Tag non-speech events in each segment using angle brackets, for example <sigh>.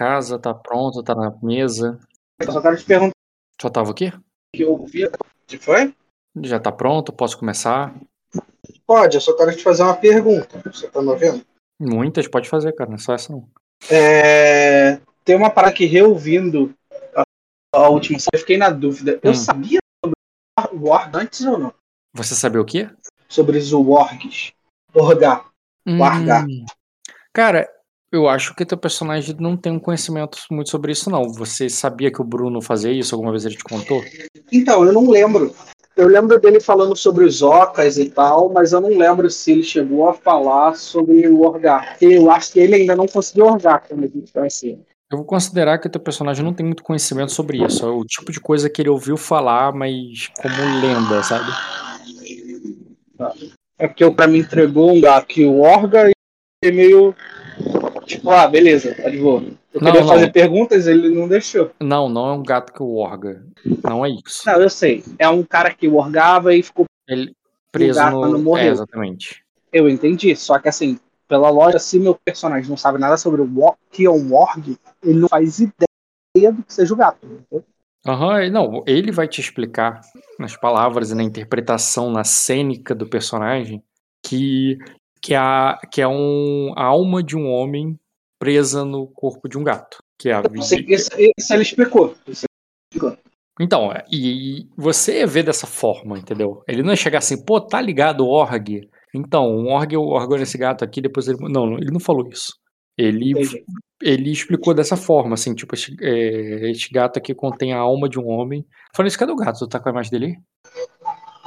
casa, tá pronto, tá na mesa. Eu só quero te perguntar Só tava o quê? que eu vi. Foi? Já tá pronto, posso começar? Pode, eu só quero te fazer uma pergunta. Você tá me ouvindo? Muitas, pode fazer, cara, não é só essa não. É, Tem uma parada que reouvindo a, a última eu fiquei na dúvida. Eu Hum. sabia sobre o Warg antes ou não? Você sabia o quê? Sobre os Wargs. Orgar. Largar. Hum, Cara, eu acho que teu personagem não tem um conhecimento muito sobre isso, não. Você sabia que o Bruno fazia isso? Alguma vez ele te contou? Então, eu não lembro. Eu lembro dele falando sobre os Ocas e tal, mas eu não lembro se ele chegou a falar sobre o Orgar. Eu acho que ele ainda não conseguiu Orgar, como a gente ser. Eu vou considerar que teu personagem não tem muito conhecimento sobre isso. É o tipo de coisa que ele ouviu falar, mas como lenda, sabe? É porque o cara me entregou um gato que o Orga e meio. Tipo, ah, beleza, tá de boa. Eu Não, queria não. fazer perguntas, ele não deixou. Não, não é um gato que o orga. Não é isso. Não, eu sei. É um cara que orgava e ficou. Ele preso no. quando morreu. É, exatamente. Eu entendi. Só que assim, pela lógica, se meu personagem não sabe nada sobre o que é um Org, ele não faz ideia do que seja o gato. entendeu? Aham, e não, ele vai te explicar nas palavras e na interpretação, na cênica do personagem, que, que, a, que é um, a alma de um homem presa no corpo de um gato. Que é a sei vida. Isso, isso ele explicou. Então, é, e, você vê dessa forma, entendeu? Ele não é chegar assim, pô, tá ligado, org? Então, um org o órgão nesse gato aqui, depois ele. Não, ele não falou isso. Ele, entendi. ele explicou dessa forma, assim, tipo, este, é, este gato aqui contém a alma de um homem. Falei isso, cadê o gato? Tu tá com a imagem dele? aí?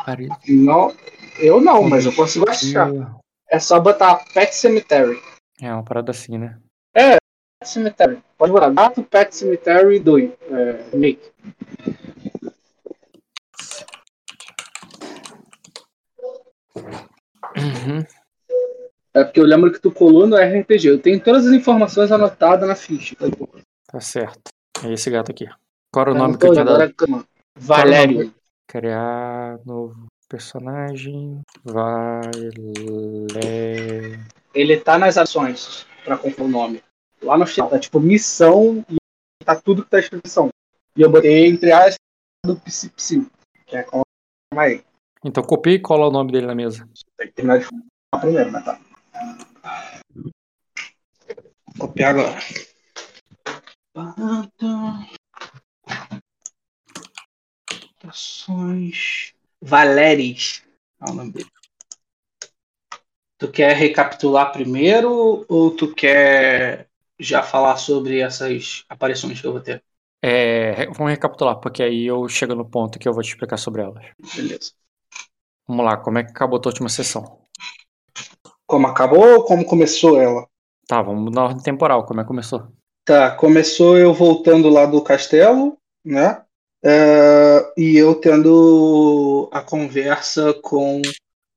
Pare- Não, eu não, mas eu consigo achar. É só botar Pet Cemetery. É uma parada assim, né? Pet Cemetery. Pode botar Gato Pet Cemetery 2. É, remake. Uhum. É porque eu lembro que tu colou no RPG. Eu tenho todas as informações anotadas na ficha. Tá. Tá certo. É esse gato aqui. Qual era o Eu nome que eu tinha dado? calma. Valério. Criar novo personagem. Valério. Ele tá nas ações pra comprar o nome. Lá no final, tá tipo missão e tá tudo que tá escrito missão. E eu botei entre as do Psi Psi. Que é calma aí. Então copia e cola o nome dele na mesa. Tem que terminar de falar primeiro, mas tá. Copiar agora. Ações. Valéris. É o nome dele. Tu quer recapitular primeiro ou tu quer já falar sobre essas aparições que eu vou ter? É, vamos recapitular, porque aí eu chego no ponto que eu vou te explicar sobre elas. Beleza. Vamos lá, como é que acabou a tua última sessão? Como acabou ou como começou ela? Tá, vamos na ordem temporal, como é que começou? Tá, começou eu voltando lá do castelo, né? É, e eu tendo a conversa com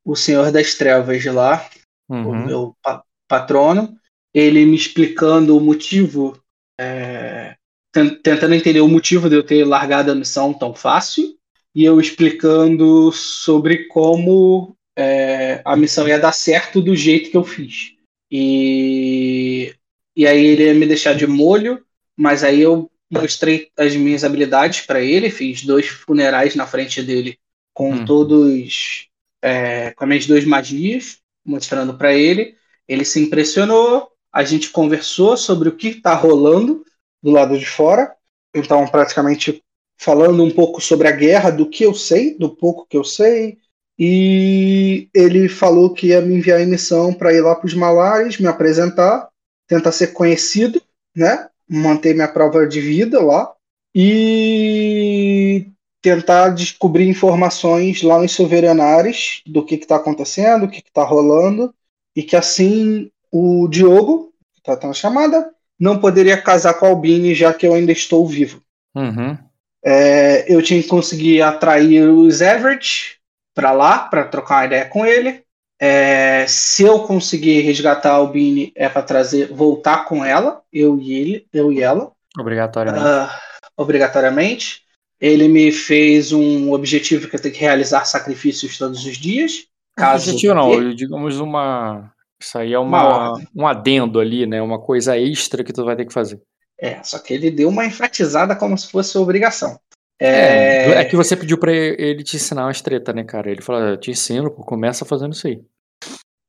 o Senhor das Trevas lá, o Uhum. meu pa- patrono, ele me explicando o motivo, é, ten- tentando entender o motivo de eu ter largado a missão tão fácil, e eu explicando sobre como é, a missão ia dar certo do jeito que eu fiz. E, e aí ele ia me deixar de molho, mas aí eu mostrei as minhas habilidades para ele, fiz dois funerais na frente dele com Hum. todos é, com as minhas duas magias, mostrando para ele. Ele se impressionou, a gente conversou sobre o que está rolando do lado de fora. Então, praticamente falando um pouco sobre a guerra, do que eu sei, do pouco que eu sei. E ele falou que ia me enviar em missão para ir lá para os Malares, me apresentar, tentar ser conhecido, né? Manter minha prova de vida lá e tentar descobrir informações lá nos Soverenares do que está acontecendo, o que está rolando, e que assim o Diogo, que está tendo a chamada, não poderia casar com a Albine já que eu ainda estou vivo. Uhum. É, eu tinha que conseguir atrair os Everett para lá, para trocar uma ideia com ele. É, se eu conseguir resgatar a Albine, é para trazer, voltar com ela, eu e ele, eu e ela, Obrigatoriamente. ah, obrigatoriamente. Ele me fez um objetivo que eu tenho que realizar sacrifícios todos os dias. Caso Objetivo não, digamos uma. Isso aí é Uma uma, um adendo ali, né? Uma coisa extra que tu vai ter que fazer. É, só que ele deu uma enfatizada como se fosse obrigação. É, é que você pediu pra ele te ensinar umas treta, né, cara? Ele falou, eu te ensino, começa fazendo isso aí.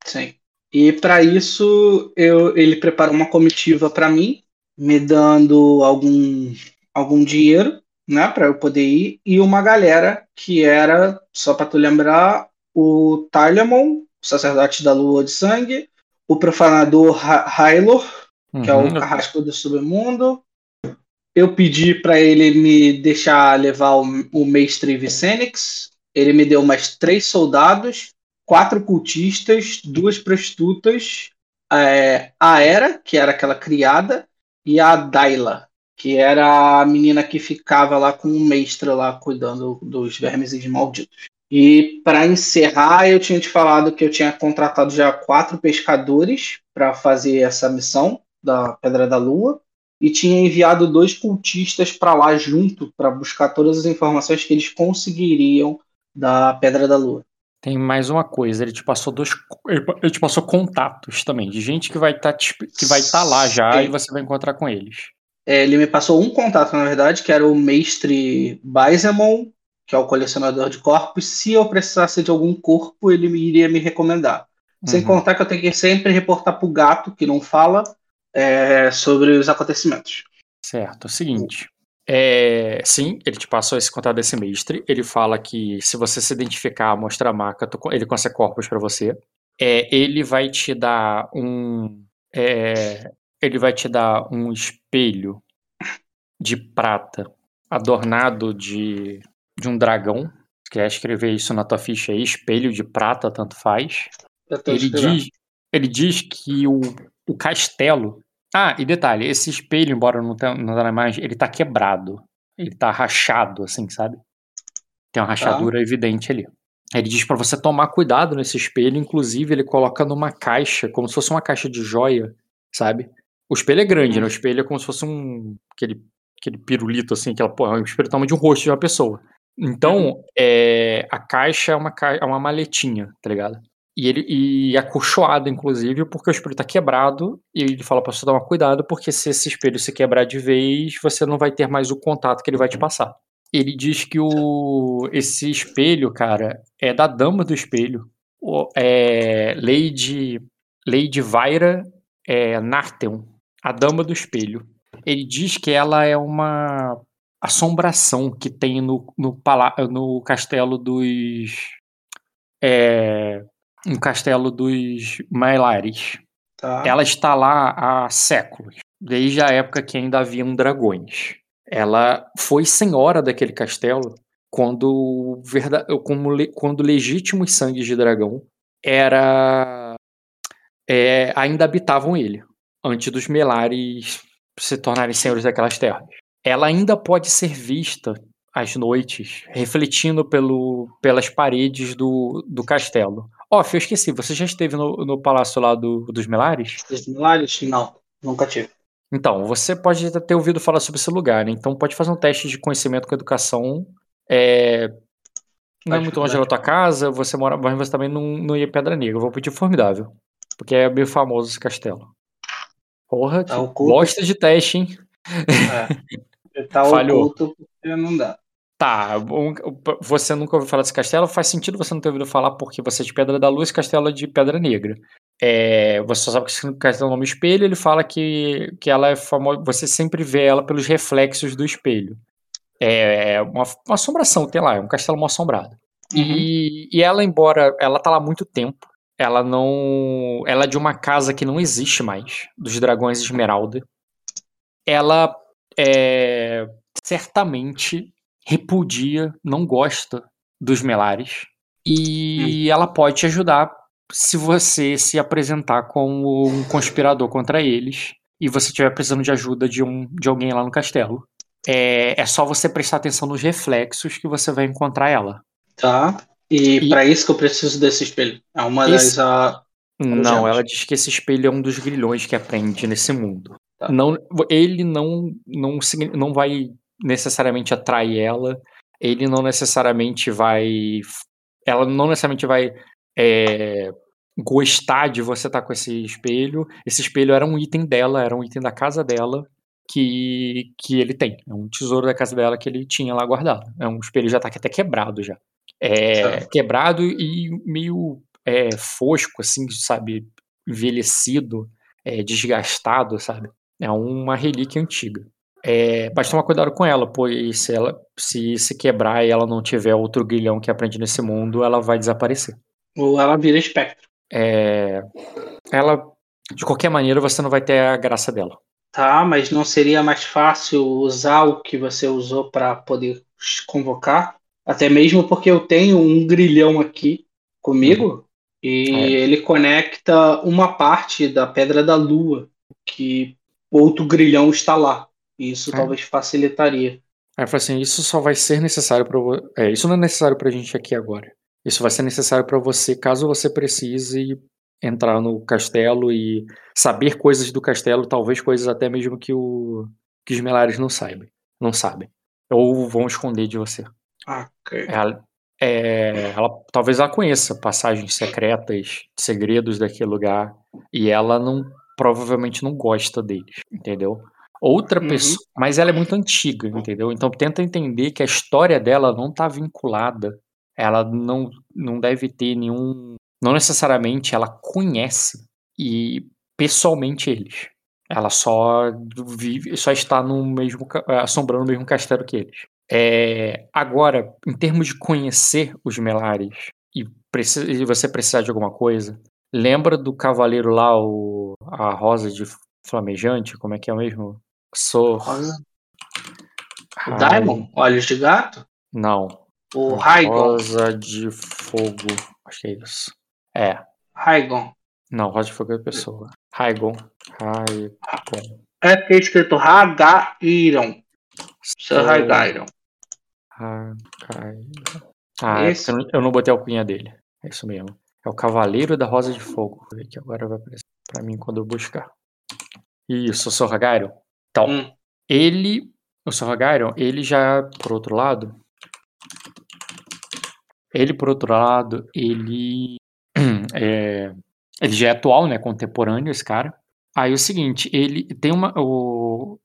Sim. E para isso, eu, ele preparou uma comitiva para mim, me dando algum, algum dinheiro, né, para eu poder ir, e uma galera que era, só para tu lembrar, o Tylemon, o sacerdote da lua de sangue, o profanador Hylor, uhum. que é o uhum. carrasco do submundo, eu pedi para ele me deixar levar o, o mestre Vicenix. Ele me deu mais três soldados, quatro cultistas, duas prostitutas, é, a Era, que era aquela criada, e a Daila, que era a menina que ficava lá com o mestre lá cuidando dos vermes malditos. E para encerrar, eu tinha te falado que eu tinha contratado já quatro pescadores para fazer essa missão da Pedra da Lua e tinha enviado dois cultistas para lá junto para buscar todas as informações que eles conseguiriam da Pedra da Lua. Tem mais uma coisa, ele te passou dois, ele te passou contatos também de gente que vai estar tá, que vai estar tá lá já Sim. e você vai encontrar com eles. É, ele me passou um contato na verdade, que era o mestre Baizemon, que é o colecionador de corpos. Se eu precisasse de algum corpo, ele iria me recomendar. Uhum. Sem contar que eu tenho que sempre reportar pro gato que não fala é, sobre os acontecimentos. Certo. É o seguinte. É, sim, ele te passou esse contato desse mestre. Ele fala que se você se identificar, mostrar a marca, tu, ele consegue corpos para você. É, ele vai te dar um. É, ele vai te dar um espelho de prata adornado de, de um dragão. Se quer escrever isso na tua ficha aí, espelho de prata, tanto faz. Ele diz, ele diz que o, o castelo ah, e detalhe, esse espelho, embora não tenha, não na imagem, ele tá quebrado. Ele tá rachado, assim, sabe? Tem uma tá. rachadura tá. evidente ali. Ele diz para você tomar cuidado nesse espelho, inclusive ele coloca numa caixa, como se fosse uma caixa de joia, sabe? O espelho é grande, né? O espelho é como se fosse um. aquele, aquele pirulito, assim, aquela porra, é um espelho tamanho de um rosto de uma pessoa. Então, uhum. é, a caixa é uma, é uma maletinha, tá ligado? E ele e acolchoado, inclusive, porque o espelho está quebrado. E ele fala para você tomar cuidado, porque se esse espelho se quebrar de vez, você não vai ter mais o contato que ele vai te passar. Ele diz que o, esse espelho, cara, é da dama do espelho. O, é Lady, Lady Vaira é, Nartheon, a dama do espelho. Ele diz que ela é uma assombração que tem no, no, no castelo dos. É, um castelo dos Mailares. Tá. Ela está lá há séculos, desde a época que ainda haviam dragões. Ela foi senhora daquele castelo quando, quando legítimos sangues de dragão era é, ainda habitavam ele, antes dos Melares se tornarem senhores daquelas terras. Ela ainda pode ser vista às noites, refletindo pelo, pelas paredes do, do castelo. Ó, oh, eu esqueci, você já esteve no, no palácio lá do, dos Melares? Dos Melares? Não, nunca tive. Então, você pode ter ouvido falar sobre esse lugar, né? Então pode fazer um teste de conhecimento com educação. É... Não é muito longe da tua casa, você mora, mas você também não, não ia Pedra Negra. Eu vou pedir formidável. Porque é meio famoso esse castelo. Porra, tá gosta de teste, hein? É. Tá <laughs> Falhou. oculto porque não dá. Tá, você nunca ouviu falar desse castelo, faz sentido você não ter ouvido falar porque você é de Pedra da Luz, castelo é de Pedra Negra. É, você só sabe que esse castelo é nome espelho, ele fala que, que ela é famosa, você sempre vê ela pelos reflexos do espelho. É uma, uma assombração, tem lá, é um castelo mal assombrado. Uhum. E, e ela, embora ela tá lá há muito tempo, ela não. Ela é de uma casa que não existe mais, dos dragões Esmeralda. Ela é certamente repudia, não gosta dos Melares. E hum. ela pode te ajudar se você se apresentar como um conspirador contra eles e você estiver precisando de ajuda de, um, de alguém lá no castelo. É, é só você prestar atenção nos reflexos que você vai encontrar ela. Tá. E, e... para isso que eu preciso desse espelho. É uma esse... das. A... Não, ela diz que esse espelho é um dos grilhões que aprende nesse mundo. Tá. Não, ele não, não, não vai necessariamente atrai ela, ele não necessariamente vai. Ela não necessariamente vai é, gostar de você estar tá com esse espelho. Esse espelho era um item dela, era um item da casa dela. Que, que ele tem. É um tesouro da casa dela que ele tinha lá guardado. É um espelho já tá até quebrado já. É, quebrado e meio é, fosco, assim, sabe? Envelhecido, é, desgastado, sabe? É uma relíquia antiga. É, mas tomar cuidado com ela, pois se ela se, se quebrar e ela não tiver outro grilhão que aprende nesse mundo, ela vai desaparecer. Ou ela vira espectro. É, ela, de qualquer maneira, você não vai ter a graça dela. Tá, mas não seria mais fácil usar o que você usou para poder convocar? Até mesmo porque eu tenho um grilhão aqui comigo uhum. e é. ele conecta uma parte da Pedra da Lua, que outro grilhão está lá. E isso é. talvez facilitaria. Aí eu falei assim, isso só vai ser necessário para é, isso não é necessário pra gente aqui agora. Isso vai ser necessário para você caso você precise entrar no castelo e saber coisas do castelo, talvez coisas até mesmo que, o, que os Melares não saibam, não sabem, ou vão esconder de você. Okay. Ela, é, ela, talvez ela conheça passagens secretas, segredos daquele lugar, e ela não provavelmente não gosta deles, entendeu? Outra uhum. pessoa, mas ela é muito antiga, entendeu? Então tenta entender que a história dela não está vinculada, ela não, não deve ter nenhum não necessariamente ela conhece e pessoalmente eles. Ela só vive, só está no mesmo assombrando o mesmo castelo que eles. É, agora, em termos de conhecer os Melares e, precisa, e você precisar de alguma coisa, lembra do cavaleiro lá, o, a rosa de flamejante? Como é que é mesmo? Sou. Rosa. O Daimon? Olhos de gato? Não. O Raigon? Rosa de fogo. Acho que é isso. É. Raigon. Não, Rosa de Fogo é pessoa. Raigon. Raigon. É que é escrito Hagairon. Sir Hagairon. Hagairon. Ah, é Esse... eu não botei a alcunha dele. É isso mesmo. É o Cavaleiro da Rosa de Fogo. Vou ver aqui agora vai aparecer pra mim quando eu buscar. Isso, o Sir Hagairon. Então, hum. ele. O Sir Hagairon, ele já, por outro lado. Ele, por outro lado, ele é, ele já é atual, né? Contemporâneo, esse cara. Aí o seguinte, ele tem uma. O,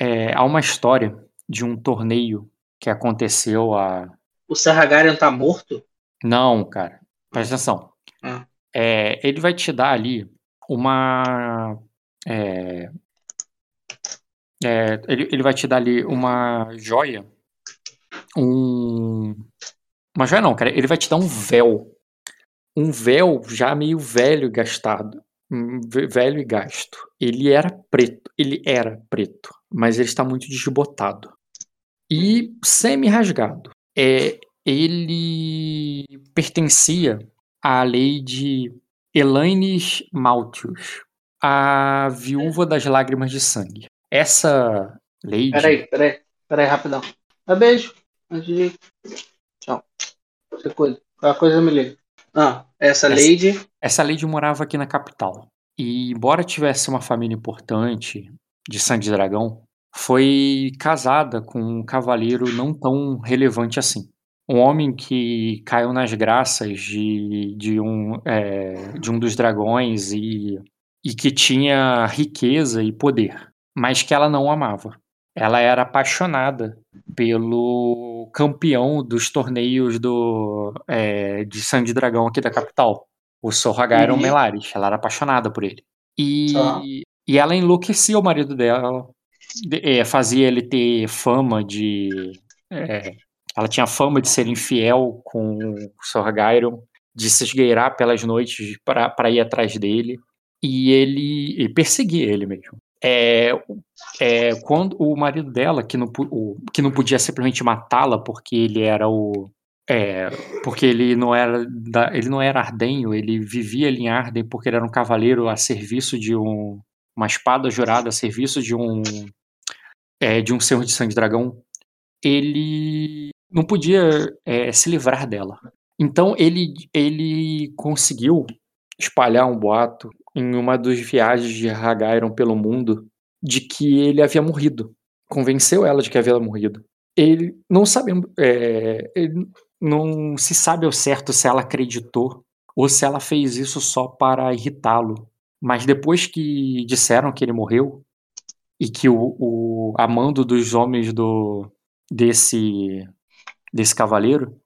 é, há uma história de um torneio que aconteceu a. O Sarragarian tá morto? Não, cara. Presta atenção. Ah. É, ele vai te dar ali uma. É, é, ele, ele vai te dar ali uma joia. Um. Uma joia não, cara. Ele vai te dar um véu um véu já meio velho e gastado, velho e gasto. Ele era preto, ele era preto, mas ele está muito desbotado e semi-rasgado. É, ele pertencia à lei de Elaines Maltius, a viúva das lágrimas de sangue. Essa lei. Peraí, peraí, peraí, rapidão. Um beijo. Tchau. Você cuida. Qualquer coisa me liga. Ah, essa, essa Lady. Essa Lady morava aqui na capital. E, embora tivesse uma família importante de sangue de dragão, foi casada com um cavaleiro não tão relevante assim. Um homem que caiu nas graças de, de, um, é, de um dos dragões e, e que tinha riqueza e poder, mas que ela não amava. Ela era apaixonada pelo campeão dos torneios do, é, de Sangue Dragão aqui da capital, o Sorragairon uhum. Melares. Ela era apaixonada por ele. E, e ela enlouquecia o marido dela, é, fazia ele ter fama de. É, ela tinha fama de ser infiel com o Sorgairon, de se esgueirar pelas noites para ir atrás dele. E ele e perseguia ele mesmo. É, é, quando o marido dela, que não, o, que não podia simplesmente matá-la porque ele era o. É, porque ele não era da, ele não era ardenho, ele vivia em Arden porque ele era um cavaleiro a serviço de um, uma espada jurada a serviço de um é, de um senhor de sangue dragão. Ele não podia é, se livrar dela. Então ele ele conseguiu espalhar um boato em uma das viagens de Hagairon pelo mundo de que ele havia morrido. Convenceu ela de que havia morrido. Ele não sabe, é, ele não se sabe ao certo se ela acreditou ou se ela fez isso só para irritá-lo. Mas depois que disseram que ele morreu, e que o, o amando dos homens do desse desse cavaleiro,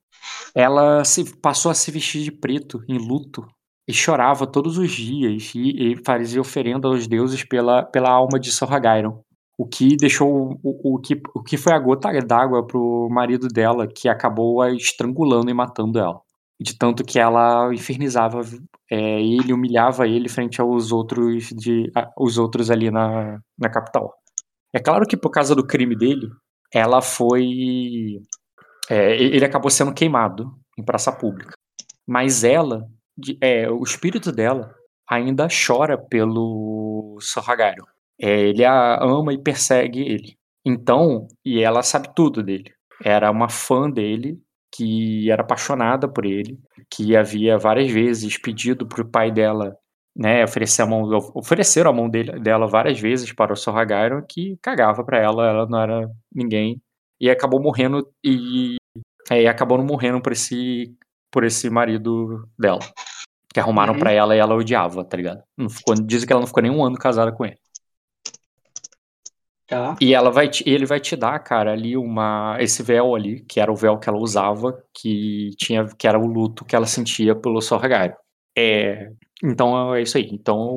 ela se passou a se vestir de preto em luto e chorava todos os dias e, e fazia oferenda aos deuses pela, pela alma de Sorragairon. O que deixou o, o, que, o que foi a gota d'água pro marido dela, que acabou a estrangulando e matando ela. De tanto que ela infernizava é, ele, humilhava ele frente aos outros, de, a, os outros ali na, na capital. É claro que por causa do crime dele, ela foi. É, ele acabou sendo queimado em praça pública. Mas ela, é, o espírito dela, ainda chora pelo Sorragaro. É, ele a ama e persegue ele. Então, e ela sabe tudo dele. Era uma fã dele, que era apaixonada por ele, que havia várias vezes pedido para o pai dela né, oferecer a mão, ofereceram a mão dele, dela várias vezes para o Sorragairon, que cagava para ela, ela não era ninguém, e acabou morrendo, e, é, e acabou morrendo por esse, por esse marido dela, que arrumaram uhum. para ela e ela odiava, tá ligado? Não ficou, dizem que ela não ficou nem um ano casada com ele. Tá. E ela vai te, ele vai te dar, cara, ali uma esse véu ali, que era o véu que ela usava, que tinha que era o luto que ela sentia pelo Sorragairon. É, então é isso aí. Então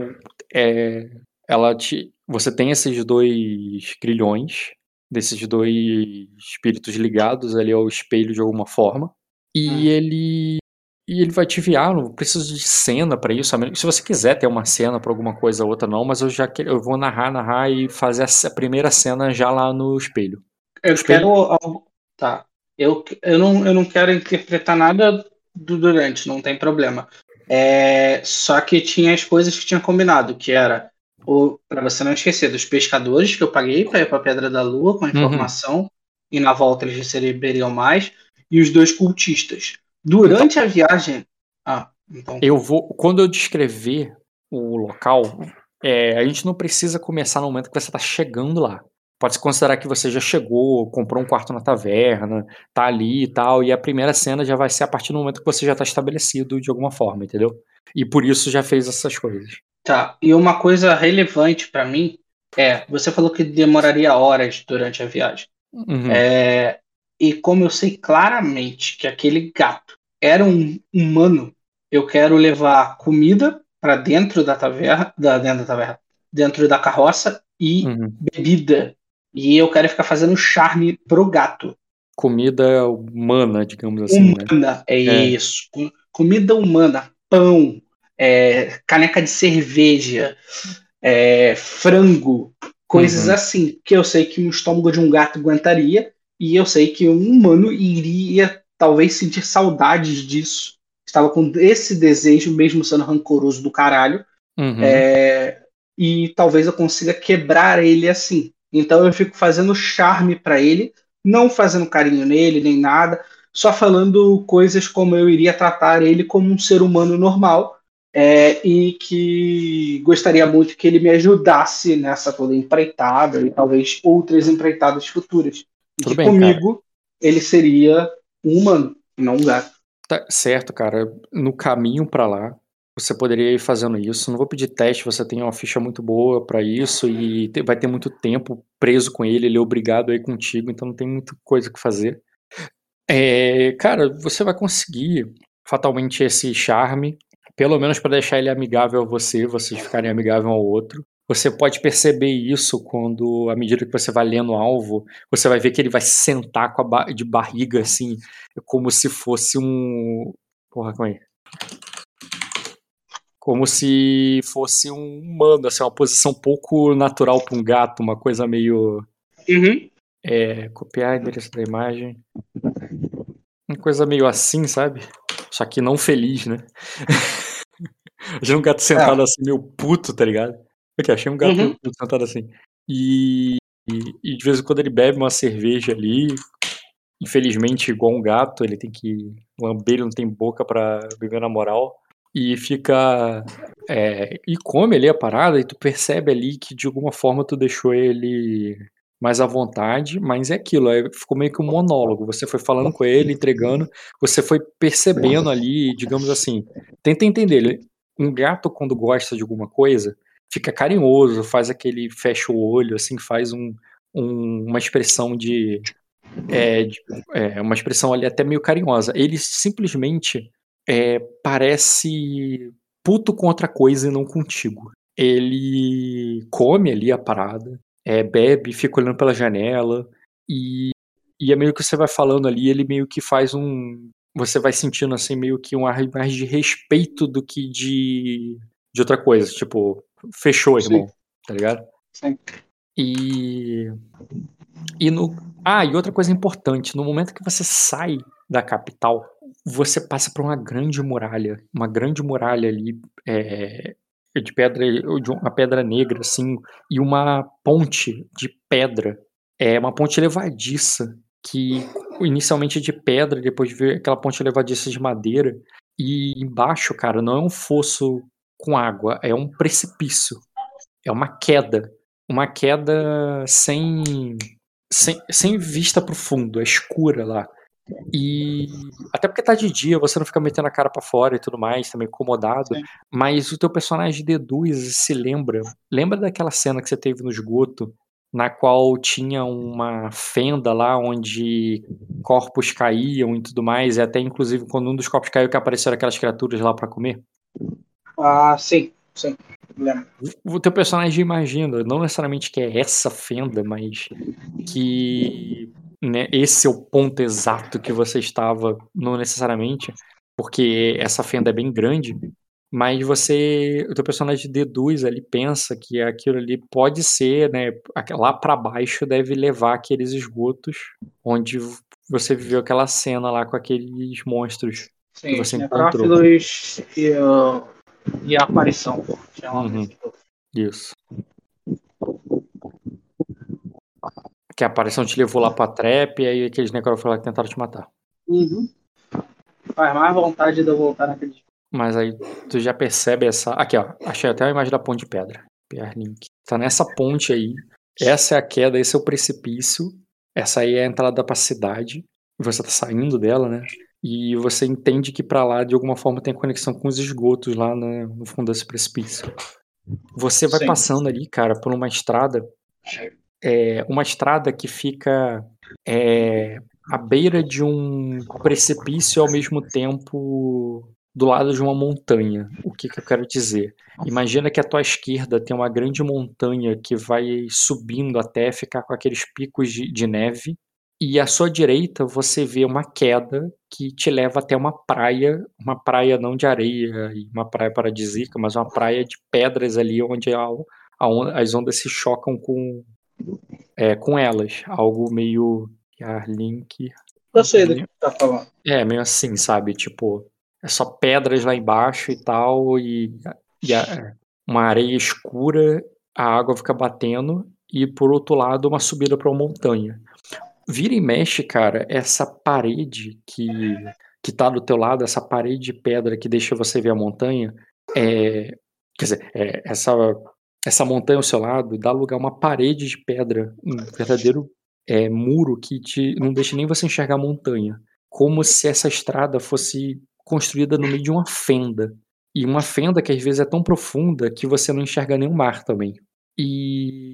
é, ela te, você tem esses dois grilhões, desses dois espíritos ligados ali ao espelho de alguma forma, e hum. ele e ele vai te enviar, não preciso de cena para isso. Se você quiser ter uma cena para alguma coisa ou outra, não, mas eu já quero, eu vou narrar, narrar e fazer a primeira cena já lá no espelho. Eu espelho. quero. Tá. Eu, eu, não, eu não quero interpretar nada do durante, não tem problema. É, só que tinha as coisas que tinha combinado, que era para você não esquecer dos pescadores que eu paguei para ir para Pedra da Lua com a uhum. informação uhum. e na volta eles receberiam mais e os dois cultistas. Durante então, a viagem, ah, então. Eu vou quando eu descrever o local, é, a gente não precisa começar no momento que você está chegando lá. Pode se considerar que você já chegou, comprou um quarto na taverna, tá ali e tal, e a primeira cena já vai ser a partir do momento que você já tá estabelecido de alguma forma, entendeu? E por isso já fez essas coisas. Tá, e uma coisa relevante para mim é, você falou que demoraria horas durante a viagem. Uhum. É, e como eu sei claramente que aquele gato era um humano, eu quero levar comida para dentro da taverna, da, dentro da taverna, dentro da carroça e uhum. bebida e eu quero ficar fazendo charme pro gato. Comida humana, digamos assim. Né? Humana, né? é, é, isso. Comida humana, pão, é, caneca de cerveja, é, frango, coisas uhum. assim, que eu sei que o estômago de um gato aguentaria, e eu sei que um humano iria talvez sentir saudades disso. Estava com esse desejo, mesmo sendo rancoroso do caralho. Uhum. É, e talvez eu consiga quebrar ele assim. Então eu fico fazendo charme para ele, não fazendo carinho nele nem nada, só falando coisas como eu iria tratar ele como um ser humano normal é, e que gostaria muito que ele me ajudasse nessa toda empreitada e talvez outras empreitadas futuras. E que bem, comigo cara. ele seria um humano, não um gato. Tá certo, cara. No caminho para lá, você poderia ir fazendo isso. Não vou pedir teste, você tem uma ficha muito boa para isso e vai ter muito tempo preso com ele, ele é obrigado a ir contigo, então não tem muita coisa que fazer. É, cara, você vai conseguir fatalmente esse charme, pelo menos para deixar ele amigável a você, vocês ficarem amigáveis um ao outro. Você pode perceber isso quando, à medida que você vai lendo o alvo, você vai ver que ele vai sentar com a ba de barriga, assim, como se fosse um. Porra, como é? como se fosse um humano, assim, uma posição pouco natural para um gato, uma coisa meio. Uhum. É, copiar endereço da imagem. Uma coisa meio assim, sabe? Só que não feliz, né? <laughs> achei um gato sentado é. assim, meio puto, tá ligado? Aqui, achei um gato uhum. sentado assim. E, e, e, de vez em quando ele bebe uma cerveja ali. Infelizmente, igual um gato, ele tem que. O abelho não tem boca para beber na moral e fica. É, e come ali a parada, e tu percebe ali que de alguma forma tu deixou ele mais à vontade, mas é aquilo, é, ficou meio que um monólogo. Você foi falando com ele, entregando, você foi percebendo ali, digamos assim. Tenta entender, um gato quando gosta de alguma coisa, fica carinhoso, faz aquele fecha o olho, assim, faz um, um, uma expressão de, é, de é, uma expressão ali até meio carinhosa. Ele simplesmente é, parece puto com outra coisa e não contigo. Ele come ali a parada, é, bebe, fica olhando pela janela e, e é meio que você vai falando ali, ele meio que faz um. Você vai sentindo assim, meio que um ar mais de respeito do que de, de outra coisa. Tipo, fechou, irmão. Sim. Tá ligado? Sim. E. E no. Ah, e outra coisa importante: no momento que você sai da capital, você passa por uma grande muralha. Uma grande muralha ali. É, de pedra, de uma pedra negra, assim, e uma ponte de pedra. É uma ponte levadiça, que inicialmente é de pedra, depois ver aquela ponte levadiça de madeira. E embaixo, cara, não é um fosso com água, é um precipício. É uma queda. Uma queda sem, sem, sem vista pro fundo, é escura lá. E até porque tá de dia, você não fica metendo a cara para fora e tudo mais, tá meio incomodado. Sim. Mas o teu personagem deduz e se lembra. Lembra daquela cena que você teve no esgoto, na qual tinha uma fenda lá onde corpos caíam e tudo mais, e até inclusive quando um dos corpos caiu que apareceram aquelas criaturas lá para comer? Ah, sim, sim. Lembro. O teu personagem imagina, não necessariamente que é essa fenda, mas que né, esse é o ponto exato que você estava, não necessariamente, porque essa fenda é bem grande, mas você, o teu personagem deduz ali, pensa que aquilo ali pode ser, né, lá para baixo deve levar aqueles esgotos onde você viveu aquela cena lá com aqueles monstros Sim, que você encontrou. E, uh, e a aparição. Uhum. Isso. Que a aparição te levou lá pra trap e aí aqueles necrófilos tentaram te matar. Uhum. Faz mais vontade de eu voltar naquele. Mas aí tu já percebe essa. Aqui, ó. Achei até a imagem da ponte de pedra. Link. Tá nessa ponte aí. Essa é a queda, esse é o precipício. Essa aí é a entrada pra cidade. E você tá saindo dela, né? E você entende que para lá, de alguma forma, tem conexão com os esgotos lá no fundo desse precipício. Você vai Sim. passando ali, cara, por uma estrada é, uma estrada que fica é, à beira de um precipício ao mesmo tempo do lado de uma montanha. O que, que eu quero dizer? Imagina que à tua esquerda tem uma grande montanha que vai subindo até ficar com aqueles picos de, de neve. E à sua direita você vê uma queda que te leva até uma praia, uma praia não de areia e uma praia paradisíaca, mas uma praia de pedras ali onde a, a, as ondas se chocam com, é, com elas. Algo meio. Link. Eu sei do que tá falando. É, meio assim, sabe? Tipo, é só pedras lá embaixo e tal, e, e a, uma areia escura, a água fica batendo, e por outro lado, uma subida para uma montanha. Vira e mexe, cara, essa parede que, que tá do teu lado, essa parede de pedra que deixa você ver a montanha, é, quer dizer, é, essa essa montanha ao seu lado dá lugar a uma parede de pedra, um verdadeiro é, muro que te, não deixa nem você enxergar a montanha. Como se essa estrada fosse construída no meio de uma fenda. E uma fenda que às vezes é tão profunda que você não enxerga nem o mar também. E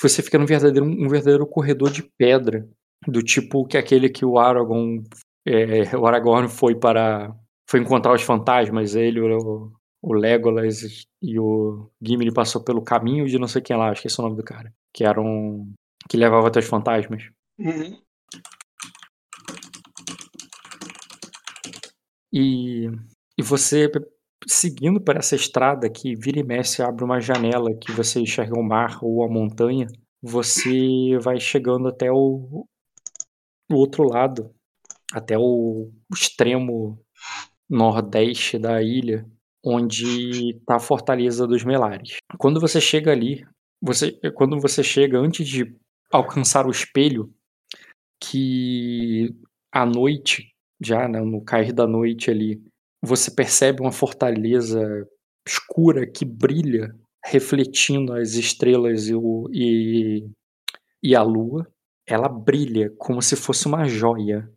você fica num verdadeiro, um verdadeiro corredor de pedra, do tipo que aquele que o Aragorn, é, o Aragorn foi para foi encontrar os fantasmas, ele, o, o Legolas e o Gimli passou pelo caminho de não sei quem lá, acho que esse é o nome do cara. Que era um. que levava até os fantasmas. Uhum. E, e você, seguindo por essa estrada que vira e mexe, abre uma janela que você enxerga o mar ou a montanha, você vai chegando até o, o outro lado, até o extremo nordeste da ilha, onde está a Fortaleza dos Melares. Quando você chega ali, você, quando você chega antes de alcançar o espelho, que à noite, já né, no cair da noite ali, você percebe uma fortaleza escura que brilha, refletindo as estrelas e, o, e, e a lua. Ela brilha como se fosse uma joia.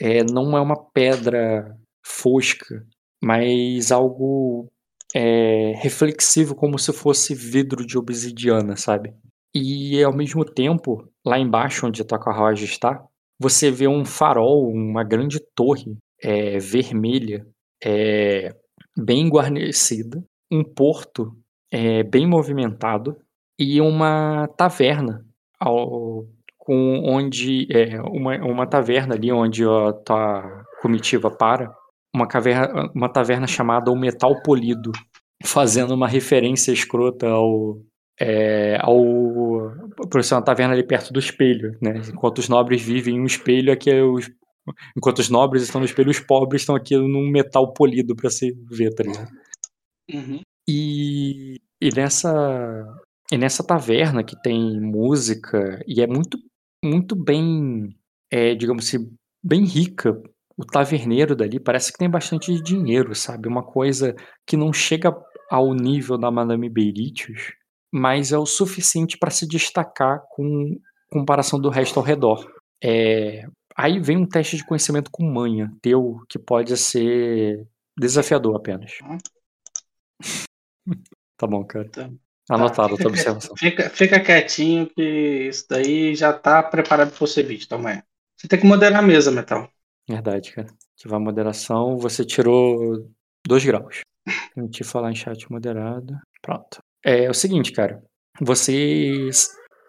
É, não é uma pedra fosca, mas algo é, reflexivo, como se fosse vidro de obsidiana, sabe? E ao mesmo tempo, lá embaixo onde a carruagem está, você vê um farol, uma grande torre é, vermelha, é, bem guarnecida, um porto é, bem movimentado e uma taverna ao, com onde é, uma, uma taverna ali onde a tua comitiva para, uma, caverna, uma taverna chamada O Metal Polido, fazendo uma referência escrota ao é, ao por ser uma taverna ali perto do espelho, né? Enquanto os nobres vivem em um espelho, aqui é os enquanto os nobres estão no espelho, os pobres estão aqui num metal polido para se ver, tá ligado? Uhum. E, e nessa e nessa taverna que tem música e é muito muito bem, é, digamos assim, bem rica. O taverneiro dali parece que tem bastante dinheiro, sabe? Uma coisa que não chega ao nível da Madame Beritius, mas é o suficiente para se destacar com comparação do resto ao redor. É, aí vem um teste de conhecimento com manha teu, que pode ser desafiador apenas. <laughs> tá bom, cara. Tá. Anotado tá, tua observação. <laughs> Fica, fica quietinho que isso daí já tá preparado para você visto amanhã. Você tem que moderar a mesa, Metal. Verdade, cara. Ativar a moderação, você tirou dois graus. <laughs> Vou te falar em chat moderado. Pronto. É, é o seguinte, cara. Você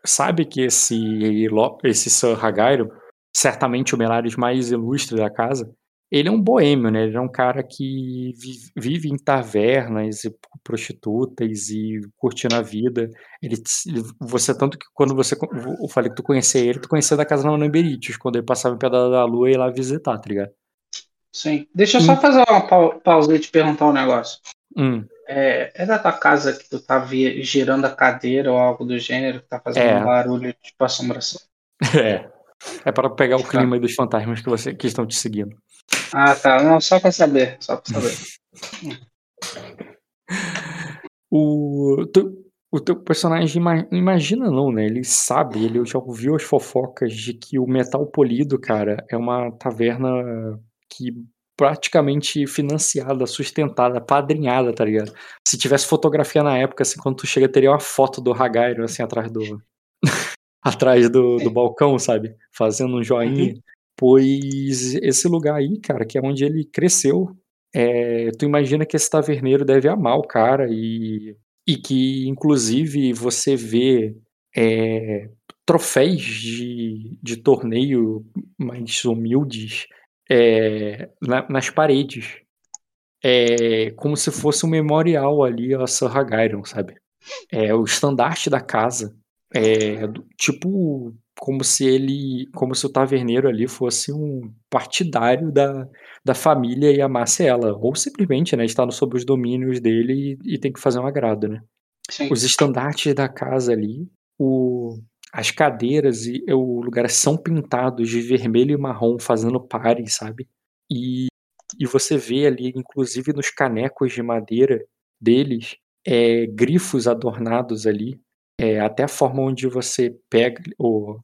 sabe que esse, esse Sir Hagairo, certamente o Melares mais ilustre da casa, ele é um boêmio, né? Ele é um cara que vive em tavernas e prostitutas e curtindo a vida. Ele, você tanto que quando você eu falei que tu conhecia ele, tu conhecia da casa na Namberites, quando ele passava em Pedra da Lua e ia lá visitar, tá ligado? Sim. Deixa eu só hum. fazer uma pausa e te perguntar um negócio. Hum. É, é da tua casa que tu tá girando a cadeira ou algo do gênero que tá fazendo é. um barulho tipo assombração? <laughs> É. É para pegar o tá. clima dos fantasmas que, você, que estão te seguindo. Ah, tá. Não, só pra saber. Só pra saber. <laughs> o, teu, o teu personagem imagina não, né? Ele sabe, ele já ouviu as fofocas de que o metal polido, cara, é uma taverna que praticamente financiada, sustentada, padrinhada, tá ligado? Se tivesse fotografia na época, assim, quando tu chega, teria uma foto do Hagairo, assim, atrás do. Atrás do, do balcão, sabe? Fazendo um joinha. Uhum. Pois esse lugar aí, cara, que é onde ele cresceu, é, tu imagina que esse taverneiro deve amar o cara e, e que, inclusive, você vê é, troféus de, de torneio mais humildes é, na, nas paredes. É, como se fosse um memorial ali a Sir Hagarion, sabe? É, o estandarte da casa. É, tipo como se ele, como se o taverneiro ali fosse um partidário da, da família e amasse ela, ou simplesmente, né, está sob os domínios dele e, e tem que fazer um agrado, né? Sim. Os estandartes da casa ali, o, as cadeiras e o lugar são pintados de vermelho e marrom, fazendo pares, sabe? E, e você vê ali, inclusive nos canecos de madeira deles, é, grifos adornados ali, é, até a forma onde você pega o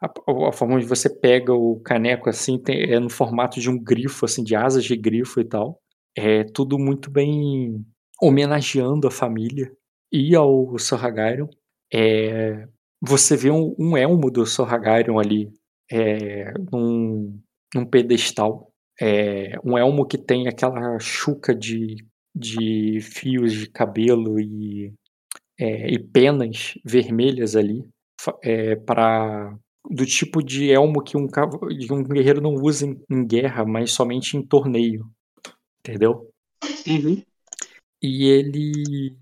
a, a, forma onde você pega o caneco assim tem, é no formato de um grifo assim de asas de grifo e tal. É tudo muito bem homenageando a família e ao Sorragarion. É, você vê um, um elmo do Sorragarion ali é, num, num pedestal. É, um elmo que tem aquela chuca de, de fios de cabelo e é, e penas vermelhas ali é, para do tipo de elmo que um, que um guerreiro não usa em, em, guerra, mas somente em torneio, entendeu? Uhum. E ele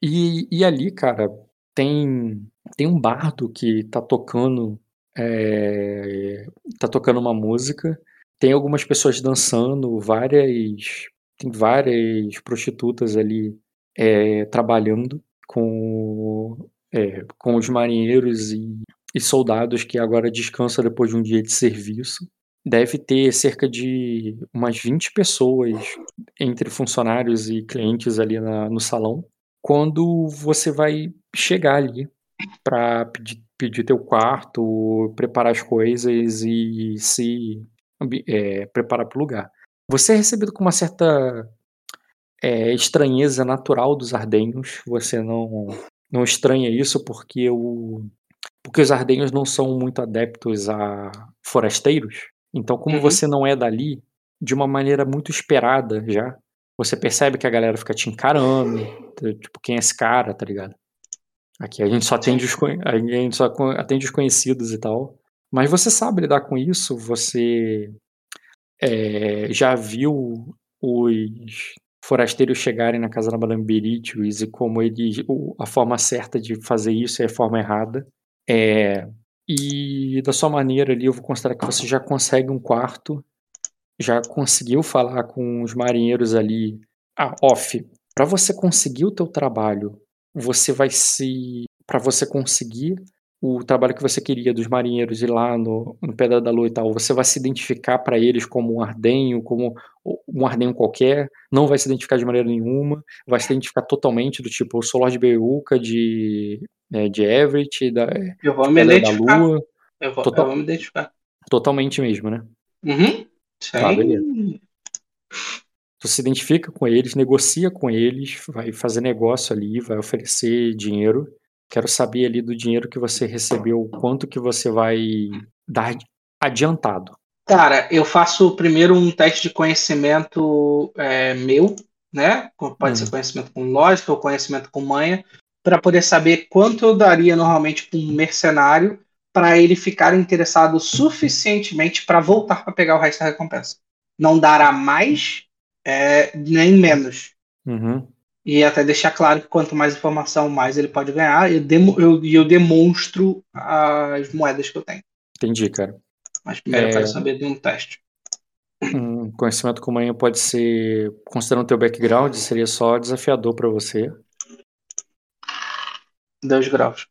e, e ali, cara, tem tem um bardo que tá tocando é, tá tocando uma música, tem algumas pessoas dançando, várias tem várias prostitutas ali é, trabalhando com, é, com os marinheiros e, e soldados que agora descansam depois de um dia de serviço. Deve ter cerca de umas 20 pessoas entre funcionários e clientes ali na, no salão. Quando você vai chegar ali para pedir, pedir teu quarto, preparar as coisas e se é, preparar para o lugar. Você é recebido com uma certa é estranheza natural dos ardenhos. Você não, não estranha isso porque, o, porque os ardenhos não são muito adeptos a forasteiros. Então, como Uhum. você não é dali, de uma maneira muito esperada já, você percebe que a galera fica te encarando. Tipo, quem é esse cara, tá ligado? Aqui a gente só atende os, a gente só atende os conhecidos e tal. Mas você sabe lidar com isso, você é, já viu os forasteiros chegarem na casa da Madame Beritius e como eles, a forma certa de fazer isso é a forma errada. É, e da sua maneira ali, eu vou considerar que você já consegue um quarto, já conseguiu falar com os marinheiros ali. Ah, off, para você conseguir o teu trabalho, você vai se para você conseguir o trabalho que você queria dos marinheiros ir lá no, no Pedra da Lua e tal, você vai se identificar para eles como um ardenho, como um ardenho qualquer, não vai se identificar de maneira nenhuma, vai se identificar totalmente do tipo, eu sou Lord Beuca de, é, de Everett, da, Eu vou me identificar. Lua, Eu vou, Total- eu vou me identificar. totalmente mesmo, né? Uhum. Tá, Sem- beleza. Tu se identifica com eles, negocia com eles, vai fazer negócio ali, vai oferecer dinheiro. Quero saber ali do dinheiro que você recebeu, quanto que você vai dar adiantado. Cara, eu faço primeiro um teste de conhecimento é, meu, né? Pode ser Uhum. conhecimento com lógica ou conhecimento com manha, para poder saber quanto eu daria normalmente para um mercenário para ele ficar interessado suficientemente para voltar para pegar o resto da recompensa. Não dará mais é, nem menos. Uhum. E até deixar claro que quanto mais informação, mais ele pode ganhar. E eu, demo- eu, eu demonstro as moedas que eu tenho. Entendi, cara. Mas primeiro eu É. quero saber de um teste. Um conhecimento com manhã pode ser, considerando teu background, seria só desafiador pra você. Dois graus.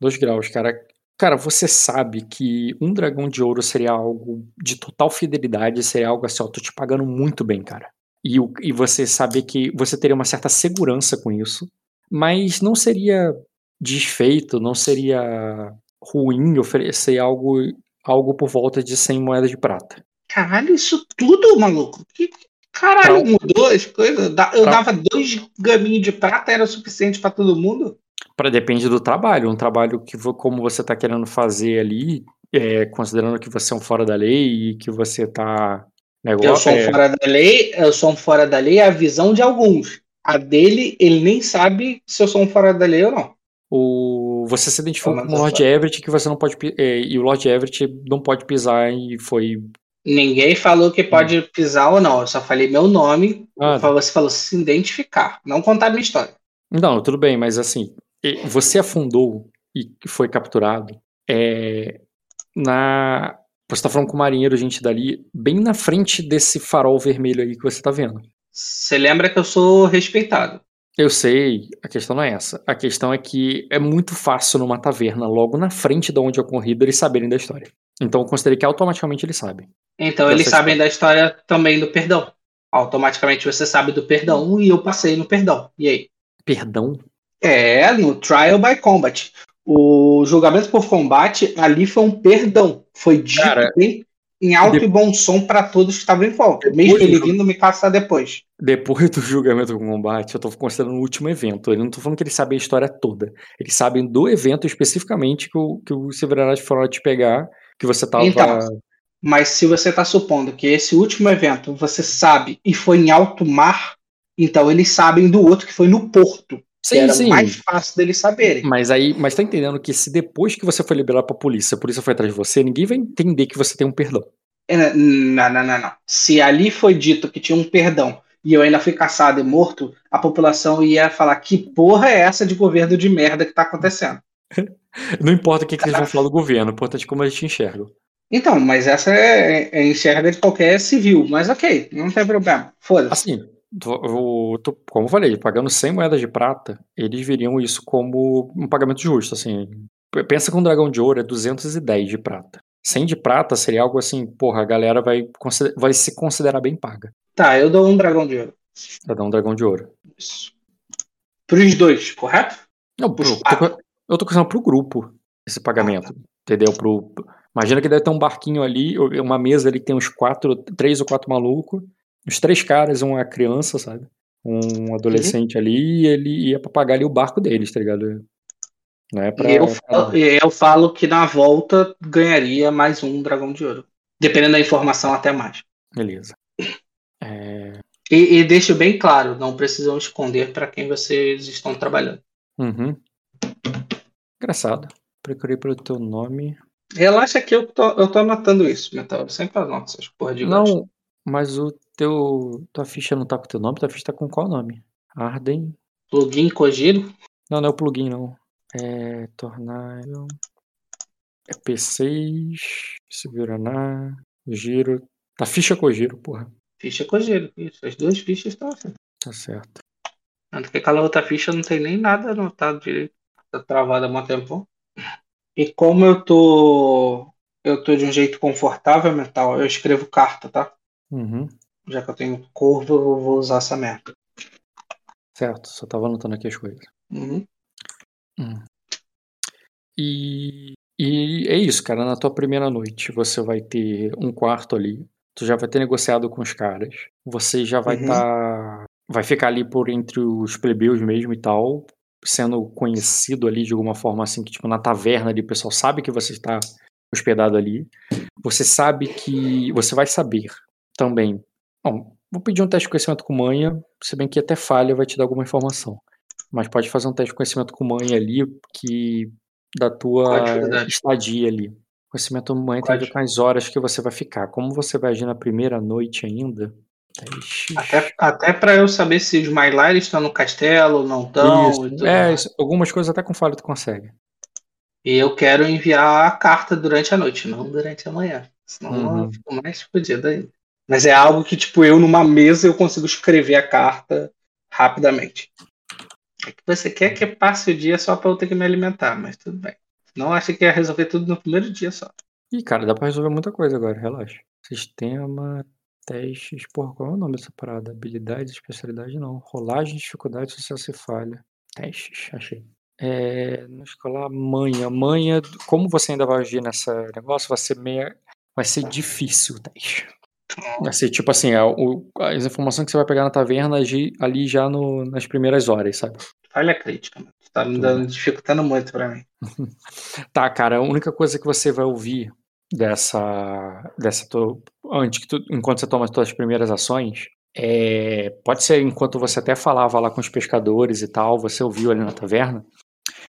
Dois graus, cara. Cara, você sabe que um dragão de ouro seria algo de total fidelidade, seria algo assim, ó, tô te pagando muito bem, cara. E, o- e você saber que você teria uma certa segurança com isso, mas não seria desfeito, não seria ruim oferecer algo, algo por volta de 100 moedas de prata. Caralho, isso tudo, maluco? Que caralho Pra- mudou as coisas? Eu Pra- dava dois gaminhos de prata, era o suficiente pra todo mundo? Pra, depende do trabalho, um trabalho que como você tá querendo fazer ali, é, considerando que você é um fora da lei e que você tá Eu negócio, sou um é, fora da lei, eu sou um fora da lei, é a visão de alguns. A dele, ele nem sabe se eu sou um fora da lei ou não. o, você se identificou como eu Lord. Everett que você não pode é, e o Lord Everett não pode pisar e foi Ninguém falou que pode pisar ou não. Eu só falei meu nome. Ah, Você falou se identificar, não contar minha história. Não, tudo bem, mas assim, você afundou e foi capturado é, na. Você tá falando com o marinheiro, gente dali, bem na frente desse farol vermelho aí que você tá vendo. Você lembra que eu sou respeitado. Eu sei, a questão não é essa. A questão é que é muito fácil numa taverna, logo na frente de onde é a corrida, eles saberem da história. Então eu considerei que automaticamente eles sabem. Então eles sabem da história também do perdão. Automaticamente você sabe do perdão e eu passei no perdão. E aí? Perdão? É, no Trial by Combat. O julgamento por combate ali foi um perdão. Foi dito Cara, em, em alto de- e bom som para todos que estavam em volta. Depois Mesmo ele vindo me caçar depois. Depois do julgamento com combate, eu tô considerando o último evento. Eu não tô falando que eles sabem a história toda. Eles sabem do evento especificamente que o, que o foram te pegar, que você tava. Então, Mas se você está supondo que esse último evento você sabe e foi em alto mar, então eles sabem do outro que foi no porto. Sim, era sim. mais fácil deles saberem. Mas aí, mas tá entendendo que se depois que você foi liberado pra polícia, a polícia foi atrás de você, ninguém vai entender que você tem um perdão. É, Não, não, não, não. Se ali foi dito que tinha um perdão e eu ainda fui caçado e morto, a população ia falar que porra é essa de governo de merda que tá acontecendo. <laughs> Não importa o que, que eles vão falar do governo, o importante é como eles te enxergam. Então, mas essa é, é enxerga de qualquer civil, mas ok, não tem problema. Foda-se. Assim, eu como eu falei, pagando 100 moedas de prata, eles veriam isso como um pagamento justo, assim. Pensa que um dragão de ouro é 210 de prata. 100 de prata seria algo assim, porra, a galera vai, vai se considerar bem paga Tá, eu dou um dragão de ouro. pra dar um dragão de ouro. Isso. Pros dois, correto? Não, pro, tô eu tô pensando pro grupo esse pagamento, entendeu? Pro, imagina que deve ter um barquinho ali, ou uma mesa ali que tem uns quatro, três ou quatro malucos, uns três caras uma criança, sabe? um adolescente uhum. ali e ele ia pra pagar ali o barco deles, tá ligado? Não é pra... E eu, falo, eu falo que na volta ganharia mais um dragão de ouro. Dependendo da informação, até mais. Beleza. É... E, e deixo bem claro, não precisam esconder para quem vocês estão trabalhando. Uhum. Engraçado. Procurei pelo teu nome. Relaxa que eu tô, eu tô anotando isso, Metal. Eu sempre anoto essas porra de Não, gosto. mas o teu. Tua ficha não tá com teu nome, tua ficha tá com qual nome? Arden. Plugin Cogiro? Não, não é o plugin, não. É. Tornado. É P6. Seguraná. Giro. Tá ficha Cogiro, porra. Ficha Cogiro, isso. As duas fichas estão assim. Tá certo. Porque aquela outra ficha não tem nem nada anotado direito. Tá travada há muito tempo. E como eu tô. Eu tô de um jeito confortável mental, eu escrevo carta, tá? Uhum. Já que eu tenho curva, eu vou usar essa merda. Certo, só tava anotando aqui as coisas. Uhum. Hum. E, e é isso, cara. Na tua primeira noite, você vai ter um quarto ali. Tu já vai ter negociado com os caras. Você já vai estar. Uhum. Tá, vai ficar ali por entre os plebeus mesmo e tal sendo conhecido ali de alguma forma assim, que tipo na taverna ali o pessoal sabe que você está hospedado ali. Você sabe que você vai saber também. Bom, vou pedir um teste de conhecimento com manha, se bem que até falha vai te dar alguma informação. Mas pode fazer um teste de conhecimento com manha ali que da tua estadia ali. Conhecimento com manha tem a ver com as horas que você vai ficar. Como você vai agir na primeira noite ainda, até, até para eu saber se os Mylar estão no castelo, não estão. É, isso, algumas coisas até com falha tu consegue. E eu quero enviar a carta durante a noite, não durante a manhã. Senão uhum. eu fico mais fodido ainda. Mas é algo que, tipo, eu numa mesa eu consigo escrever a carta rapidamente. É que você quer que passe o dia só para eu ter que me alimentar, mas tudo bem. Não acha que ia resolver tudo no primeiro dia só. Ih, cara, dá pra resolver muita coisa agora, relaxa. Sistema, Testes, porra, qual é o nome dessa parada? Habilidades, especialidade não. Rolagem, dificuldade, sucesso e falha. Testes, achei. É, no escolar, manha. Manha, como você ainda vai agir nessa negócio, vai ser meia. Vai ser difícil o teste. Vai ser tipo assim, a, é o, as informações que você vai pegar na taverna ali já no, nas primeiras horas, sabe? Falha crítica, mano. Tá me dando, dificultando muito pra mim. <laughs> tá, cara, a única coisa que você vai ouvir dessa, dessa antes que tu, enquanto você toma as suas primeiras ações, é, pode ser enquanto você até falava lá com os pescadores e tal, você ouviu ali na taverna,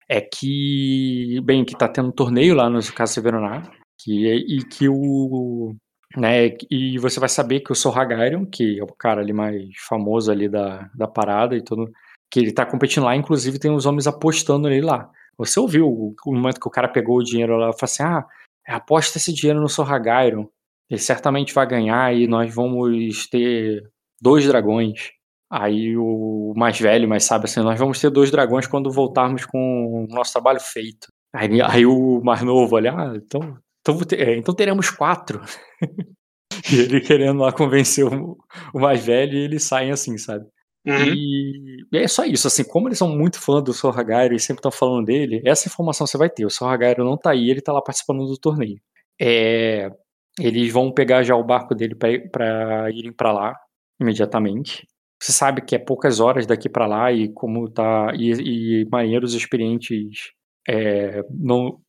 é que, bem, que tá tendo um torneio lá no Caso Severonar, que, e que o, né, e você vai saber que o Sorragarion, que é o cara ali mais famoso ali da, da parada e tudo, que ele tá competindo lá, inclusive tem os homens apostando nele lá. Você ouviu o, o momento que o cara pegou o dinheiro lá e falou assim, ah, aposta esse dinheiro no Sorragairon, ele certamente vai ganhar e nós vamos ter dois dragões. Aí o mais velho, mais sabe assim, nós vamos ter dois dragões quando voltarmos com o nosso trabalho feito. Aí, aí o mais novo olha, ah, então, então, é, então teremos quatro. <laughs> e ele querendo lá convencer o, o mais velho e eles saem assim, sabe? Uhum. E, e, é só isso, assim, como eles são muito fãs do Sorragairo e sempre estão falando dele, essa informação você vai ter. O Sorragairo não tá aí, ele tá lá participando do torneio. É, eles vão pegar já o barco dele para irem para lá imediatamente. Você sabe que é poucas horas daqui para lá e como tá e, e marinheiros experientes é, não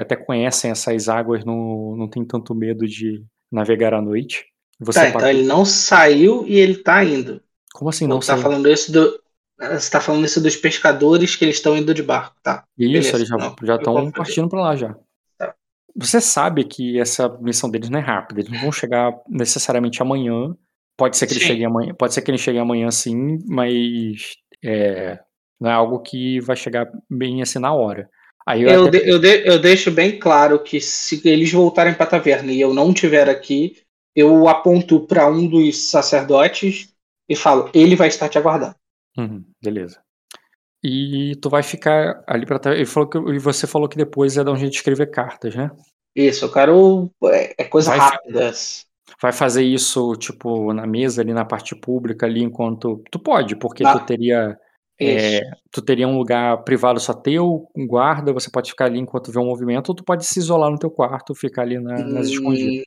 até conhecem essas águas, não, não tem tanto medo de navegar à noite. Você tá, então ele não saiu e ele tá indo. Como assim não tá falando isso do você está falando isso dos pescadores que eles estão indo de barco, tá? Isso, Beleza. eles já estão partindo para lá já. Tá. Você sabe que essa missão deles não é rápida, eles não vão chegar necessariamente amanhã. Pode ser que eles cheguem amanhã, pode ser que eles cheguem amanhã sim, mas é, não é algo que vai chegar bem assim na hora. Aí eu, eu, até... de, eu, de, eu deixo bem claro que se eles voltarem para a taverna e eu não estiver aqui, eu aponto para um dos sacerdotes e falo, ele vai estar te aguardando. Uhum, beleza. E tu vai ficar ali para trás. Ele falou que e você falou que depois é dar um jeito de escrever cartas, né? Isso, eu quero é, é coisa vai, rápida. Vai fazer isso tipo na mesa ali na parte pública ali enquanto tu pode, porque ah, tu teria é, tu teria um lugar privado só teu, um guarda, você pode ficar ali enquanto vê um movimento, ou tu pode se isolar no teu quarto, ficar ali na, nas hum, escondidas.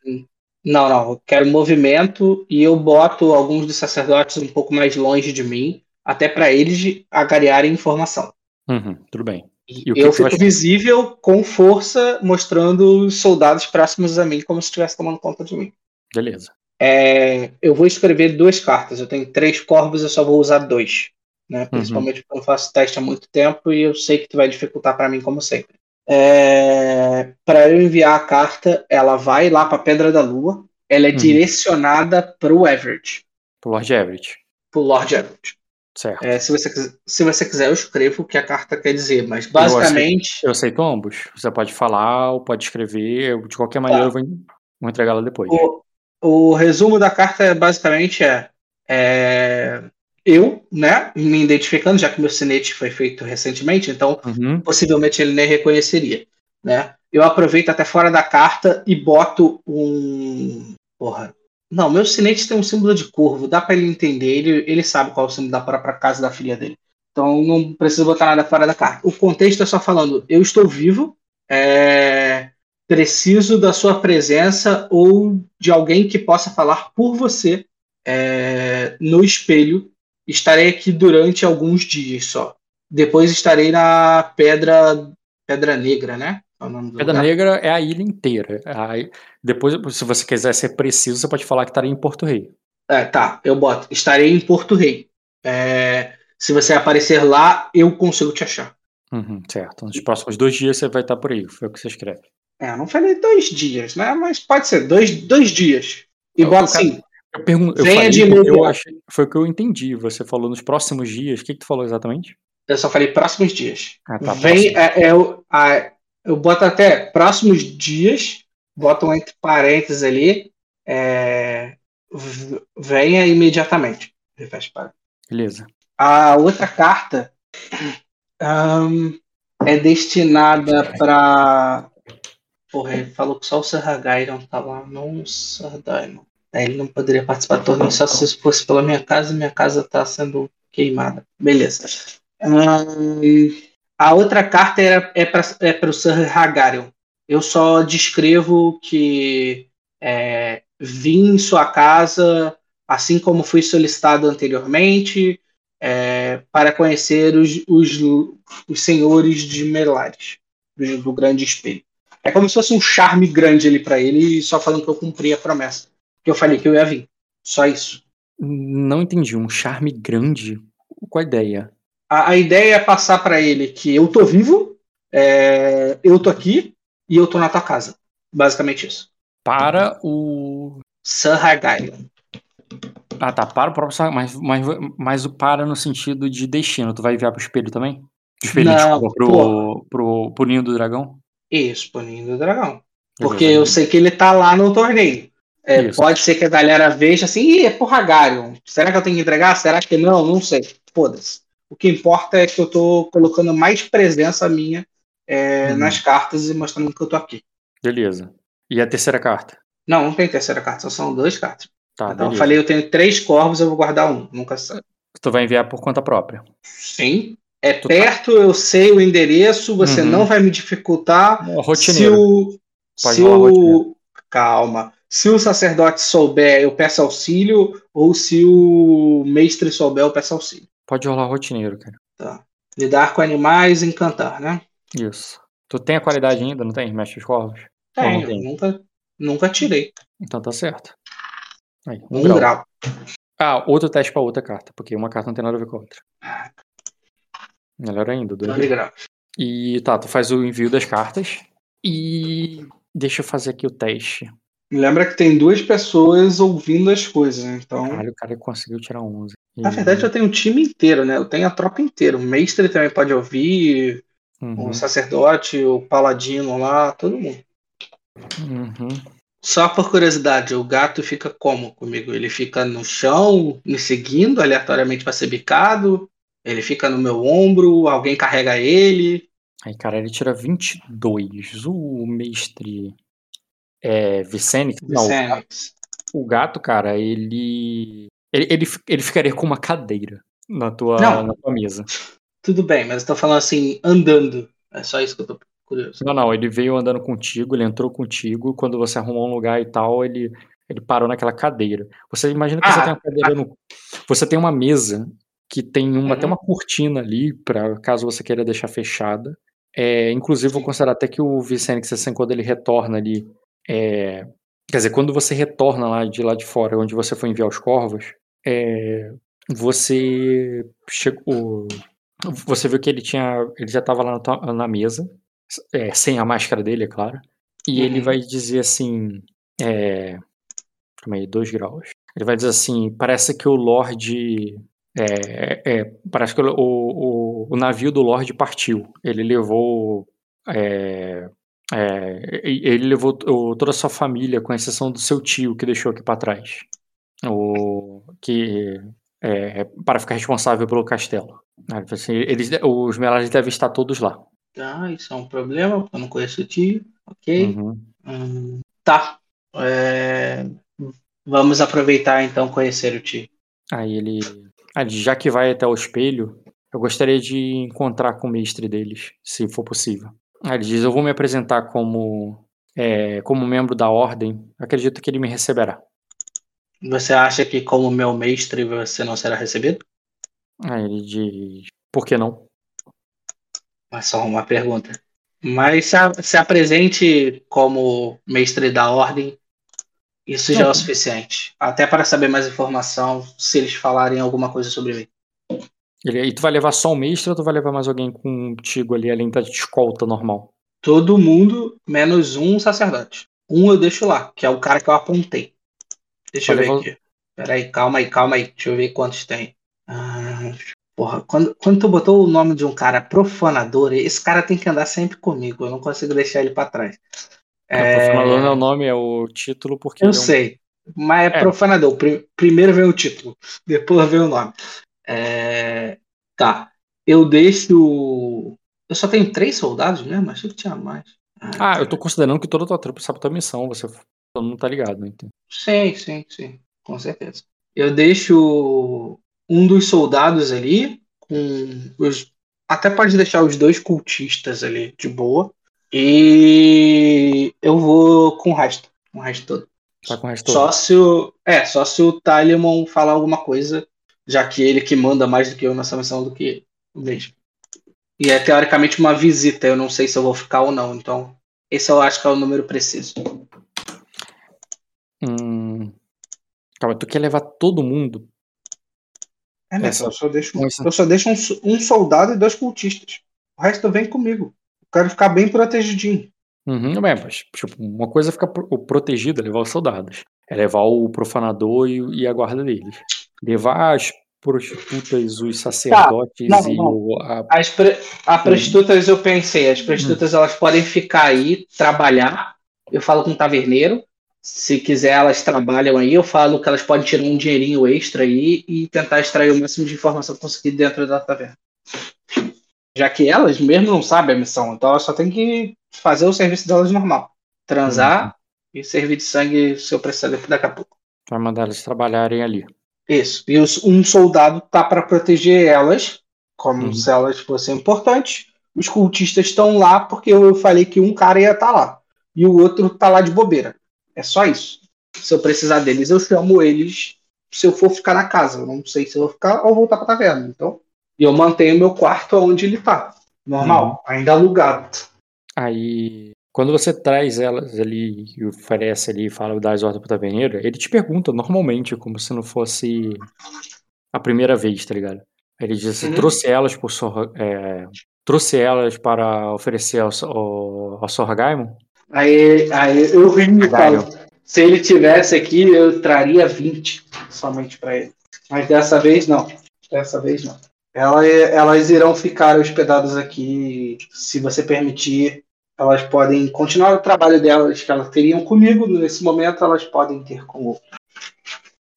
Não, não. Eu quero movimento e eu boto alguns dos sacerdotes um pouco mais longe de mim, até para eles agariarem informação. Uhum, tudo bem. E eu que fico vai- visível com força, mostrando os soldados próximos a mim, como se estivesse tomando conta de mim. Beleza. É, eu vou escrever duas cartas. Eu tenho três corvos, eu só vou usar dois. Né? Principalmente porque eu faço teste há muito tempo e eu sei que tu vai dificultar para mim, como sempre. É, para eu enviar a carta, ela vai lá para Pedra da Lua. Ela é Uhum. direcionada para o Everett, Pro Lord Everett. para o Lord Everett. Certo. É, se, você, quiser- se você quiser, eu escrevo o que a carta quer dizer, mas basicamente. Eu aceito ambos. Você pode falar ou pode escrever. Eu, de qualquer maneira, Tá. eu vou, vou entregá-la depois. O, o resumo da carta basicamente é, é, eu, né, me identificando, já que meu sinete foi feito recentemente, então Uhum. possivelmente ele nem reconheceria, né? Eu aproveito até fora da carta e boto um, porra. Não, meu sinete tem um símbolo de corvo, dá para ele entender, ele, ele sabe qual é o símbolo da própria casa da filha dele. Então não preciso botar nada fora da carta. O contexto é só falando, eu estou vivo, é, preciso da sua presença ou de alguém que possa falar por você é, no espelho. Estarei aqui durante alguns dias só. Depois estarei na Pedra Pedra Negra, né? É Pedra lugar. Negra é a ilha inteira. Aí, depois, se você quiser ser preciso, você pode falar que estaria em Porto Rei. É, tá, eu boto. Estarei em Porto Rei. É, se você aparecer lá, eu consigo te achar. Uhum, certo. Nos próximos dois dias você vai estar por aí. Foi o que você escreve. É, não falei dois dias, né? Mas pode ser dois, dois dias. E É o bota assim, Eu pergunto, eu Venha falei eu achei, foi o que eu entendi. Você falou nos próximos dias. O que, que tu falou exatamente? eu só falei próximos dias. Ah, tá. Vem, é, é o- a- eu boto até próximos dias, boto um entre parênteses ali, é, venha imediatamente. Beleza. A outra carta ahn, é destinada para. Porra, ele falou que só o Sir Hagairon tá lá, não o Sir Ele não poderia participar do torneio só se fosse pela minha casa e minha casa tá sendo queimada. Beleza. A outra carta era, é para é o Sir Hagarion. Eu só descrevo que é, vim em sua casa, assim como fui solicitado anteriormente, é, para conhecer os, os, os senhores de Melares, do, do Grande Espelho. É como se fosse um charme grande ali para ele, só falando que eu cumpri a promessa. Que eu falei que eu ia vir. Só isso. Não entendi. Um charme grande? Qual a ideia? A, a ideia é passar para ele que eu tô vivo, é, eu tô aqui e eu tô na tua casa. Basicamente isso. Para o. Sir Hagaion. Ah, tá. Para o próprio. Mas, mas, mas o para no sentido de destino. Tu vai enviar pro espelho também? Espelho, Não, desculpa, pro, pro, pro ninho do dragão? Isso, Paninho do Dragão. Porque eu sei que ele tá lá no torneio. É, pode ser que a galera veja assim, Ih, é por Hagarion. Será que eu tenho que entregar? Será que não? Não sei. Foda-se. O que importa é que eu tô colocando mais presença minha é, Uhum. nas cartas e mostrando que eu tô aqui. Beleza. E a terceira carta? Não, não tem terceira carta, só são duas cartas. Tá, então eu beleza. falei, eu tenho três corvos, eu vou guardar um. Nunca sei. Tu vai enviar por conta própria. Sim. É Tu tá- perto, eu sei o endereço, você Uhum. não vai me dificultar. Se Rotineiro. o. Pode Se o rotineiro. calma. Se o sacerdote souber, eu peço auxílio, ou se o mestre souber, eu peço auxílio. Pode rolar rotineiro, cara. Tá. Lidar com animais, encantar, né? Isso. Tu tem a qualidade ainda, não tem? Mestre dos corvos? Não tem? nunca, nunca tirei. Então tá certo. Aí, um, Um grau. grau. Ah, outro teste pra outra carta, porque uma carta não tem nada a ver com a outra. Melhor ainda, dois Dois graus. E tá, tu faz o envio das cartas. E deixa eu fazer aqui o teste. Lembra que tem duas pessoas ouvindo as coisas, né? então. Caralho, o cara conseguiu tirar 11. Na verdade, eu tenho um time inteiro, né? Eu tenho a tropa inteira. O mestre também pode ouvir, Uhum, o sacerdote, o paladino lá, todo mundo. uhum. Só por curiosidade, o gato fica como comigo? Ele fica no chão, me seguindo aleatoriamente para ser bicado? Ele fica no meu ombro? Alguém carrega ele? Aí, cara, ele tira 22. O mestre. É. Vicene? Não, o gato- Vicenix? o gato, cara, ele. Ele, ele, ele ficaria com uma cadeira na tua, Não. na tua mesa. Tudo bem, mas eu tô falando assim, andando. É só isso que eu tô curioso. Não, não, ele veio andando contigo, ele entrou contigo. Quando você arrumou um lugar e tal, ele Ele parou naquela cadeira. Você imagina que ah, você tem uma cadeira ah, no. Você tem uma mesa que tem uma, uhum. até uma cortina ali, para caso você queira deixar fechada. É, inclusive, vou considerar até que o Vicente, quando ele retorna ali. É, quer dizer, quando você retorna lá de lá de fora, onde você foi enviar os corvos, é, você chegou. Você viu que ele tinha. Ele já estava lá na, na mesa, é, sem a máscara dele, é claro. E uhum. ele vai dizer assim. É, calma aí, dois graus. Ele vai dizer assim: parece que o Lorde. É, é, parece que o, o, o, navio do Lorde partiu. Ele levou. É, é ele levou toda a sua família, com exceção do seu tio, que deixou aqui para trás. O, que, é, para ficar responsável pelo castelo. Assim, eles, os Melares devem estar todos lá. Tá, isso é um problema, eu não conheço o tio. Ok. Uhum. Hum, tá. É, vamos aproveitar então conhecer o tio. Aí ele. já que vai até o espelho, eu gostaria de encontrar com o mestre deles, se for possível. Ele diz: Eu vou me apresentar como, é, como membro da ordem. Acredito que ele me receberá. Você acha que, como meu mestre, você não será recebido? Aí ele diz: Por que não? Mas só uma pergunta. Mas se, se apresente como mestre da ordem, isso já é o suficiente. Até para saber mais informação, se eles falarem alguma coisa sobre mim. Ele, e tu vai levar só o mestre ou tu vai levar mais alguém contigo ali, além da escolta normal? Todo mundo, menos um sacerdote. Um eu deixo lá, que é o cara que eu apontei. Deixa vai eu ver levar... aqui. Peraí, calma aí, calma aí. Deixa eu ver quantos tem. Ah, Porra, quando, quando tu botou o nome de um cara profanador, esse cara tem que andar sempre comigo. Eu não consigo deixar ele para trás. É... Profanador não é o nome, é o título, porque. Eu é um... sei. Mas é, é. profanador. Primeiro vem o título, depois vem o nome. É... Tá. Eu deixo. Eu só tenho três soldados mesmo? Achei que tinha mais. Ah, ah eu tô considerando que toda a tua trupe sabe a tua missão. Você todo mundo tá ligado, né? Então. Sim, sim, sim. Com certeza. Eu deixo um dos soldados ali, com os, até pode deixar os dois cultistas ali de boa. E eu vou com o resto, com o resto todo. Tá com o resto só todo. se o, é, só se o Talimon falar alguma coisa, já que ele que manda mais do que eu nessa missão do que o mesmo. E é teoricamente uma visita, eu não sei se eu vou ficar ou não, então esse eu acho que é o número preciso. Hum. Calma, tu quer levar todo mundo é, né? Eu só deixo, eu só deixo um, um, soldado e dois cultistas. O resto vem comigo. Eu quero ficar bem protegidinho. Uhum, é, mas tipo, uma coisa é ficar protegida, é levar os soldados. É levar o profanador e, e a guarda deles. Levar as prostitutas, os sacerdotes tá, não, e não. o. A... As pre... a prostitutas eu pensei, as prostitutas hum. elas podem ficar aí, trabalhar. Eu falo com o taverneiro, se quiser, elas trabalham aí. Eu falo que elas podem tirar um dinheirinho extra aí e tentar extrair o máximo de informação conseguir dentro da taverna. Já que elas mesmo não sabem a missão, então elas só tem que fazer o serviço delas normal. Transar uhum. E servir de sangue se eu precisar daqui a pouco. Vai mandar elas trabalharem ali. Isso. E um soldado tá para proteger elas, como uhum. se elas fossem importantes. Os cultistas estão lá porque eu falei que um cara ia estar tá lá. E o outro tá lá de bobeira. É só isso. Se eu precisar deles, eu chamo eles se eu for ficar na casa. Eu não sei se eu vou ficar ou voltar pra taverna. Então, eu mantenho meu quarto onde ele tá. Normal, uhum. ainda alugado. Aí, quando você traz elas ali e oferece ali, fala das ordens pro taverneiro, ele te pergunta normalmente, como se não fosse a primeira vez, tá ligado? Ele diz: Você uhum. trouxe elas por Sor, é, trouxe elas para oferecer ao, ao, ao Sorgaimon? Aí, aí eu ri e falo, se ele tivesse aqui, eu traria 20 somente para ele. Mas dessa vez não. Dessa vez não. Ela, elas irão ficar hospedadas aqui, se você permitir. Elas podem continuar o trabalho delas que elas teriam comigo. Nesse momento, elas podem ter com outro.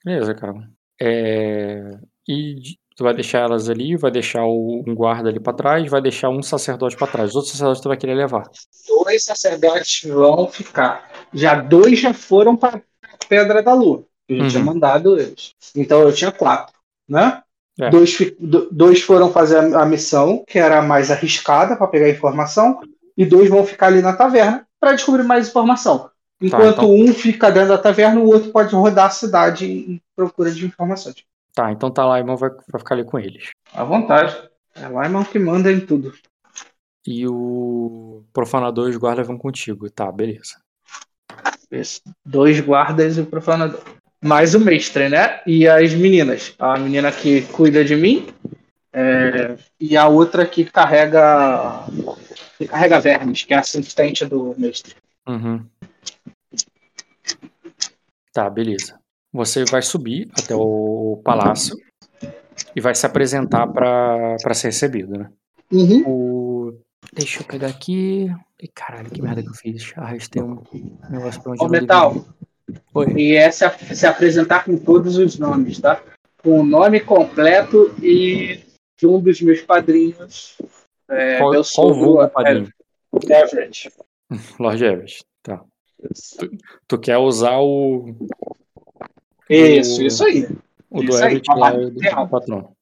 Beleza, cara. É... E Tu vai deixar elas ali, vai deixar um guarda ali para trás, vai deixar um sacerdote para trás. Os outros sacerdotes tu vai querer levar. Dois sacerdotes vão ficar. Já dois já foram para Pedra da Lua. Eu uhum. tinha mandado eles. Então eu tinha quatro, né? É. Dois, dois foram fazer a, a missão, que era mais arriscada para pegar informação, e dois vão ficar ali na taverna para descobrir mais informação. Enquanto tá, então... um fica dentro da taverna, o outro pode rodar a cidade em procura de informações. Tá, então tá lá, irmão vai, vai ficar ali com eles. À vontade. É lá, irmão, que manda em tudo. E o profanador e os guardas vão contigo. Tá, beleza. Dois guardas e o profanador. Mais o mestre, né? E as meninas. A menina que cuida de mim. É... E a outra que carrega. Que carrega vermes, que é assistente do mestre. Uhum. Tá, beleza. Você vai subir até o palácio e vai se apresentar para ser recebido, né? Uhum. O... Deixa eu pegar aqui. Caralho, que merda que eu fiz. Arrastei um negócio pra onde Ô, Metal. Oi. E é se, se apresentar com todos os nomes, tá? Com o nome completo e de um dos meus padrinhos. É, qual, eu sou qual o padrinho? Everett. <laughs> Lord Everett, tá. Tu, tu, quer usar o. Isso, o, isso aí. O isso do Everett lá do, do patrão.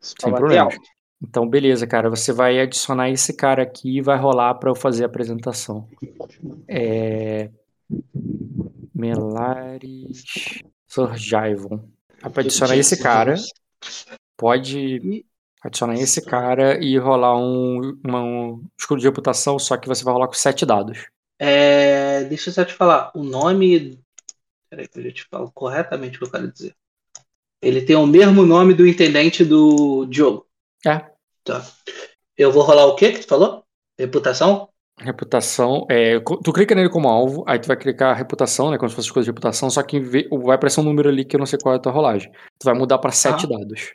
Sem problema. Então, beleza, cara. Você vai adicionar esse cara aqui e vai rolar para eu fazer a apresentação. É. Melares Sorjaivon. Para adicionar esse cara, pode adicionar esse cara e rolar um, uma, um escudo de reputação, só que você vai rolar com sete dados. É, deixa eu só te falar. O nome. Peraí que eu já te falo corretamente o que eu quero dizer. Ele tem o mesmo nome do intendente do Diogo. É. Tá. Eu vou rolar o que que tu falou? Reputação? Reputação, é, tu clica nele como alvo, aí tu vai clicar reputação, né, como se fosse coisa de reputação, só que vai aparecer um número ali que eu não sei qual é a tua rolagem. Tu vai mudar para sete ah. dados.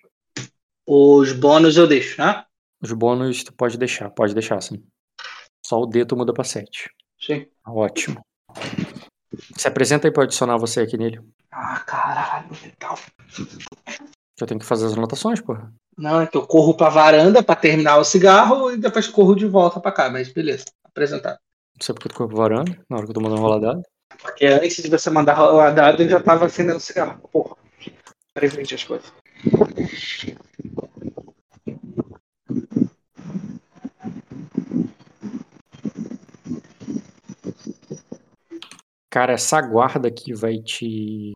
Os bônus eu deixo, né? Os bônus tu pode deixar, pode deixar sim. Só o D tu muda para sete. Sim. Ótimo. Se apresenta aí pra adicionar você aqui nele. Ah, caralho, legal. Eu tenho que fazer as anotações, porra. Não, é que eu corro pra varanda pra terminar o cigarro e depois corro de volta pra cá, mas beleza, apresentar. Não sei porque tu correu pra varanda, na hora que eu tô mandando rolar dado. Porque antes de você mandar rolar dado, eu já tava acendendo o cigarro, porra. Prevente as coisas. Cara, essa guarda aqui vai te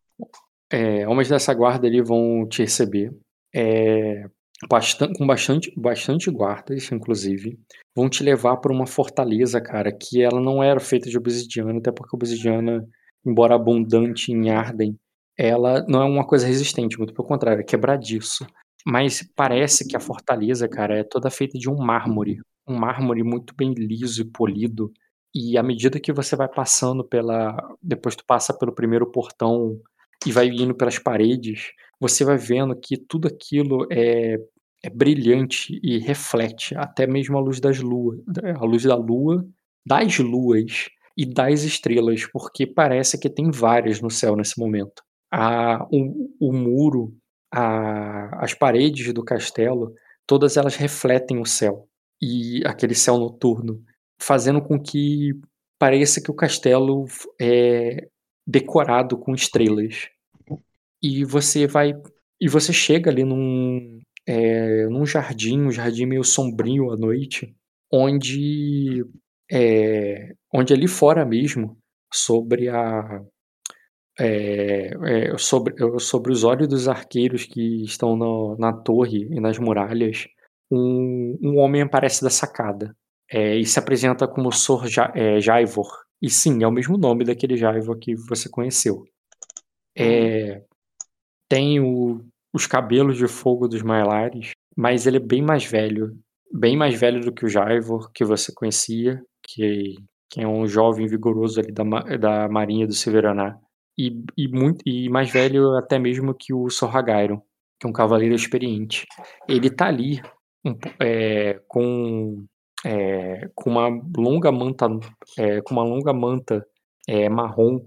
é, homens dessa guarda ali vão te receber. É, bastante, com bastante, bastante guardas, inclusive. Vão te levar para uma fortaleza, cara, que ela não era feita de obsidiana, até porque obsidiana, embora abundante em Arden, ela não é uma coisa resistente, muito pelo contrário, é quebradiço. Mas parece que a fortaleza, cara, é toda feita de um mármore. Um mármore muito bem liso e polido. E à medida que você vai passando pela. Depois tu passa pelo primeiro portão e vai indo pelas paredes, você vai vendo que tudo aquilo é, é brilhante e reflete até mesmo a luz das luas, a luz da lua, das luas e das estrelas, porque parece que tem várias no céu nesse momento. A, o, o muro, a, as paredes do castelo, todas elas refletem o céu e aquele céu noturno, fazendo com que pareça que o castelo é, decorado com estrelas. E você vai. E você chega ali num, é, num jardim, um jardim meio sombrio à noite, onde. É, onde ali fora mesmo, sobre a. É, é, sobre, sobre os olhos dos arqueiros que estão no, na torre e nas muralhas, um, um homem aparece da sacada é, e se apresenta como Sor ja, é, Jaivor, e sim, é o mesmo nome daquele Jaiva que você conheceu. É, tem o, os cabelos de fogo dos Mailares, mas ele é bem mais velho. Bem mais velho do que o Jaivor, que você conhecia, que, que é um jovem vigoroso ali da, da marinha do Severaná. E, e, muito, e mais velho até mesmo que o Sorragairon, que é um cavaleiro experiente. Ele tá ali um, é, com é, com uma longa manta, é, com uma longa manta é, marrom,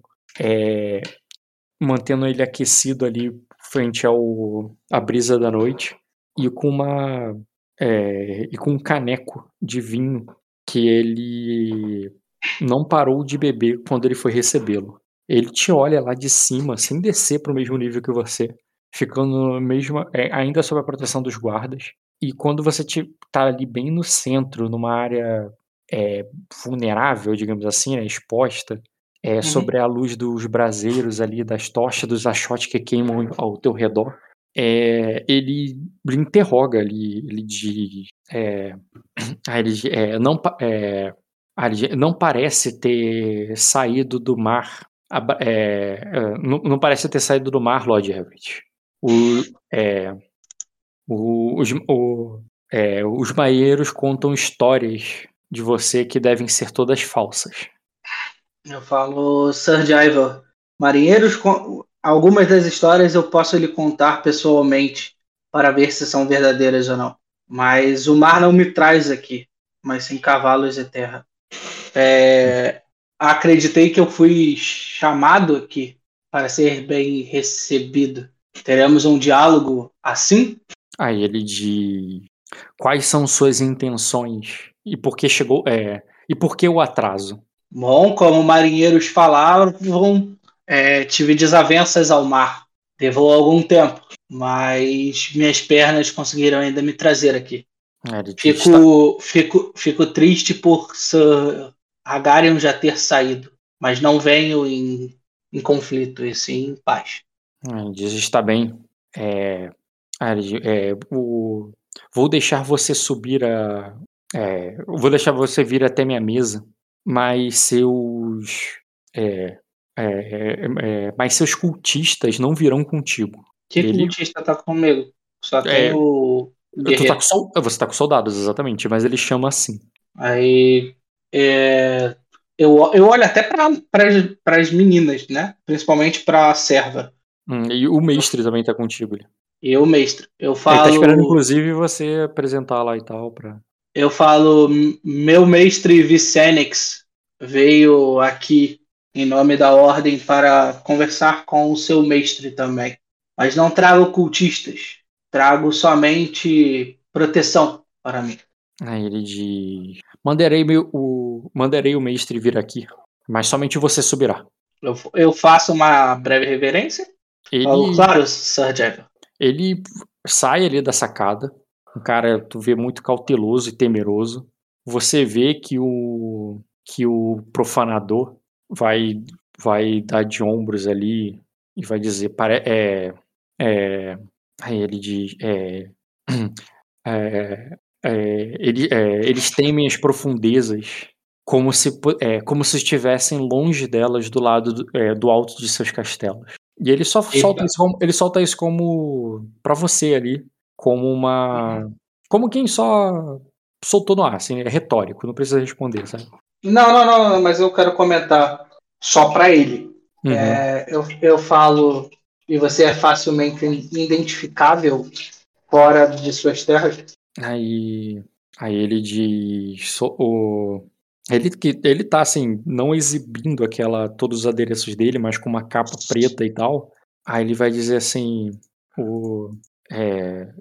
mantendo ele aquecido ali frente ao à brisa da noite e com uma e com um caneco de vinho que ele não parou de beber quando ele foi recebê-lo. Ele te olha lá de cima, sem descer para o mesmo nível que você, ficando mesmo, ainda sob a proteção dos guardas. E quando você está ali bem no centro, numa área é, vulnerável, digamos assim, né, exposta, é, uhum. sobre a luz dos braseiros ali, das tochas, dos achotes que queimam ao teu redor. É, ele interroga ali, ele diz, é, ele, é, não, é, ele não parece ter saído do mar, é, não, não, parece ter saído do mar, Lord Everett. O, é, os, o, os marinheiros contam histórias de você que devem ser todas falsas. Eu falo, Sir Jaiva, marinheiros, algumas das histórias eu posso lhe contar pessoalmente para ver se são verdadeiras ou não. Mas o mar não me traz aqui, mas sim cavalos e terra. É, acreditei que eu fui chamado aqui para ser bem recebido. Teremos um diálogo assim? Aí ele de quais são suas intenções e por que chegou é, e por que o atraso? Bom, como marinheiros falavam, é, tive desavenças ao mar. Levou algum tempo, mas minhas pernas conseguiram ainda me trazer aqui. É, fico, fico, fico triste por Sir Hagarion já ter saído, mas não venho em, em conflito, e sim em paz. É, diz está bem. É, é, o, vou deixar você subir a. É, vou deixar você vir até minha mesa mas seus é, é, é, é, mas seus cultistas não virão contigo. Que Ele... cultista tá comigo? Só tem o. Tá sol... Você tá com soldados, exatamente, mas ele chama assim. Aí. É, eu, eu olho até para as meninas, né? Principalmente para a serva. Hum, e o mestre também tá contigo. E o mestre. Eu falo. Ele tá esperando, inclusive, você apresentar lá e tal. Pra eu falo, meu mestre Vicenix veio aqui em nome da ordem para conversar com o seu mestre também. Mas não trago cultistas, trago somente proteção para mim. Aí ele diz: mandarei, meu, o, mandarei o mestre vir aqui, mas somente você subirá. Eu, eu faço uma breve reverência? Ele, Falo, claro, Sir Jack. Ele sai ali da sacada, um cara, tu vê muito cauteloso e temeroso. Você vê que o que o profanador vai vai dar de ombros ali e vai dizer para é, é aí ele diz é, <clears throat> é, é, ele, é, eles temem as profundezas como se é, como se estivessem longe delas do lado do, é, do alto de seus castelos e ele só solta isso como, ele solta isso como para você ali como uma. Uhum. Como quem só soltou no ar, assim, é retórico, não precisa responder, sabe? Não, não, não, mas eu quero comentar só para ele. Uhum. É, eu, eu falo, e você é facilmente identificável fora de suas terras? Aí, aí ele diz. O, ele, que, ele tá assim, não exibindo aquela todos os adereços dele, mas com uma capa preta e tal. Aí ele vai dizer assim: o, é,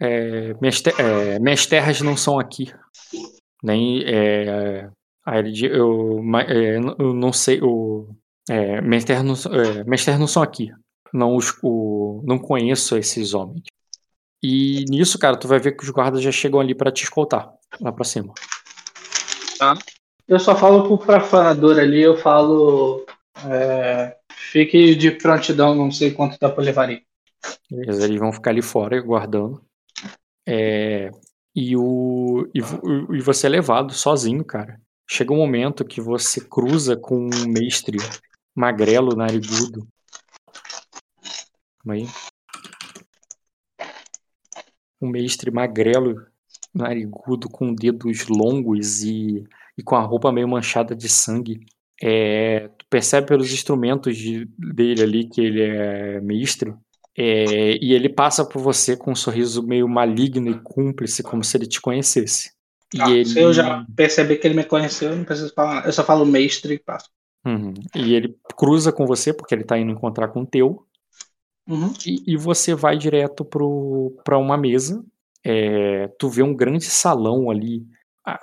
é, minhas, te, é, minhas, terras não são aqui. Nem. É, eu, é, eu não sei. O, é, minhas, terras não, é, minhas terras não são aqui. Não, os, o, não conheço esses homens. E nisso, cara, tu vai ver que os guardas já chegam ali para te escoltar lá pra cima. Tá. Eu só falo pro profanador ali, eu falo. É, fique de prontidão, não sei quanto tempo eu levaria. Beleza, eles vão ficar ali fora guardando. É, e, o, e, e, você é levado sozinho, cara. Chega um momento que você cruza com um mestre magrelo, narigudo. Calma aí. Um mestre magrelo, narigudo, com dedos longos e, e com a roupa meio manchada de sangue. É, tu percebe pelos instrumentos de, dele ali que ele é mestre é, e ele passa por você com um sorriso meio maligno e cúmplice, como se ele te conhecesse. Ah, ele... Se eu já perceber que ele me conheceu, eu não preciso falar. Eu só falo mestre e passo. Uhum. E ele cruza com você, porque ele tá indo encontrar com o teu. Uhum. E, e, você vai direto para uma mesa. É, tu vê um grande salão ali.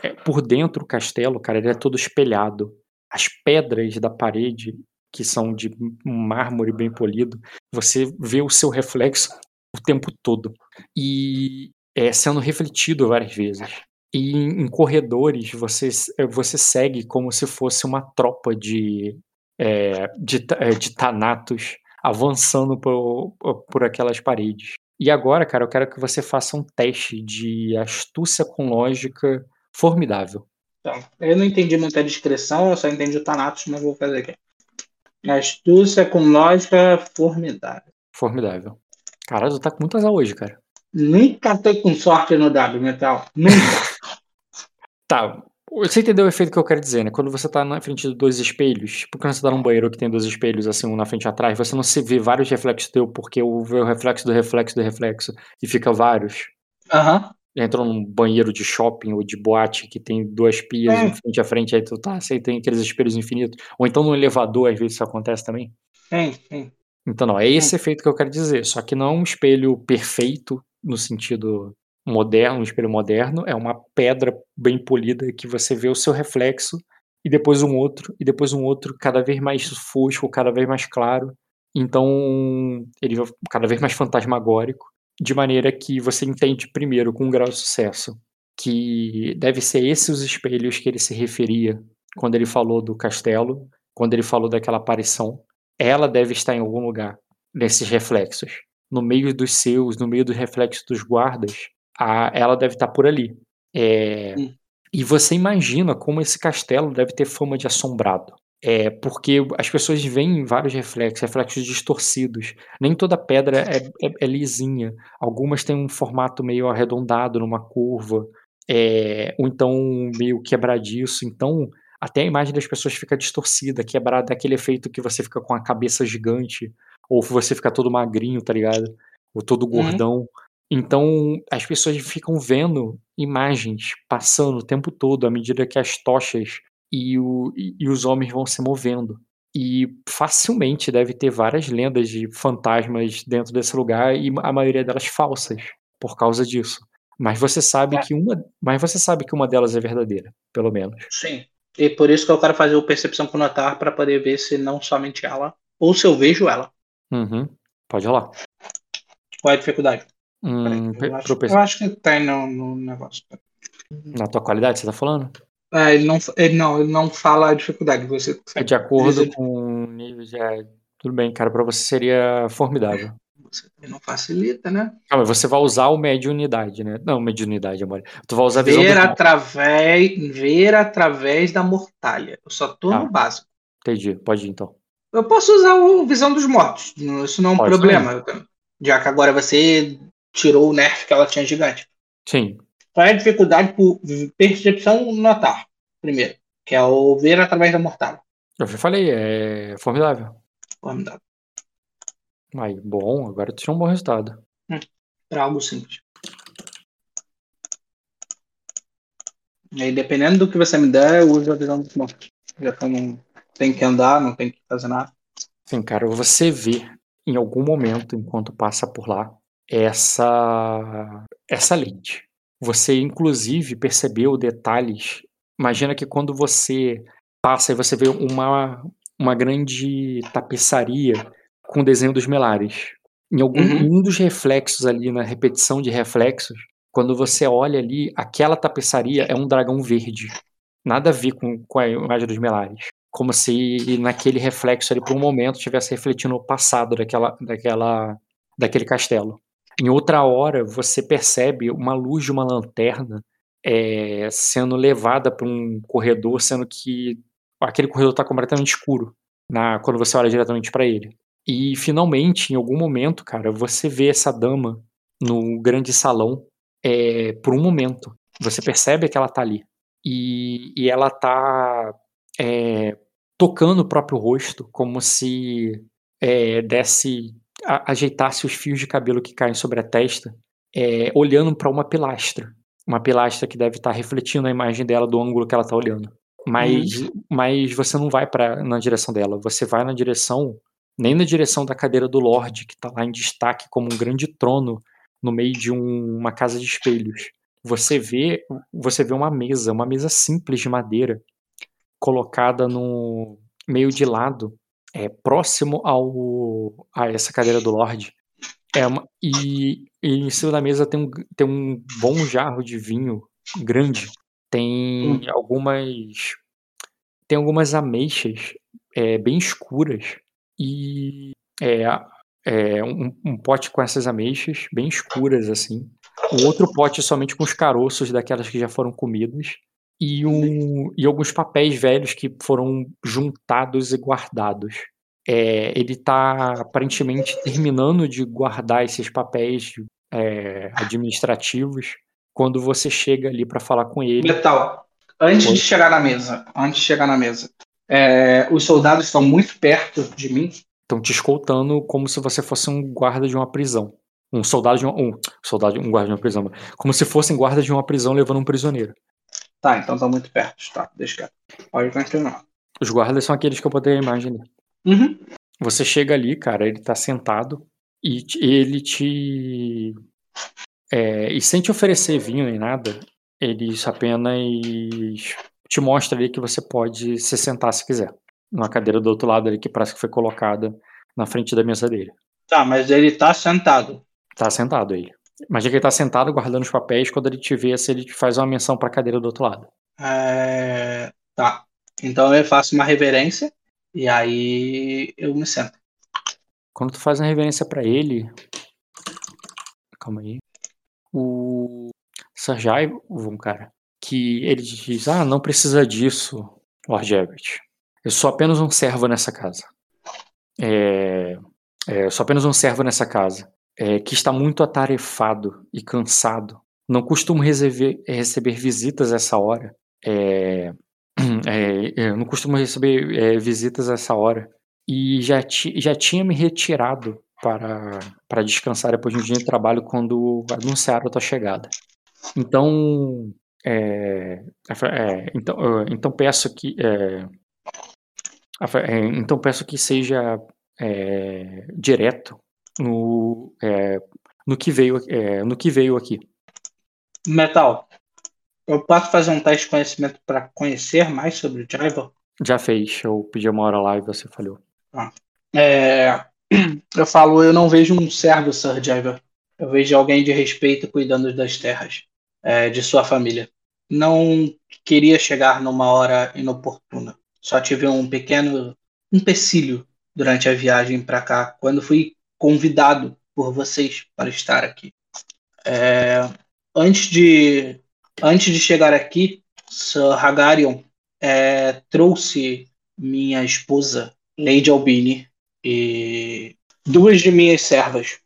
É, por dentro o castelo, cara, ele é todo espelhado. As pedras da parede que são de mármore bem polido, você vê o seu reflexo o tempo todo e é sendo refletido várias vezes. E em, em corredores você, você segue como se fosse uma tropa de, é, de, de Thanatos avançando por, por aquelas paredes. E agora, cara, eu quero que você faça um teste de astúcia com lógica formidável. Então, eu não entendi muita descrição, eu só entendi o Thanatos, mas vou fazer aqui. Astúcia com lógica formidável. Formidável. Caralho, tu tá com muitas azar hoje, cara. Nunca tô com sorte no W, Metal. Nunca. <laughs> tá, você entendeu o efeito que eu quero dizer, né? Quando você tá na frente de dois espelhos, tipo quando você tá num banheiro que tem dois espelhos, assim, um na frente e atrás, você não se vê vários reflexos teu, porque o, o reflexo do reflexo do reflexo, e fica vários. Aham. Uhum. Entrou num banheiro de shopping ou de boate que tem duas pias é. frente a frente, aí tu tá, você tem aqueles espelhos infinitos. Ou então no elevador, às vezes isso acontece também. Sim, sim. Então não, é esse efeito que eu quero dizer. Só que não é um espelho perfeito no sentido moderno, um espelho moderno, é uma pedra bem polida que você vê o seu reflexo e depois um outro, e depois um outro, cada vez mais fosco, cada vez mais claro. Então, ele vai cada vez mais fantasmagórico, de maneira que você entende primeiro com um grau de sucesso que deve ser esses os espelhos que ele se referia quando ele falou do castelo, quando ele falou daquela aparição. Ela deve estar em algum lugar nesses reflexos, no meio dos seus, no meio dos reflexos dos guardas, a, ela deve estar por ali. É, e você imagina como esse castelo deve ter fama de assombrado. É, porque as pessoas veem vários reflexos, reflexos distorcidos. Nem toda pedra é, é, é lisinha. Algumas têm um formato meio arredondado, numa curva, é, ou então meio quebradiço. Então, até a imagem das pessoas fica distorcida, quebrada, aquele efeito que você fica com a cabeça gigante, ou você fica todo magrinho, tá ligado? Ou todo uhum. gordão. Então, as pessoas ficam vendo imagens passando o tempo todo à medida que as tochas e, o, e, e os homens vão se movendo. E facilmente deve ter várias lendas de fantasmas dentro desse lugar e a maioria delas falsas por causa disso. Mas você sabe é. que uma, mas você sabe que uma delas é verdadeira, pelo menos. Sim. E por isso que eu quero fazer o percepção com notar para poder ver se não somente ela ou se eu vejo ela. Uhum. Pode rolar. Qual é a dificuldade? Hum, eu, acho, eu, acho, que tem no, no, negócio. Na tua qualidade, você tá falando? É, ele não, ele não, ele não fala a dificuldade. Você é de acordo com o nível de. É, tudo bem, cara, para você seria formidável. Você não facilita, né? Mas você vai usar o mediunidade, né? Não, mediunidade, amor. Tu vai usar a visão ver do... através Ver através da mortalha. Eu só tô ah, no básico. Entendi, pode ir então. Eu posso usar o visão dos mortos. Isso não é um pode problema. Também. Já que agora você tirou o nerf que ela tinha gigante. Sim. Qual é a dificuldade por percepção notar, primeiro? Que é o ver através da mortalha. Eu já falei, é formidável. Formidável. Aí, bom, agora tu tinha um bom resultado. Hum, pra algo simples. E aí, dependendo do que você me der, eu uso a visão dos mortos. Já que eu não tenho que andar, não tenho que fazer nada. Sim, cara, você vê em algum momento, enquanto passa por lá, essa essa lente. Você inclusive percebeu detalhes. Imagina que quando você passa e você vê uma uma grande tapeçaria com o desenho dos melares. Em algum uhum. um dos reflexos ali na repetição de reflexos, quando você olha ali, aquela tapeçaria é um dragão verde. Nada a ver com, com a imagem dos melares. Como se naquele reflexo ali, por um momento, estivesse refletindo o passado daquela, daquela, daquele castelo. Em outra hora, você percebe uma luz de uma lanterna é, sendo levada para um corredor, sendo que aquele corredor está completamente escuro na, quando você olha diretamente para ele. E finalmente, em algum momento, cara, você vê essa dama no grande salão é, por um momento. Você percebe que ela tá ali. E, e ela tá é, tocando o próprio rosto, como se é, desse a, ajeitasse os fios de cabelo que caem sobre a testa, é, olhando para uma pilastra. Uma pilastra que deve estar tá refletindo a imagem dela do ângulo que ela está olhando. Mas, uhum. mas você não vai para na direção dela, você vai na direção, nem na direção da cadeira do Lorde, que está lá em destaque como um grande trono no meio de um, uma casa de espelhos. Você vê, você vê uma mesa, uma mesa simples de madeira, colocada no meio de lado é, próximo ao a essa cadeira do Lorde. É uma, e, e, em cima da mesa tem um, tem um bom jarro de vinho grande. Tem hum. algumas tem algumas ameixas é, bem escuras e é, é um, um, pote com essas ameixas bem escuras assim, um outro pote somente com os caroços daquelas que já foram comidas e, um, e alguns papéis velhos que foram juntados e guardados. É, ele está aparentemente terminando de guardar esses papéis é, administrativos quando você chega ali para falar com ele. Metal, antes Oi? de chegar na mesa, antes de chegar na mesa, é, os soldados estão muito perto de mim. Estão te escoltando como se você fosse um guarda de uma prisão. Um soldado de uma, um soldado, um guarda de uma prisão, como se fossem guarda de uma prisão levando um prisioneiro. Tá, então estão muito perto. Tá, deixa quieto. Pode continuar. Os guardas são aqueles que eu botei a imagem ali. Uhum. Você chega ali, cara, ele tá sentado e ele te. É, e sem te oferecer vinho nem nada, ele apenas te mostra ali que você pode se sentar se quiser. Numa cadeira do outro lado ali que parece que foi colocada na frente da mesa dele. Tá, mas ele tá sentado. Tá sentado ele. Imagina que ele tá sentado guardando os papéis, quando ele te vê, se ele faz uma menção pra cadeira do outro lado. É... Tá. Então eu faço uma reverência e aí eu me sento. Quando tu faz uma reverência para ele. Calma aí. O Sarjai, cara, que ele diz: Ah, não precisa disso, Lord Everett. Eu sou apenas um servo nessa casa. É, é, eu sou apenas um servo nessa casa é, que está muito atarefado e cansado. Não costumo receber, receber visitas essa hora. É, <clears throat> é, não costumo receber é, visitas essa hora. E já, ti, já tinha me retirado para, para descansar depois de um dia de trabalho quando anunciaram a tua chegada. Então, é, é, então, então peço que é, então peço que seja é, direto no, é, no, que veio, é, no que veio aqui. Metal, eu posso fazer um teste de conhecimento para conhecer mais sobre o Jaiva? Já fez, eu pedi uma hora lá e você falhou. Ah. É, <clears throat> eu falo, eu não vejo um servo, Sir Jaiva. Eu vejo alguém de respeito cuidando das terras, é, de sua família. Não queria chegar numa hora inoportuna. Só tive um pequeno empecilho durante a viagem para cá, quando fui convidado por vocês para estar aqui. É, antes, de, antes de chegar aqui, Sir Hagarion é, trouxe minha esposa, Lady Albini, e duas de minhas servas.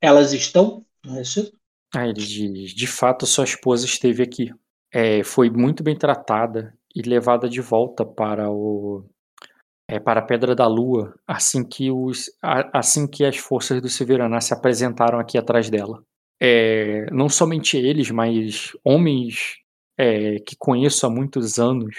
Elas estão no recinto? Ah, ele diz, de fato, sua esposa esteve aqui. É, foi muito bem tratada e levada de volta para o é, para a Pedra da Lua assim que, os, a, assim que as forças do Severaná se apresentaram aqui atrás dela. É, não somente eles, mas homens é, que conheço há muitos anos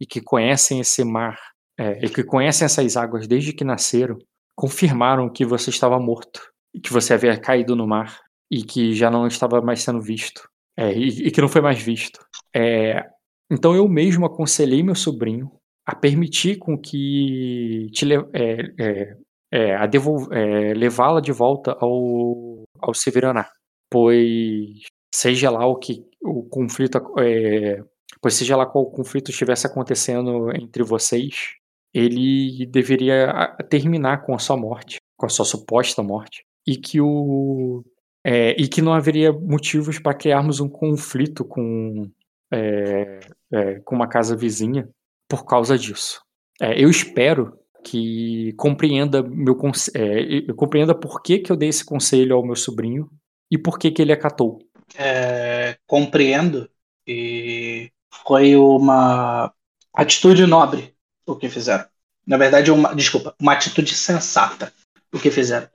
e que conhecem esse mar é, e que conhecem essas águas desde que nasceram, confirmaram que você estava morto que você havia caído no mar e que já não estava mais sendo visto é, e, e, que não foi mais visto. É, então eu mesmo aconselhei meu sobrinho a permitir com que te é, é, é, a é, levá-la de volta ao, ao Severaná, pois seja lá o que o conflito, é, pois seja lá qual conflito estivesse acontecendo entre vocês, ele deveria terminar com a sua morte, com a sua suposta morte, e que o é, e que não haveria motivos para criarmos um conflito com é, é, com uma casa vizinha por causa disso. É, eu espero que compreenda meu é, compreenda por que, que eu dei esse conselho ao meu sobrinho e por que, que ele acatou. É, compreendo e foi uma atitude nobre o que fizeram. Na verdade, uma desculpa, uma atitude sensata o que fizeram.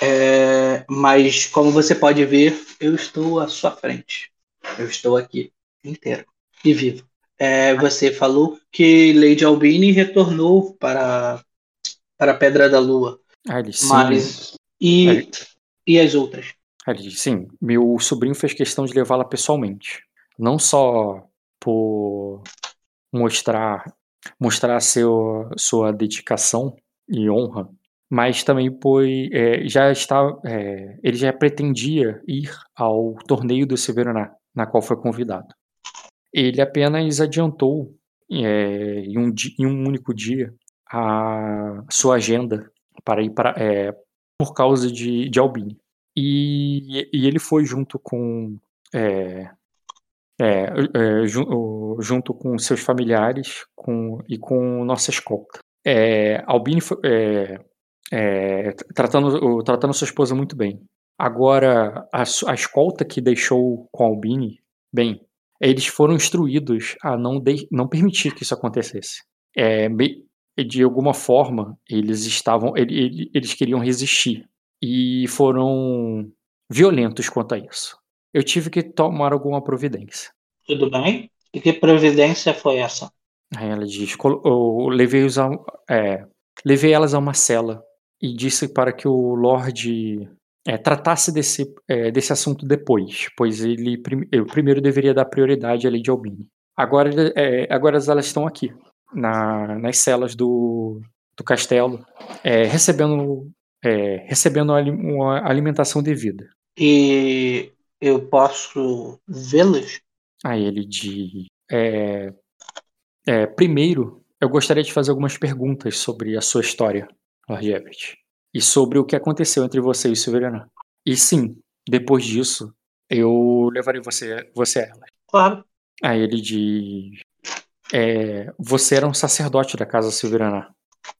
É, mas como você pode ver, eu estou à sua frente. Eu estou aqui inteiro e vivo. É, você falou que Lady Albini retornou para, para a Pedra da Lua. Sim. Mas. E, e as outras? Ele, sim, meu sobrinho fez questão de levá-la pessoalmente. Não só por mostrar mostrar seu, sua dedicação e honra, mas também pois é, já está é, ele já pretendia ir ao torneio do Severaná, na qual foi convidado. Ele apenas adiantou é, em, um, em um único dia a sua agenda para ir para é, por causa de, de Albini. E, e ele foi junto com é, é, é, junto com seus familiares com, e com nossa escolta. É, Albini foi, tratando, tratando sua esposa muito bem. Agora, a, a escolta que deixou com Albini, bem, eles foram instruídos a não, de, não permitir que isso acontecesse. É, de alguma forma, eles estavam, eles queriam resistir e foram violentos quanto a isso. Eu tive que tomar alguma providência. Tudo bem? E que providência foi essa? Aí ela diz: eu levei, a, é, levei elas a uma cela e disse para que o Lorde é, tratasse desse, é, desse assunto depois, pois ele eu primeiro deveria dar prioridade à Lady Albini. Agora, é, agora elas estão aqui, na, nas celas do, do castelo, é, recebendo, é, recebendo uma alimentação devida. E eu posso vê-las? Aí ele diz: é, é, primeiro, eu gostaria de fazer algumas perguntas sobre a sua história, Lord Everett, e sobre o que aconteceu entre você e o Silverana. E sim, depois disso, eu levarei você, você a ela. Claro. Aí ele diz: é, Você era um sacerdote da casa Silverana.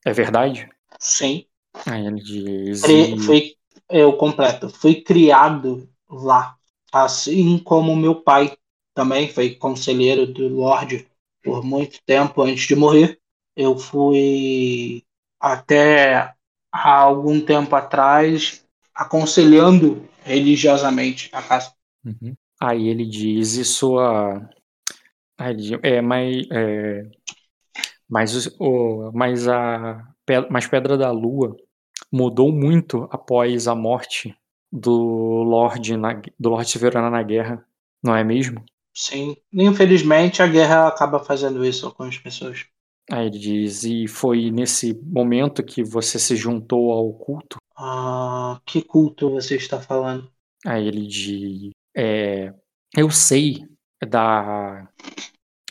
É verdade? Sim. Aí ele diz. Fui, fui, eu completo. Fui criado lá. Assim como meu pai também foi conselheiro do Lorde por muito tempo antes de morrer. Eu fui até há algum tempo atrás aconselhando religiosamente a casa. Uhum. Aí ele diz e sua é, mas, é, mas, o, mas a mas Pedra da Lua mudou muito após a morte do Lorde na, do Lorde Severana na guerra, não é mesmo? Sim, infelizmente a guerra acaba fazendo isso com as pessoas. Aí ele diz, e foi nesse momento que você se juntou ao culto? Ah, que culto você está falando? Aí ele diz, é, eu sei da,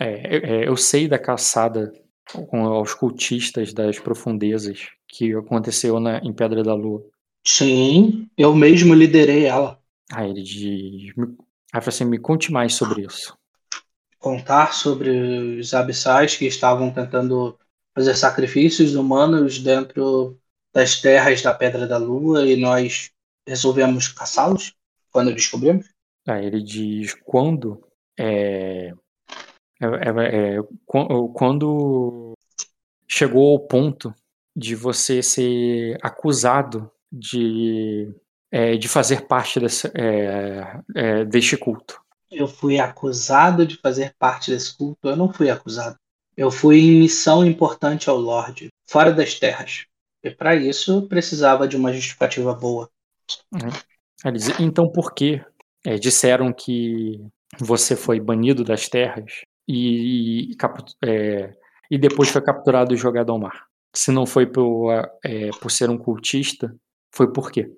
é, é, eu sei da caçada aos cultistas das profundezas que aconteceu na, em Pedra da Lua. Sim, eu mesmo liderei ela. Aí ele diz, Aí assim, me conte mais sobre isso. Contar sobre os abissais que estavam tentando fazer sacrifícios humanos dentro das terras da Pedra da Lua e nós resolvemos caçá-los quando descobrimos. Aí ele diz quando é, é, é, é quando chegou ao ponto de você ser acusado de é, de fazer parte desse, é, é, deste culto? Eu fui acusado de fazer parte desse culto? Eu não fui acusado. Eu fui em missão importante ao Lorde, fora das terras. E para isso precisava de uma justificativa boa. Então por que é, disseram que você foi banido das terras e, e, é, e depois foi capturado e jogado ao mar? Se não foi por, é, por ser um cultista, foi por quê?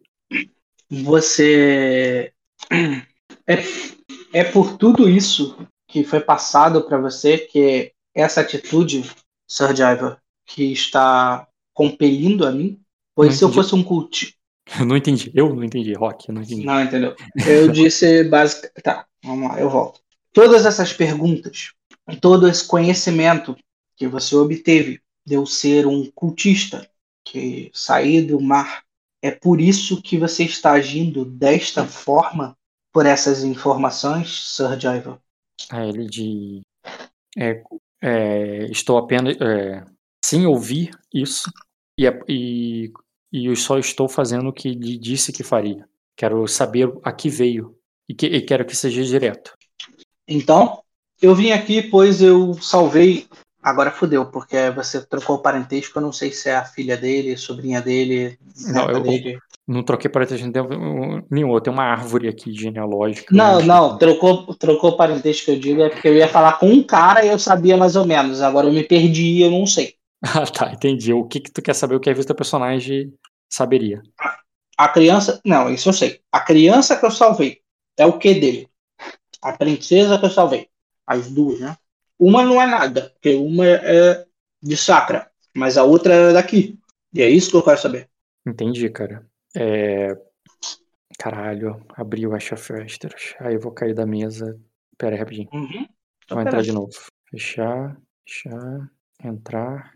você <clears throat> é, é por tudo isso que foi passado para você que essa atitude, Sir Jaiva, que está compelindo a mim, pois se eu fosse um culto. Eu não entendi, eu não entendi, Rock, eu não entendi. Não, entendeu? Eu <laughs> disse basicamente. Tá, vamos lá, eu volto. Todas essas perguntas, todo esse conhecimento que você obteve de eu ser um cultista que saí do mar é por isso que você está agindo desta forma por essas informações, Sir Jaiva? A ele de. É, é, estou apenas. É, sim, ouvir isso e, e, e eu só estou fazendo o que lhe disse que faria. Quero saber a que veio e, que, e quero que seja direto. Então, eu vim aqui pois eu salvei Agora fudeu, porque você trocou o parentesco, eu não sei se é a filha dele, sobrinha dele, não, eu, dele. Não troquei parentesco nenhum, eu tenho uma árvore aqui genealógica. Não, não, trocou, trocou parentesco, eu digo, é porque eu ia falar com um cara e eu sabia mais ou menos, agora eu me perdi e eu não sei. <laughs> Ah, tá, entendi. O que, que tu quer saber, o que a vista personagem saberia? A criança, não, isso eu sei. A criança que eu salvei é o que dele? A princesa que eu salvei. As duas, né? Uma não é nada, porque uma é de sacra. mas a outra era daqui. E é isso que eu quero saber. Entendi, cara. É... Caralho, abri o Acha Festers. Aí eu vou cair da mesa. Pera aí, rapidinho. Uhum. Vou entrar de novo. Fechar, fechar, entrar.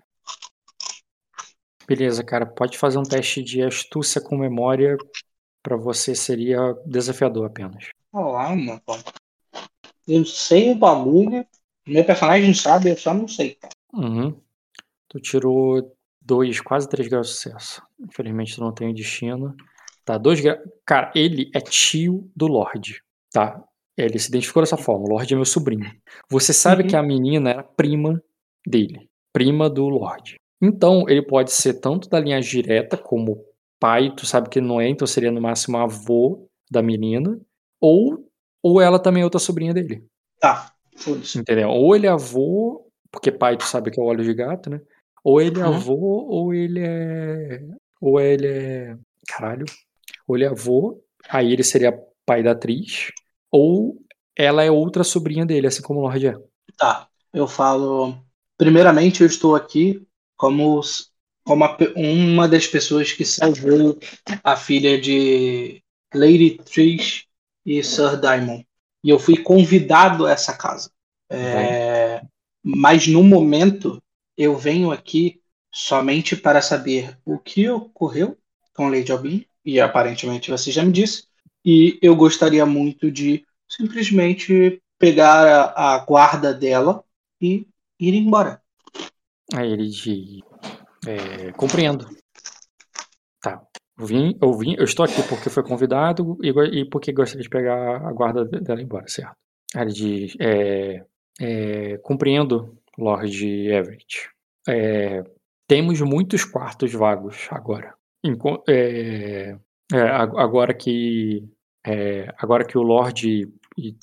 Beleza, cara. Pode fazer um teste de astúcia com memória. Pra você seria desafiador apenas. Olá, mano. Eu sei o bagulho. Meu personagem sabe, eu só não sei, cara. Uhum. Tu tirou dois, quase três graus de sucesso. Infelizmente tu não tem o destino. Tá, dois graus. Cara, ele é tio do Lorde, tá? Ele se identificou dessa forma. O Lorde é meu sobrinho. Você sabe Uhum. que a menina era prima dele, prima do Lorde. Então, ele pode ser tanto da linha direta, como pai, tu sabe que não é, então seria no máximo avô da menina, ou, ou ela também é outra sobrinha dele. Tá, foda-se. Entendeu? Ou ele é avô, porque pai tu sabe que é o olho de gato, né? Ou ele é Uhum. avô, ou ele é. Ou ele é. Caralho. Ou ele é avô, aí ele seria pai da atriz. Ou ela é outra sobrinha dele, assim como o Lorde é. Tá, eu falo. Primeiramente, eu estou aqui como, como a uma das pessoas que salvou a filha de Lady Trish e Sir Diamond. E eu fui convidado a essa casa. É, mas no momento, eu venho aqui somente para saber o que ocorreu com Lady Albin, e aparentemente você já me disse, e eu gostaria muito de simplesmente pegar a, a guarda dela e ir embora. Aí ele diz. É, compreendo. Eu vim, eu vim, eu estou aqui porque foi convidado e, e porque gostaria de pegar a guarda de- dela embora, certo? Ele diz. É, é, compreendo, Lord Everett. É, temos muitos quartos vagos agora. Enqu- é, é, ag- agora que é, agora que o Lorde e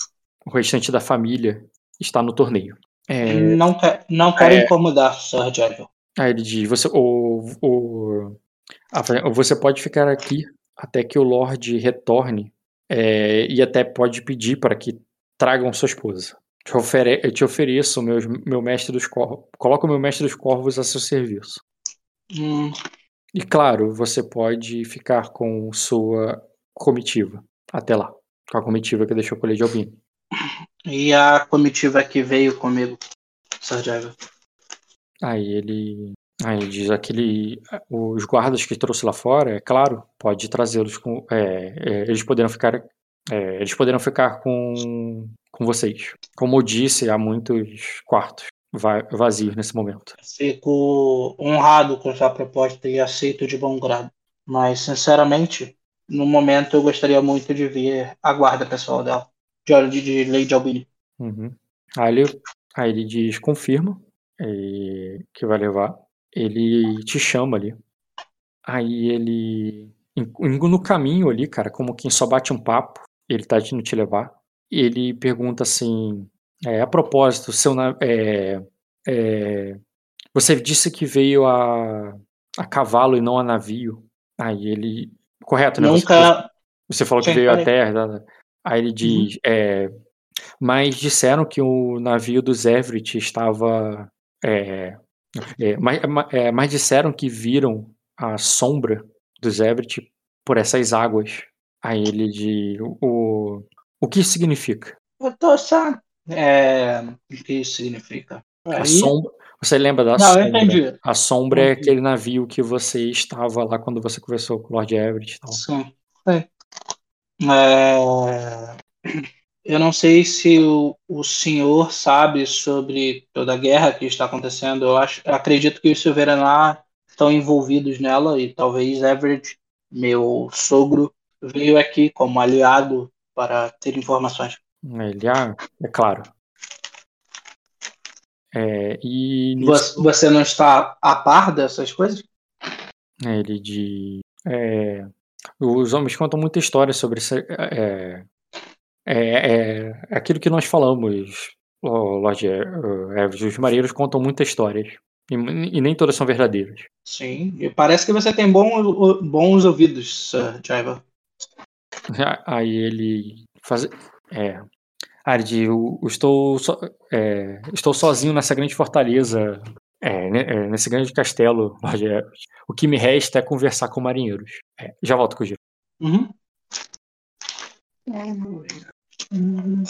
o restante da família está no torneio. É, Não, que, não quero É. incomodar, Sir Javel. Aí ele diz: você, o, o, a- você pode ficar aqui até que o Lorde retorne é, e até pode pedir para que tragam sua esposa. Te ofere, eu te ofereço meus, meu mestre dos corvos. Coloco o meu mestre dos corvos a seu serviço. Hum, E claro, você pode ficar com sua comitiva até lá. Com a comitiva que deixou o Lady Albini. e a comitiva que veio comigo, Javel. Aí ele. Aí ele diz aquele. Os guardas que trouxe lá fora, é claro, pode trazê-los com. é, é, eles poderão ficar. é, eles poderão ficar com, com vocês. Como eu disse, há muitos quartos va- vazios nesse momento. Fico honrado com sua proposta e aceito de bom grado. Mas, sinceramente, no momento eu gostaria muito de ver a guarda pessoal dela, de, de, de Lady Albini. Uhum. Aí, ele, aí ele diz: confirma é, que vai levar. Ele te chama ali. Aí ele. No caminho ali, cara, como quem só bate um papo, ele tá indo te levar. Ele pergunta assim: é, a propósito, seu é, é, você disse que veio a, a cavalo e não a navio. Aí ele. Correto, né? Você- Nunca. você falou que veio a falei. terra. tá, tá. Aí ele diz: é, mas disseram que o navio dos Everett estava. É, é, mas, ma- é, mas disseram que viram a sombra dos Everett por essas águas. Aí ele diz: o, o que isso significa? Eu tô só. É, o que isso significa? A Aí- sombra. Você lembra da Não, eu sombra? entendi. A sombra é Entendi. aquele navio que você estava lá quando você conversou com o Lord Everett e tal. Sim. É. É, <clears throat> Eu não sei se o, o senhor sabe sobre toda a guerra que está acontecendo. Eu, acho, acredito que os Silveranar estão envolvidos nela e talvez Everett, meu sogro, veio aqui como aliado para ter informações. Ele, ah, é claro. É, e Você, você não está a par dessas coisas? Ele de. é, os homens contam muita história sobre isso. É, é, é, é aquilo que nós falamos, Lorde Everett. Os marinheiros contam muitas histórias. E, e nem todas são verdadeiras. Sim. E parece que você tem bom, bons ouvidos, Sir Jaiva. Aí ele faz. É, ah, diz, eu, eu estou, so, é, estou sozinho nessa grande fortaleza. É, é, nesse grande castelo, o que me resta é conversar com marinheiros. É, já volto com o Giro. Uhum. Uhum.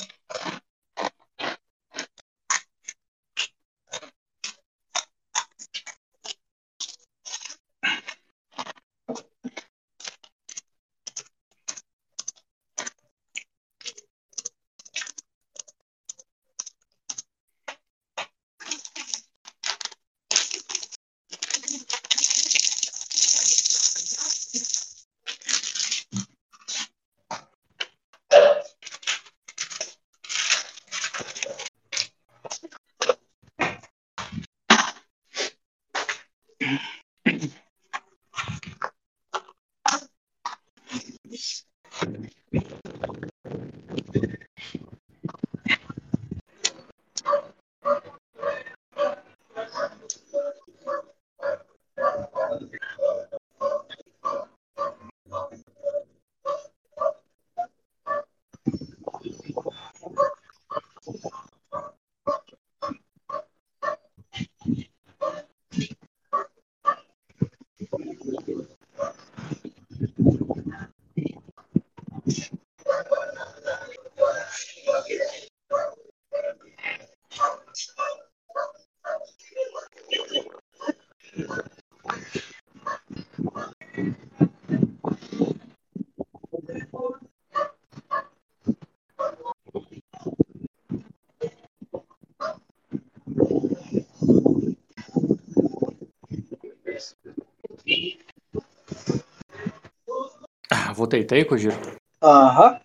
Voltei, tá aí, Kojiro? Aham.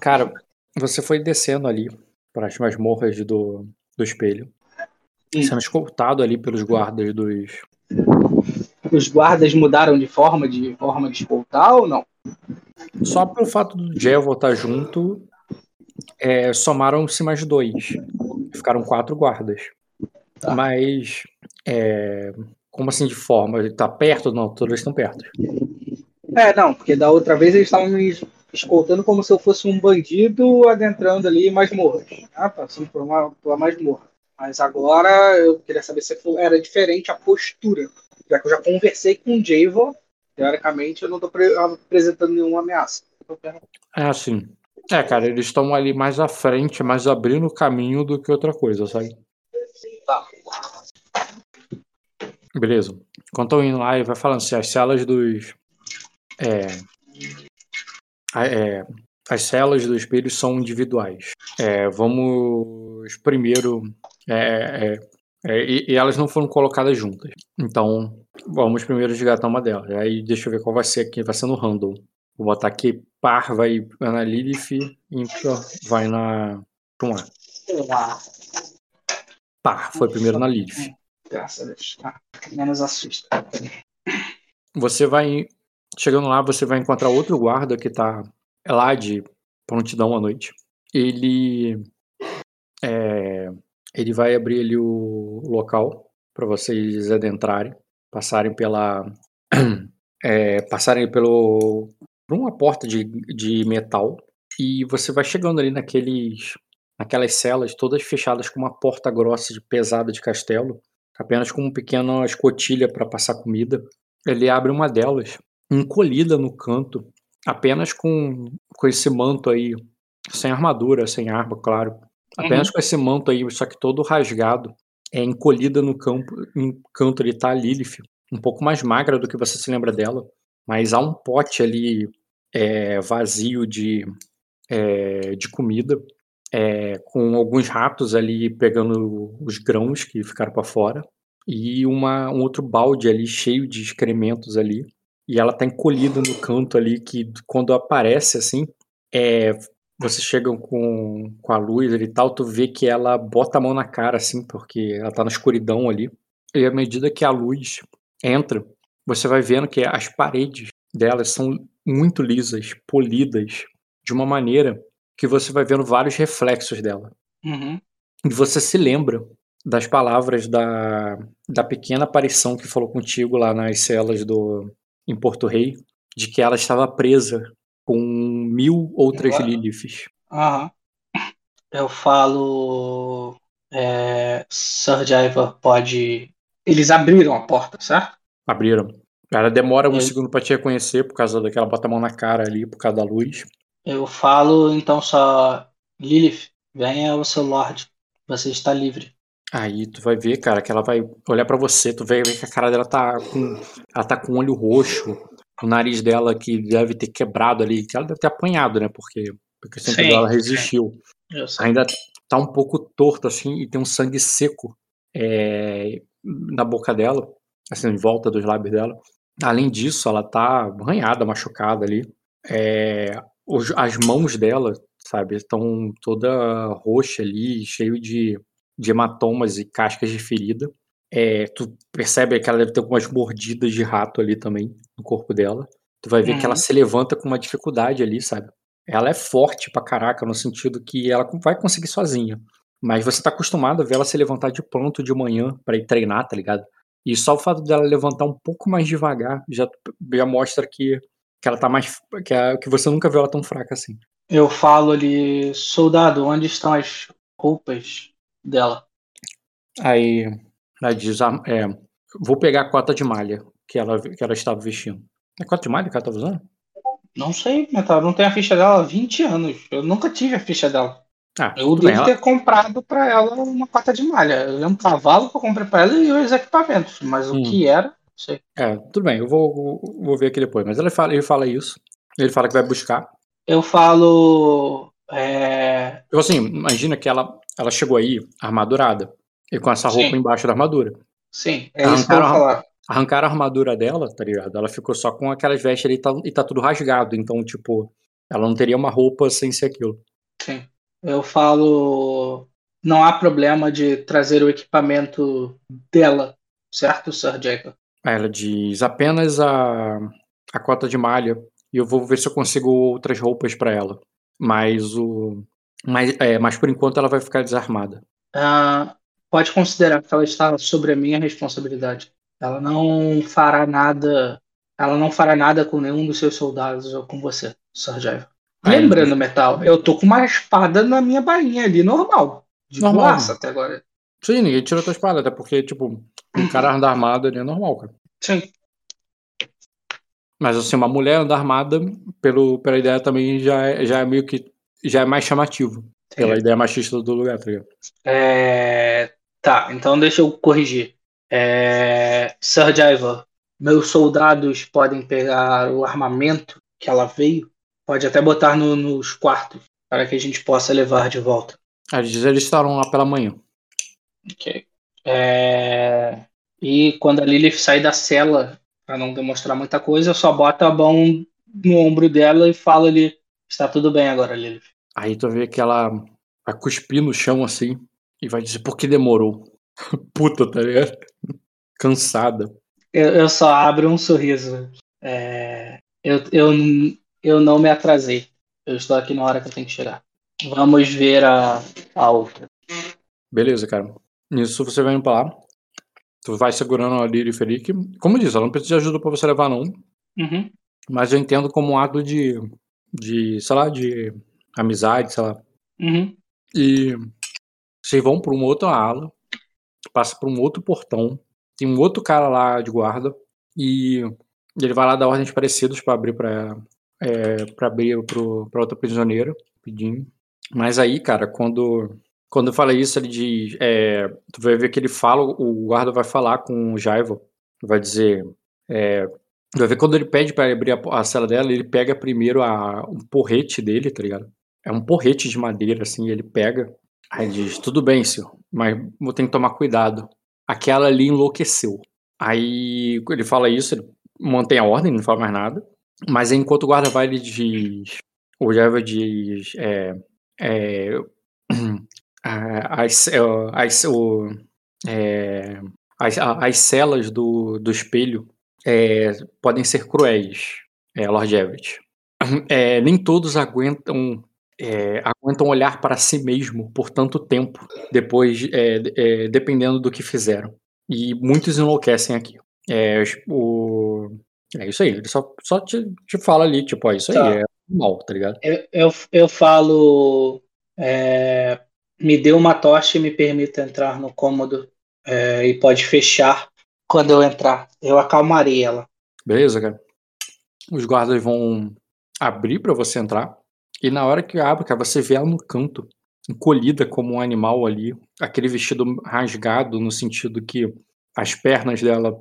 Cara, você foi descendo ali para as masmorras do, do espelho. Hum. Sendo escoltado ali pelos guardas dos. Os guardas mudaram de forma de forma de escoltar ou não? Só pelo fato do Jel voltar junto, é, somaram-se mais dois. Ficaram quatro guardas. Tá. Mas. É, como assim de forma? Ele tá perto? Não, todos estão perto. É, não, porque da outra vez eles estavam me escoltando como se eu fosse um bandido adentrando ali masmorras, né? passando por uma, por uma masmorra. Mas agora eu queria saber se era diferente a postura, já que eu já conversei com o Javo, teoricamente eu não estou apresentando nenhuma ameaça. É, sim. É, cara, eles estão ali mais à frente, mais abrindo o caminho do que outra coisa, sabe? Tá. Beleza. Enquanto eu indo lá, ele vai falando assim, as celas dos é, é, as celas do espelho são individuais. É, vamos primeiro. É, é, é, e, e, elas não foram colocadas juntas. Então, vamos primeiro desgatar uma delas. Aí deixa eu ver qual vai ser aqui. Vai ser no random. Vou botar aqui par vai na Lilith, ímpar vai na Tumar. Par foi primeiro na Lilith. Graças a Deus. Tá. Menos assusta. Você vai Chegando lá, você vai encontrar outro guarda que tá lá de prontidão à noite. Ele é, ele vai abrir ali o local para vocês adentrarem, passarem pela <clears throat> é, passarem pelo por uma porta de, de metal e você vai chegando ali naqueles naquelas celas todas fechadas com uma porta grossa de pesada de castelo, apenas com uma pequena escotilha para passar comida. Ele abre uma delas encolhida no canto, apenas com, com esse manto aí, sem armadura, sem arma, claro. Apenas uhum. com esse manto aí, só que todo rasgado, é encolhida no campo, no canto ali tá a Lilith, um pouco mais magra do que você se lembra dela, mas há um pote ali é, vazio de, é, de comida, é, com alguns ratos ali pegando os grãos que ficaram para fora, e uma, um outro balde ali cheio de excrementos ali, e ela tá encolhida no canto ali, que quando aparece assim, é, vocês chegam com, com a luz e tal, tu vê que ela bota a mão na cara, assim, porque ela tá na escuridão ali. E à medida que a luz entra, você vai vendo que as paredes delas são muito lisas, polidas, de uma maneira que você vai vendo vários reflexos dela. Uhum. E você se lembra das palavras da, da pequena aparição que falou contigo lá nas celas do, em Porto Rei, de que ela estava presa com mil outras Liliths. Aham. Eu falo. É, Sir Jaiva pode Eles abriram a porta, certo? Abriram. Ela demora um Eu- segundo pra te reconhecer por causa daquela bota a mão na cara ali, por causa da luz. Eu falo então só. Lilith, venha ao seu Lorde. Você está livre. Aí tu vai ver, cara, que ela vai olhar pra você, tu vai ver que a cara dela tá com. Ela tá com o olho roxo, o nariz dela que deve ter quebrado ali, que ela deve ter apanhado, né? Porque, porque sempre Sim, ela resistiu. Ainda tá um pouco torto, assim, e tem um sangue seco é, na boca dela, assim, em volta dos lábios dela. Além disso, ela tá arranhada, machucada ali. É, os- as mãos dela, sabe, estão toda roxa ali, cheio de, de hematomas e cascas de ferida. É, tu percebe que ela deve ter algumas mordidas de rato ali também no corpo dela. Tu vai ver que ela Uhum. se levanta com uma dificuldade ali, sabe? Ela é forte pra caraca, no sentido que ela vai conseguir sozinha. Mas você tá acostumado a ver ela se levantar de pronto de manhã pra ir treinar, tá ligado? E só o fato dela levantar um pouco mais devagar já, já mostra que, que ela tá mais. Que, a- que você nunca viu ela tão fraca assim. Eu falo ali, soldado, onde estão as roupas dela? Aí ela diz: ah, é, vou pegar a cota de malha que ela, que ela estava vestindo. É cota de malha que ela estava usando? Não sei, Metal, não tenho a ficha dela há 20 anos. Eu nunca tive a ficha dela. Ah, Eu devo ela- ter comprado pra ela uma cota de malha. Eu lembro um cavalo que eu comprei pra ela e os equipamentos, mas Hum. o que era, não sei. É, tudo bem, eu vou, vou ver aqui depois. Mas ele fala, ele fala isso. Ele fala que vai buscar. Eu falo. é, Então, assim, imagina que ela, ela chegou aí armadurada. E com essa roupa Sim. embaixo da armadura. Sim, é isso que eu vou Arrancaram a- falar. Arrancaram a armadura dela, tá ligado? Ela ficou só com aquelas vestes ali e tá, e tá tudo rasgado. Então, tipo, ela não teria uma roupa sem ser aquilo. Sim. Eu falo. Não há problema de trazer o equipamento dela, certo, Sir Jacob? Aí ela diz apenas a, a cota de malha. E eu vou ver se eu consigo outras roupas pra ela. Mas o. Mas, é, mas por enquanto ela vai ficar desarmada. Ah, pode considerar que ela está sobre a minha responsabilidade. Ela não fará nada. Ela não fará nada com nenhum dos seus soldados ou com você, ele Lembrando, Metal, eu tô com uma espada na minha bainha ali, normal. De Normal. boaça até agora. Sim, ninguém tirou tua espada, até porque, tipo, um cara andar armado ali é normal, cara. Sim. Mas assim, uma mulher andar armada, pelo, pela ideia também já é, já é meio que. Já é mais chamativo. Pela ideia machista do lugar, tá ligado? É, Tá, então deixa eu corrigir. É... Sir meus soldados podem pegar o armamento que ela veio, pode até botar no- nos quartos, para que a gente possa levar de volta. Aí eles, eles estarão lá pela manhã. Ok. É, E quando a Lilith sai da cela, para não demonstrar muita coisa, eu só boto a mão no ombro dela e falo ali: está tudo bem agora, Lilith. Aí tu vê que ela vai cuspir no chão assim e vai dizer por que demorou. <laughs> Puta, tá ligado? Cansada. Eu, eu só abro um sorriso. É, eu, eu, eu não me atrasei. Eu estou aqui na hora que eu tenho que chegar. Vamos ver a, a outra. Beleza, cara. Nisso você vai indo pra lá. Tu vai segurando a Liri Felic. Como eu disse, ela não precisa de ajuda pra você levar, não. Uhum. Mas eu entendo como um ato de. De, sei lá, de amizade, sei lá. Uhum. E vocês vão pra uma outra ala, passa por um outro portão, tem um outro cara lá de guarda, e ele vai lá dar ordens parecidas pra abrir pra, é, pra abrir pro, pra outra prisioneira, pedindo. Mas aí, cara, quando, quando eu falei isso, ele diz. é, tu vai ver que ele fala, o guarda vai falar com o Jaiva, vai dizer. É, vai ver quando ele pede pra abrir a, a cela dela, ele pega primeiro a, um porrete dele, tá ligado? É um porrete de madeira, assim, ele pega. Aí diz, tudo bem, senhor, mas vou ter que tomar cuidado. Aquela ali enlouqueceu. Aí ele fala isso, ele mantém a ordem, não fala mais nada. Mas enquanto o guarda vai, ele diz. O Java diz. É, é, <clears throat> as, as, o, é, as, as celas do, do espelho é, podem ser cruéis, é, Lord Everett. <clears throat> É, nem todos aguentam é, aguentam olhar para si mesmo por tanto tempo, depois, é, é, dependendo do que fizeram. E muitos enlouquecem aqui. É, o, é isso aí, ele só, só te, te fala ali, tipo, ó, isso Tá. aí é mal, tá ligado? Eu, eu, eu falo. é, me dê uma tocha e me permita entrar no cômodo é, e pode fechar quando eu entrar. Eu acalmarei ela. Beleza, cara. Os guardas vão abrir para você entrar. E na hora que abre, cara, você vê ela no canto, encolhida como um animal ali. Aquele vestido rasgado, no sentido que as pernas dela,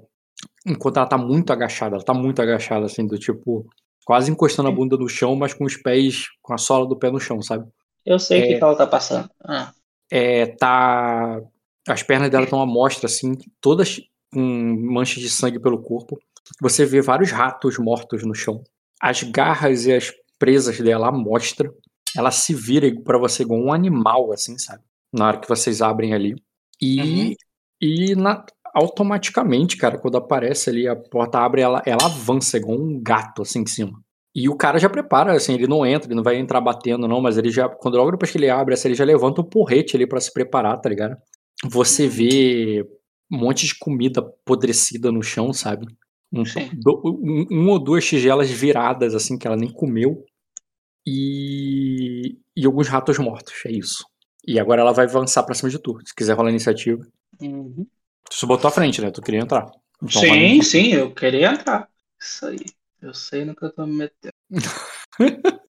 enquanto ela tá muito agachada, ela tá muito agachada, assim, do tipo, quase encostando a bunda no chão, mas com os pés, com a sola do pé no chão, sabe? Eu sei o é, que, que ela tá passando. Ah. É, tá. As pernas dela estão à mostra, assim, todas com manchas de sangue pelo corpo. Você vê vários ratos mortos no chão. As garras e as presas dela mostra. Ela se vira para você igual um animal, assim, sabe? Na hora que vocês abrem ali. E, uhum. e na, automaticamente, cara, quando aparece ali, a porta abre, ela, ela avança igual um gato, assim, em cima. E o cara já prepara, assim, ele não entra, ele não vai entrar batendo, não, mas ele já, quando logo depois que ele abre, assim, ele já levanta um porrete ali para se preparar, tá ligado? Você uhum. vê um monte de comida apodrecida no chão, sabe? Um, do, um, um, ou duas tigelas viradas, assim, que ela nem comeu. E, e alguns ratos mortos, é isso. E agora ela vai avançar pra cima de tu, se quiser rolar a iniciativa. Uhum. Tu botou à frente, né? Tu queria entrar. Então, sim, sim, eu queria entrar. Isso aí. Eu sei no que eu tô me metendo. <laughs>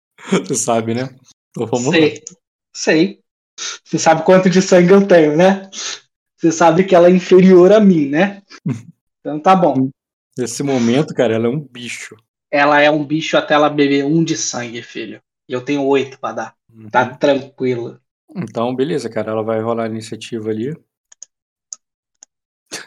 Você sabe, né? Então vamos sei. Lá. Sei. Você sabe quanto de sangue eu tenho, né? Você sabe que ela é inferior a mim, né? <laughs> Então tá bom. Nesse momento, cara, ela é um bicho. Ela é um bicho até ela beber um de sangue, filho. E eu tenho oito pra dar. Uhum. Tá tranquilo. Então, beleza, cara. Ela vai rolar a iniciativa ali.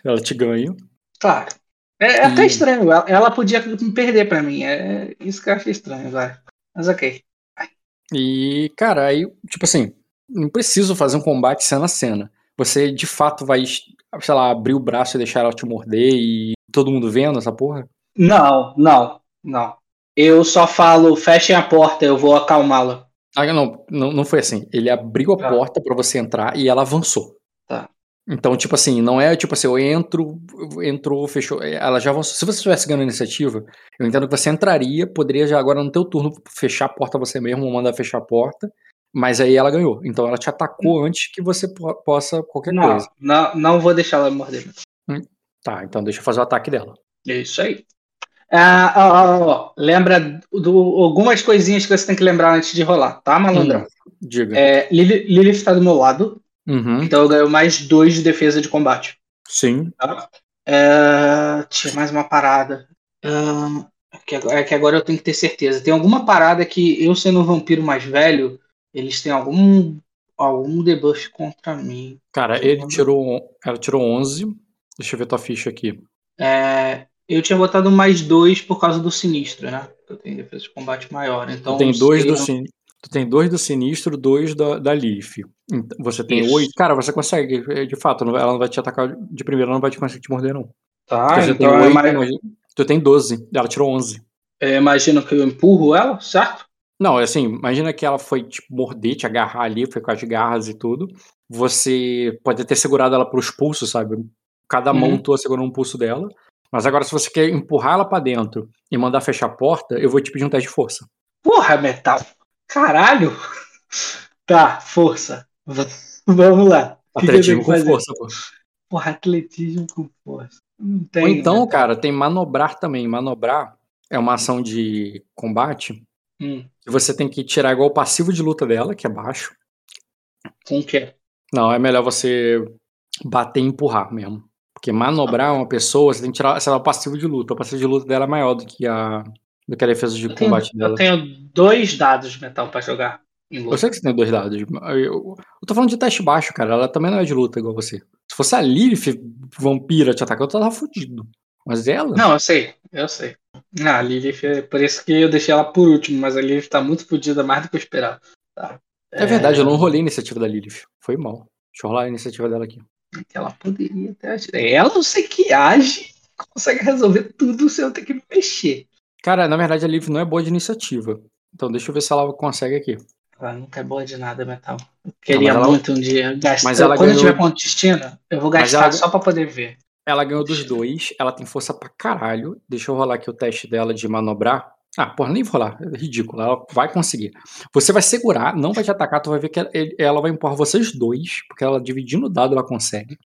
Ela te ganha. Claro. É, é até estranho. Ela, ela, podia me perder pra mim. É isso que eu achei estranho, vai. Mas ok. Vai. E, cara, aí, tipo assim, não preciso fazer um combate cena a cena. Você de fato vai, sei lá, abrir o braço e deixar ela te morder e todo mundo vendo essa porra? Não, não, não. Eu só falo, fechem a porta, eu vou acalmá-la. Ah, não, não, não foi assim. Ele abriu a tá. porta para você entrar e ela avançou. Tá. Então, tipo assim, não é tipo assim, eu entro, entrou, fechou. Ela já avançou. Se você estivesse ganhando a iniciativa, eu entendo que você entraria, poderia já agora no teu turno fechar a porta você mesmo, ou mandar fechar a porta. Mas aí ela ganhou. Então ela te atacou hum. antes que você possa qualquer não, coisa. Não, não vou deixar ela morder. Hum, tá, então deixa eu fazer o ataque dela. É isso aí. Ah, ó, ó, lembra do, algumas coisinhas que você tem que lembrar antes de rolar, tá, malandrão? Hum, diga. É, Lilith, Lilith tá do meu lado. Uhum. Então eu ganho mais dois de defesa de combate. Sim. Tá? É, tinha mais uma parada. é que agora eu tenho que ter certeza. Tem alguma parada que eu sendo um vampiro mais velho, eles têm algum algum debuff contra mim. Cara, ele tirou, ela tirou 11. Deixa eu ver tua ficha aqui. É, eu tinha botado mais dois por causa do sinistro, né? Eu tenho defesa de combate maior. Então tem dois do sinistro. Tu tem dois do sinistro, dois da, da Leaf. Você tem Isso. oito. Cara, você consegue, é, de fato, ela não vai te atacar de primeira, ela não vai te conseguir te morder, não. Tá, então tem 8, imagino... Tu tem 12, ela tirou 11. Eu imagino que eu empurro ela, certo? Não, é assim, imagina que ela foi tipo, morder, te agarrar ali, foi com as garras e tudo. Você pode ter segurado ela pelos pulsos, sabe? Cada uhum. mão tua segurando um pulso dela. Mas agora, se você quer empurrar ela para dentro e mandar fechar a porta, eu vou te pedir um teste de força. Porra, metal! Caralho! <laughs> Tá, força. Vamos lá. Atletismo com força, pô. Porra, atletismo com força. Tem, Ou então, né? cara, tem manobrar também. Manobrar é uma ação de combate hum. você tem que tirar igual o passivo de luta dela, que é baixo. Com o quê? Não, é melhor você bater e empurrar mesmo. Porque manobrar uma pessoa, você tem que tirar sei lá, o passivo de luta. O passivo de luta dela é maior do que a do que a defesa de eu combate tenho, dela. Eu tenho dois dados de metal para jogar. Eu sei que você tem dois dados. Eu, eu, tô falando de teste baixo, cara. Ela também não é de luta igual você. Se fosse a Lilith vampira te atacar, eu tava fudido. Mas ela. Não, eu sei, eu sei. Ah, a Lilith, é por isso que eu deixei ela por último, mas a Lilith tá muito fodida mais do que eu esperava. Tá. É... é... verdade, eu não rolei a iniciativa da Lilith. Foi mal. Deixa eu rolar a iniciativa dela aqui. Ela poderia ter. Ela, eu sei que age, consegue resolver tudo sem eu ter que me mexer. Cara, na verdade a Liv não é boa de iniciativa. Então deixa eu ver se ela consegue aqui. Ela nunca é boa de nada, Metal. Eu queria não, muito ela... um dia gastar. Mas ela Quando ganhou... eu tiver ponto destino, eu vou gastar ela... só pra poder ver. Ela ganhou dos dois, ela tem força pra caralho. Deixa eu rolar aqui o teste dela de manobrar. Ah, porra, nem vou rolar. É ridículo. Ela vai conseguir. Você vai segurar, não vai te atacar, tu vai ver que ela, ela vai empurrar vocês dois, porque ela dividindo o dado ela consegue.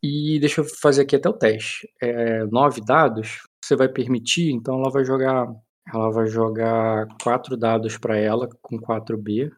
E deixa eu fazer aqui até o teste. É, nove dados, você vai permitir, então ela vai jogar. Ela vai jogar quatro dados para ela com 4B.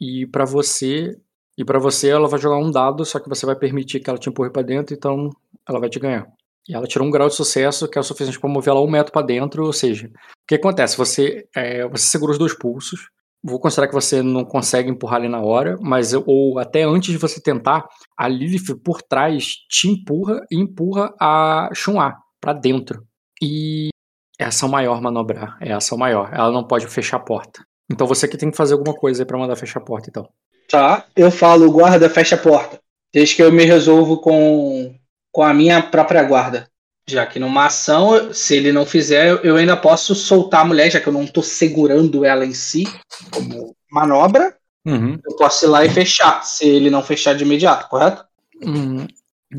E para você. E para você ela vai jogar um dado, só que você vai permitir que ela te empurre para dentro, então ela vai te ganhar. E ela tirou um grau de sucesso que é o suficiente para mover ela um metro para dentro, ou seja, o que acontece? Você, é, você segura os dois pulsos, vou considerar que você não consegue empurrar ali na hora, mas ou até antes de você tentar, a Lilith por trás te empurra e empurra a Shun'a para dentro. E é ação maior manobrar, é ação maior. Ela não pode fechar a porta. Então você que tem que fazer alguma coisa para mandar fechar a porta, então. Tá, eu falo, guarda, fecha a porta. Desde que eu me resolvo com, com a minha própria guarda. Já que numa ação, se ele não fizer, eu ainda posso soltar a mulher, já que eu não estou segurando ela em si, como manobra. Uhum. Eu posso ir lá e fechar, se ele não fechar de imediato, correto? Uhum.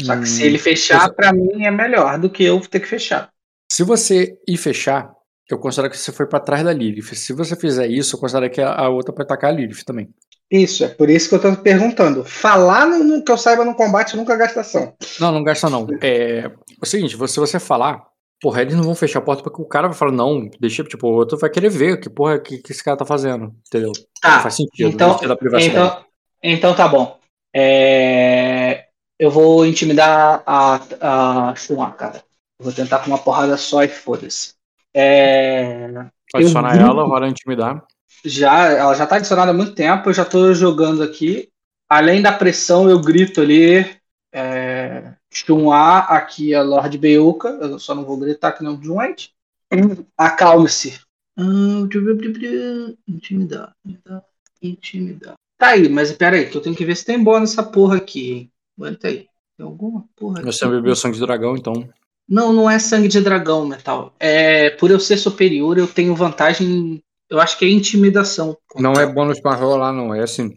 Só que se ele fechar, para mim é melhor do que eu ter que fechar. Se você ir fechar, eu considero que você foi para trás da Lilith. Se você fizer isso, eu considero que a outra pode atacar a Lilith também. Isso, é por isso que eu tô perguntando. Falar no, no que eu saiba no combate nunca gasta ação. Não, não gasta não. É o seguinte, se você falar, porra, eles não vão fechar a porta porque o cara vai falar, não, deixa, tipo, o outro vai querer ver que porra que, que esse cara tá fazendo, entendeu? Tá, Não faz sentido. então, privacidade. então, então tá bom. É, eu vou intimidar a, a Shuma, cara. Vou tentar com uma porrada só e foda-se. É, adicionar ela, rola intimidar. Já, ela já tá adicionada há muito tempo, eu já tô jogando aqui. Além da pressão, eu grito ali. É, Shun'a, aqui a Lord Beuca. Eu só não vou gritar que nem um doente. Acalme-se. Hum, Intimidar, intimidar, intimidar. Tá aí, mas pera aí, que eu tenho que ver se tem bônus nessa porra aqui, hein? Aguenta aí. Tem alguma porra aqui? Você bebeu sangue de dragão, então. Não, não é sangue de dragão, metal. É, por eu ser superior, eu tenho vantagem. Eu acho que é intimidação. Não é bônus pra rolar, não. É assim.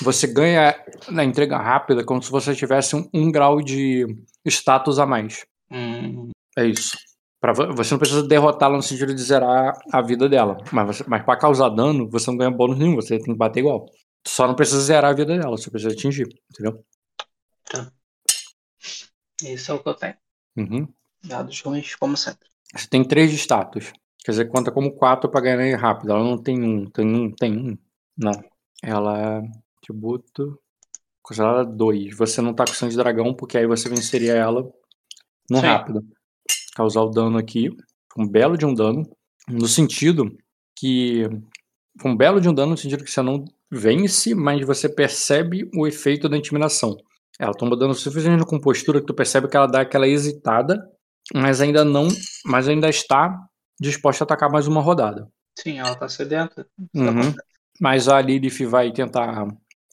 Você ganha na entrega rápida como se você tivesse um, um grau de status a mais. Hum, É isso. Pra, vo- você não precisa derrotá-la no sentido de zerar a vida dela. Mas, você, mas pra causar dano, você não ganha bônus nenhum. Você tem que bater igual. Só não precisa zerar a vida dela. Você precisa atingir. Entendeu? esse é o que eu tenho. Uhum. Dados ruins, como sempre. Você tem três de status. Quer dizer, conta como quatro pra ganhar rápido. Ela não tem um. Tem um. Tem um. Não. Ela. é Tributo. Considerada dois. Você não tá com sangue de dragão, porque aí você venceria ela no Sim. rápido. Causar o dano aqui. Um belo de um dano. No sentido que. Um belo de um dano no sentido que você não vence, mas você percebe o efeito da intimidação. Ela toma dano suficiente com postura que tu percebe que ela dá aquela hesitada, mas ainda não. Mas ainda está disposta a atacar mais uma rodada. Sim, ela tá sedenta. Uhum. Mas a Lilith vai tentar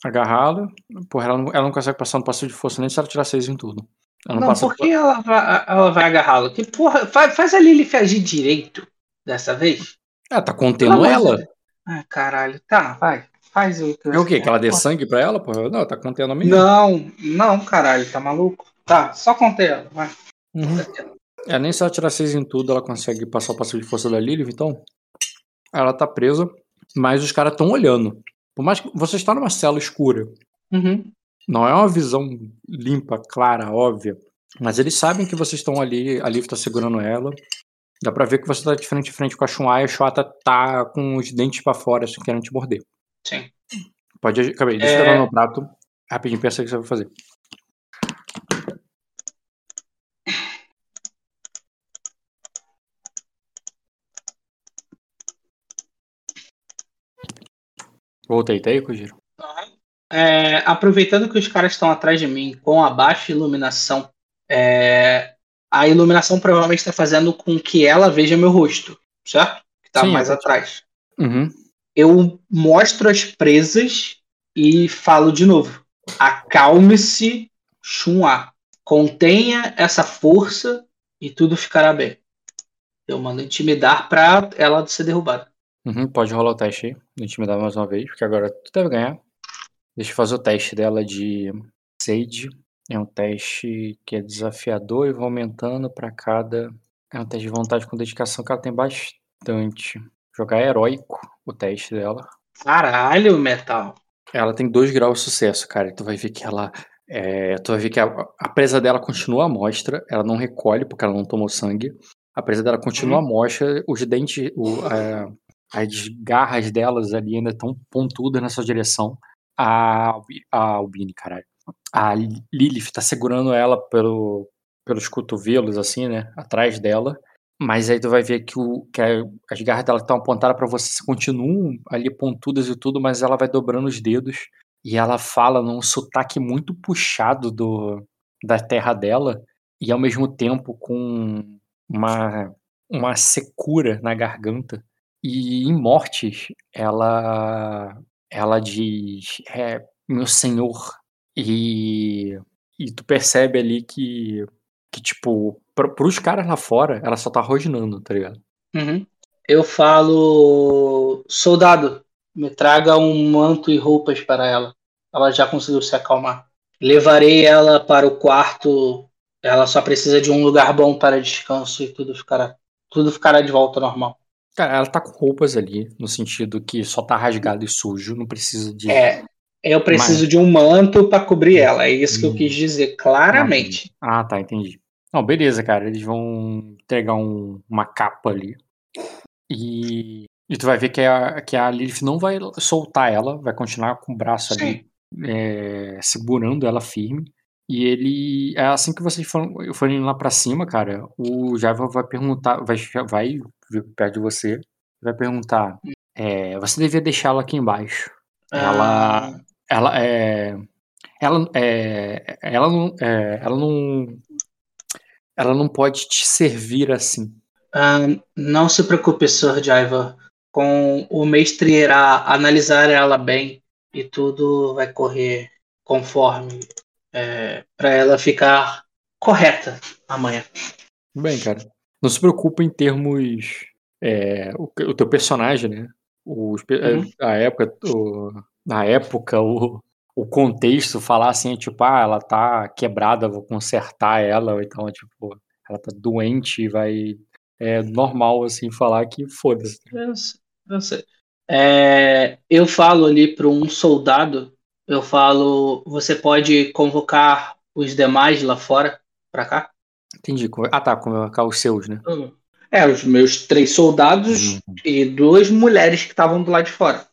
agarrá-la. Porra, ela não, ela não consegue passar no passivo de força nem se ela tirar seis em tudo. Ela não, Não, passa por que ela vai, ela vai agarrá-lo? Que porra, faz, faz a Lilith agir direito dessa vez. É, tá Pelo contendo amor de ela. Deus. Ah, caralho. Tá, vai. Faz o que É o quê? Que ela dê Porra. sangue pra ela? Porra, não, tá contendo a menina. Não, não, caralho, tá maluco? Tá, só contei ela, vai. Uhum. É, nem se ela tirar seis em tudo, ela consegue passar o passivo de força da Lilith, então. Ela tá presa, mas os caras estão olhando. Por mais que você está numa cela escura, Uhum. não é uma visão limpa, clara, óbvia. Mas eles sabem que vocês estão ali, a Liv tá segurando ela. Dá pra ver que você tá de frente a frente com a Shunai e a Shota tá com os dentes pra fora, assim, querendo te morder. Sim. Pode agir. Aí, deixa eu É. pegar meu prato. Rapidinho, pensa o que você vai fazer. Voltei, tá aí, Kojiro? É, aproveitando que os caras estão atrás de mim com a baixa iluminação, é, a iluminação provavelmente está fazendo com que ela veja meu rosto, certo? Que tá Sim, mais é. atrás. Uhum. Eu mostro as presas e falo de novo. Acalme-se, Shun'a. Contenha essa força e tudo ficará bem. Eu mando intimidar pra ela ser derrubada. Uhum, pode rolar o teste aí, de intimidar mais uma vez, porque agora tu deve ganhar. Deixa eu fazer o teste dela de Sage. É um teste que é desafiador e vai aumentando pra cada. É um teste de vontade com dedicação que ela tem bastante. Jogar heróico o teste dela. Caralho, metal. Ela tem dois graus de sucesso, cara. E tu vai ver que ela, É, tu vai ver que a, a, presa dela continua à mostra, ela não recolhe porque ela não tomou sangue. A presa dela continua à mostra, os dentes, o, as garras delas ali ainda estão pontudas na sua direção. A, a Albine, caralho. A Lilith tá segurando ela pelo, pelos cotovelos, assim, né? Atrás dela. Mas aí tu vai ver que, o, que a, as garras dela estão apontadas para você, continuam ali pontudas e tudo, mas ela vai dobrando os dedos e ela fala num sotaque muito puxado do, da terra dela e ao mesmo tempo com uma, uma secura na garganta. E em Mortes, ela, ela diz: é, Meu senhor. E, e tu percebe ali que, que tipo, pra, pros caras lá fora, ela só tá rosnando, tá ligado? Uhum. Eu falo: Soldado, me traga um manto e roupas para ela. Ela já conseguiu se acalmar. Levarei ela para o quarto. Ela só precisa de um lugar bom para descanso e tudo ficará, tudo ficará de volta ao normal. Cara, ela tá com roupas ali, no sentido que só tá rasgado e sujo, não precisa de. É, eu preciso de um manto para cobrir ela, é isso que eu quis dizer claramente. Ah, tá, entendi. Não, beleza, cara, eles vão entregar um, uma capa ali. E, e tu vai ver que a, que a Lilith não vai soltar ela, vai continuar com o braço Sim. ali é, segurando ela firme. E ele. É assim que vocês forem, forem lá para cima, cara, o Java vai perguntar, vai, vai perto de você, vai perguntar: é, você devia deixá-la aqui embaixo. Ela. Ah. Ela é. Ela, é, ela, não, é, ela não. Ela não pode te servir assim. Uh, não se preocupe, Sr. Jaiva. Com o mestre irá analisar ela bem e tudo vai correr conforme é, para ela ficar correta amanhã. Bem, cara, não se preocupe em termos é, o, o, teu personagem, né? Uhum. a época, o, na época, o, o contexto falar assim, tipo, ah, ela tá quebrada, vou consertar ela, ou então, tipo, ela tá doente, vai. É normal, assim, falar que foda-se. Eu, eu sei. É, eu falo ali para um soldado, eu falo, você pode convocar os demais lá fora para cá? Entendi. Ah, tá, convocar os seus, né? Uhum. É, os meus três soldados uhum. e duas mulheres que estavam do lado de fora.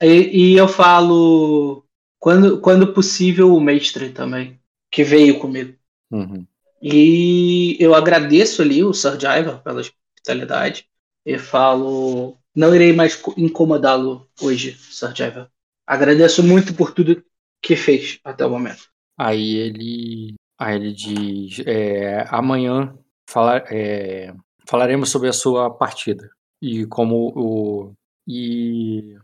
E, e, eu falo, quando, quando possível, o mestre também, que veio comigo. Uhum. E eu agradeço ali o Sir Jaiva pela hospitalidade e falo, não irei mais incomodá-lo hoje, Sir Jaiva. Agradeço muito por tudo que fez até o momento. Aí ele, aí ele diz: é, amanhã falar, é, falaremos sobre a sua partida e como o e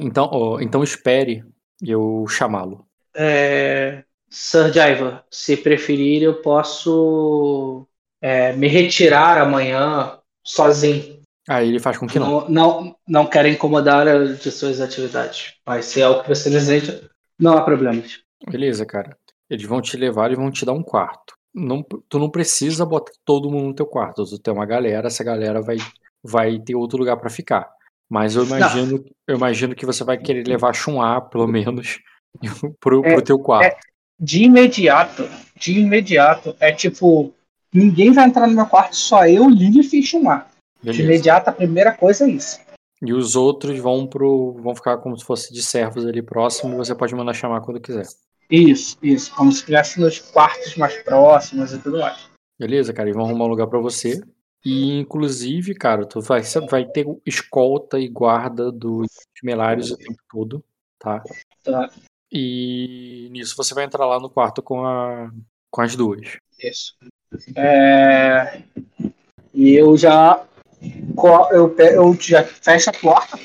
então, então espere eu chamá-lo. É, Sir Jaiva, se preferir, eu posso é, me retirar amanhã sozinho. Aí ele faz com que não. Não, não, não quero incomodar de suas atividades. Mas se é o que você deseja, não há problemas. Beleza, cara. Eles vão te levar e vão te dar um quarto. Não, tu não precisa botar todo mundo no teu quarto. Tu tem uma galera, essa galera vai, vai ter outro lugar para ficar. Mas eu imagino, eu imagino que você vai querer levar Chun'a, pelo menos, <laughs> pro, é, pro teu quarto. É, de imediato, de imediato, é tipo, ninguém vai entrar no meu quarto, só eu, Lilith e Chun'a. Beleza. De imediato, a primeira coisa é isso. E os outros vão pro. vão ficar como se fosse de servos ali próximo e você pode mandar chamar quando quiser. Isso, isso. Como se estivesse nos quartos mais próximos e tudo mais. Beleza, cara. E vão arrumar um lugar para você. E inclusive, cara, tu vai, vai ter escolta e guarda dos melários o tempo todo, tá? Tá. E nisso você vai entrar lá no quarto com, a, com as duas. Isso. É... E eu já eu, eu já fecho a porta,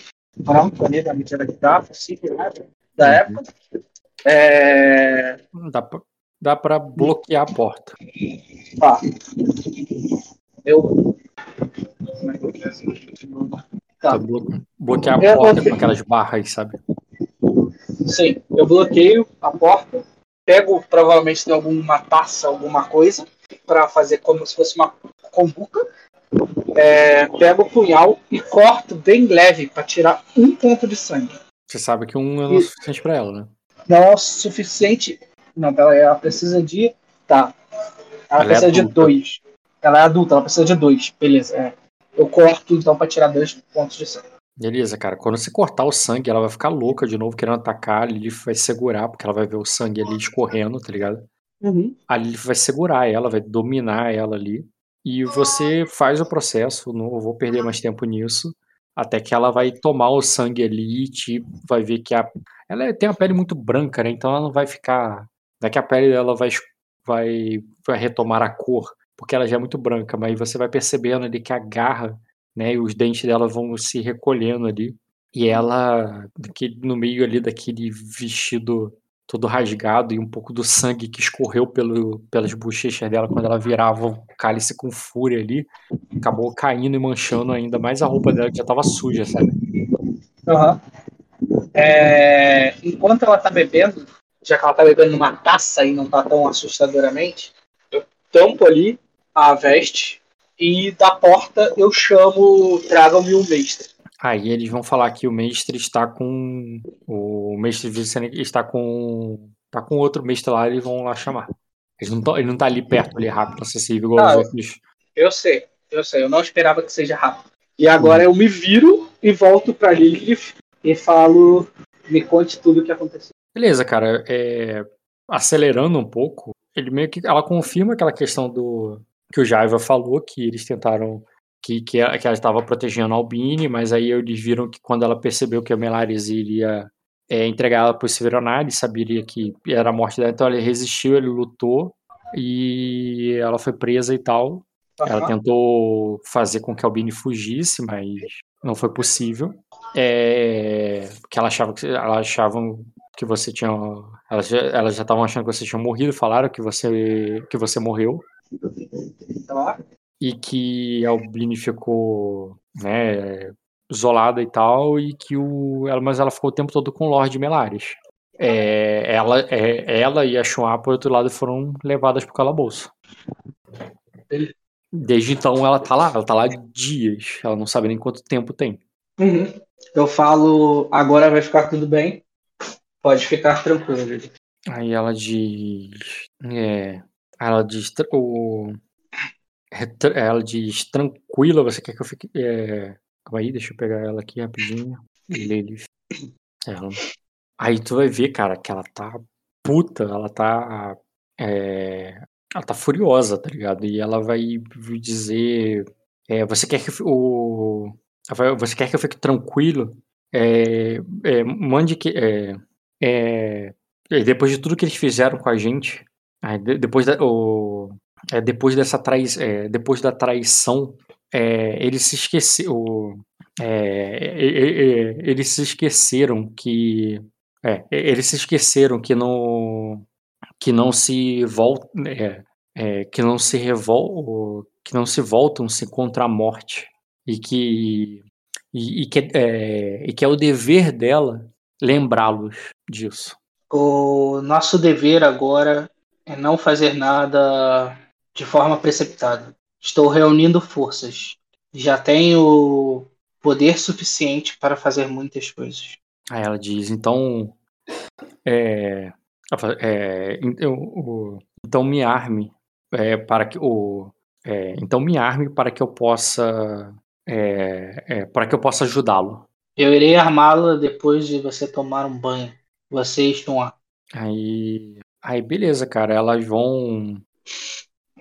pronto, ali da medida que dá, possível, né, da uhum. época. É... Dá, pra, dá pra bloquear a porta. Tá. Eu. Tá. Blo bloquear a porta com aquelas barras, sabe? Sim, eu bloqueio a porta, pego provavelmente tem alguma taça, alguma coisa, para fazer como se fosse uma combuca é, pego o punhal e corto bem leve para tirar um ponto de sangue. Você sabe que um é o suficiente para ela, né? não é o suficiente. Não, ela, ela precisa de. Tá. Ela, Ela é precisa de adulta. dois. Ela é adulta, ela precisa de dois. Beleza. é. Eu corto então pra tirar dois pontos de sangue. Beleza, cara. Quando você cortar o sangue, ela vai ficar louca de novo, querendo atacar. A Lilith vai segurar, porque ela vai ver o sangue ali escorrendo, tá ligado? A Lilith vai segurar ela, vai dominar ela ali. E você faz o processo, não vou perder mais tempo nisso. Até que ela vai tomar o sangue ali te vai ver que a. Ela é- tem a pele muito branca, né? Então ela não vai ficar. Que a pele dela vai, vai, vai retomar a cor, porque ela já é muito branca, mas você vai percebendo ali que a garra, né? E os dentes dela vão se recolhendo ali. E ela, no meio ali daquele vestido todo rasgado e um pouco do sangue que escorreu pelo, pelas bochechas dela quando ela virava o cálice com fúria ali, acabou caindo e manchando ainda mais a roupa dela que já tava suja, sabe? Aham. É, enquanto ela tá bebendo, já que ela tá bebendo numa taça e não tá tão assustadoramente, eu tampo ali a veste e da porta eu chamo Tragam-me o mestre. Aí eles vão falar que o mestre está com. O mestre Vicente está com. tá com outro mestre lá, eles vão lá chamar. Eles não tão, ele não tá ali perto, ali rápido, acessível, igual Ah, os outros. Eu sei, eu sei, eu não esperava que seja rápido. E agora eu me viro e volto pra Lilith e falo, me conte tudo o que aconteceu. Beleza, cara. É, acelerando um pouco, ele meio que ela confirma aquela questão do que o Jaiva falou que eles tentaram que, que, ela, que ela estava protegendo a Albine, mas aí eles viram que quando ela percebeu que a Melares iria é, entregar ela para o Severonar, saberia que era a morte dela, então ele resistiu, ele lutou e ela foi presa e tal. Ela Aham. tentou fazer com que a Albine fugisse, mas não foi possível. É, porque ela achava que ela achavam que você tinha, elas já, elas já estavam achando que você tinha morrido, falaram que você que você morreu Tá. E que a Albine ficou, né, isolada e tal e que o ela, mas ela ficou o tempo todo com o Lord Melares. É, ela, é, ela e a Chua, por outro lado, foram levadas pro calabouço. Desde então ela tá lá, ela tá lá dias. Ela não sabe nem quanto tempo tem. Uhum. Eu falo, agora vai ficar tudo bem. Pode ficar tranquilo. Aí ela diz. É, ela diz. O, ela diz tranquila, você quer que eu fique. É, calma aí, deixa eu pegar ela aqui rapidinho. Lilith. Ela. Aí tu vai ver, cara, que ela tá puta, ela tá. é, ela tá furiosa, tá ligado? E ela vai dizer. é, você quer que eu o. Você quer que eu fique tranquilo? É, é, mande que. É, é, depois de tudo que eles fizeram com a gente, depois, da, o, é, depois dessa trai, é, depois da traição, é, eles se esqueceram. eles se esqueceram que. É, eles se esqueceram que não que não se volta, é, é, que não se revol, que não se voltam-se contra a morte e que e, e que é, e que é o dever dela lembrá-los disso. O nosso dever agora é não fazer nada de forma precipitada. Estou reunindo forças. Já tenho poder suficiente para fazer muitas coisas. Aí ela diz, então, é, é, então, o- então me arme é, para que o, é, então me arme para que eu possa, é, é, para que eu possa ajudá-lo. Eu irei armá-la depois de você tomar um banho. Vocês estão lá. Aí, aí beleza, cara, elas vão,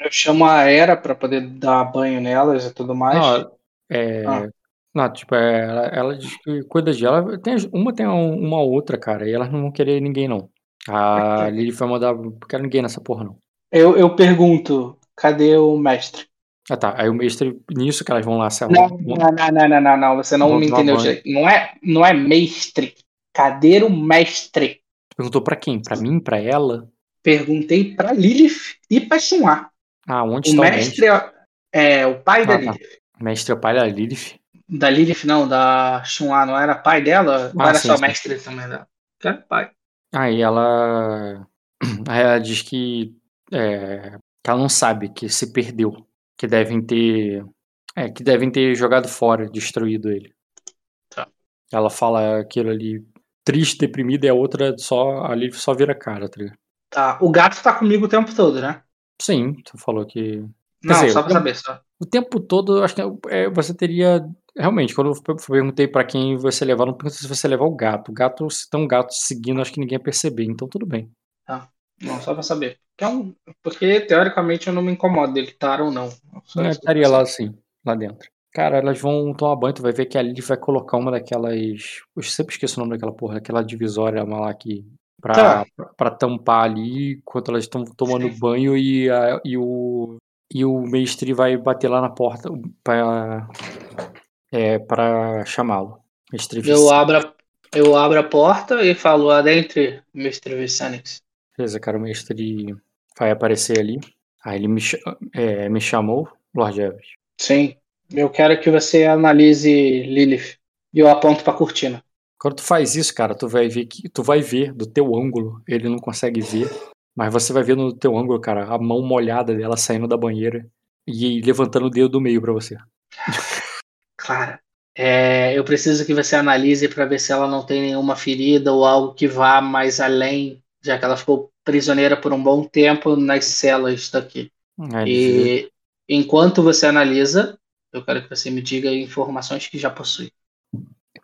Eu chamo a Era para poder dar banho nelas e tudo mais. não, é, Ah. não, tipo, é, ela, ela diz que cuida de ela, tem, uma tem um- uma outra, cara, e elas não vão querer ninguém não. A Lili vai mandar, não quero ninguém nessa porra não. Eu, eu pergunto, cadê o mestre? Ah tá, aí o mestre, nisso que elas vão lá, se Não, não, não, não, não, não, você não me entendeu direito. Não é, não é mestre. Cadê o mestre? Perguntou pra quem? Pra mim? Pra ela? Perguntei pra Lilith e pra Shun'a. Ah, onde O mestre é, é o pai da Ah, tá. Lilith. O mestre é o pai da Lilith. Da Lilith, não, da Shun'a, não era pai dela? Ah, era sim, só sim. mestre também dela? Era pai. Aí ela. <clears throat> Aí ela diz que. é, que ela não sabe que se perdeu. Que devem ter. É, que devem ter jogado fora, destruído ele. Tá. Ela fala aquilo ali. triste, deprimida, e a outra só ali só vira cara, tá ligado? Tá. O gato tá comigo o tempo todo, né? Sim, tu falou que. Não, dizer, só pra saber, só. O tempo todo, acho que é, você teria. Realmente, quando eu perguntei pra quem você levar, não perguntei se você levar o gato. O gato, se tem um gato seguindo, acho que ninguém ia perceber, então tudo bem. Tá. Não, só pra saber. Porque, é um- porque, teoricamente eu não me incomodo dele estar ou não. Só estaria lá assim, lá dentro. Cara, elas vão tomar banho, tu vai ver que a Lily vai colocar uma daquelas. Eu sempre esqueço o nome daquela porra, aquela divisória lá que. Pra, Tá. tampar ali enquanto elas estão tomando Sim. banho e, a- e o. E o mestre vai bater lá na porta pra. É, pra chamá-lo. Mestre Eu abro, a- eu abro a porta e falo adentre, Mr. Vicenix. Beleza, cara, o mestre vai aparecer ali. Aí ele me, é, me chamou, Lord Everett. Sim. Eu quero que você analise Lilith. E eu aponto pra cortina. Quando tu faz isso, cara, tu vai ver que tu vai ver do teu ângulo, ele não consegue ver, mas você vai ver no teu ângulo, cara, a mão molhada dela saindo da banheira e levantando o dedo do meio pra você. <laughs> Clara, é, eu preciso que você analise para ver se ela não tem nenhuma ferida ou algo que vá mais além, já que ela ficou prisioneira por um bom tempo nas celas daqui. Vira- E enquanto você analisa, eu quero que você me diga informações que já possui.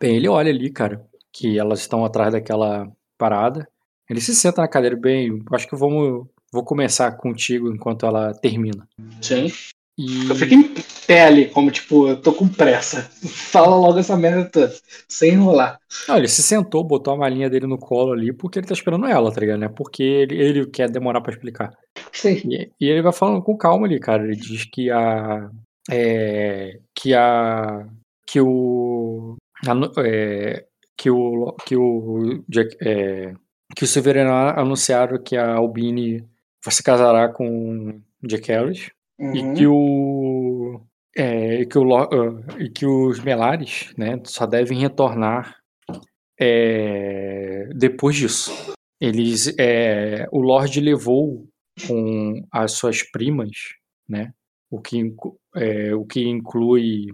Bem, ele olha ali, cara, que elas estão atrás daquela parada. Ele se senta na cadeira bem, acho que vamos vou começar contigo enquanto ela termina. Sim. E Eu fico em pé ali, como tipo, eu tô com pressa. <laughs> Fala logo essa merda toda, sem enrolar. Não, ele se sentou, botou a malinha dele no colo ali, porque ele tá esperando ela, tá ligado? Né? Porque ele, ele quer demorar pra explicar. Sim. E, e ele vai falando com calma ali, cara. Ele diz que a. É, que a. Que o. é, que o. Que o. É, que o Severino anunciaram que a Albini se casará com Jack Harris. E Uhum. que o. É, e, que o ah, e que os Melares né, só devem retornar é, depois disso. Eles, é, o Lorde levou com as suas primas, né, o, que, é, o que inclui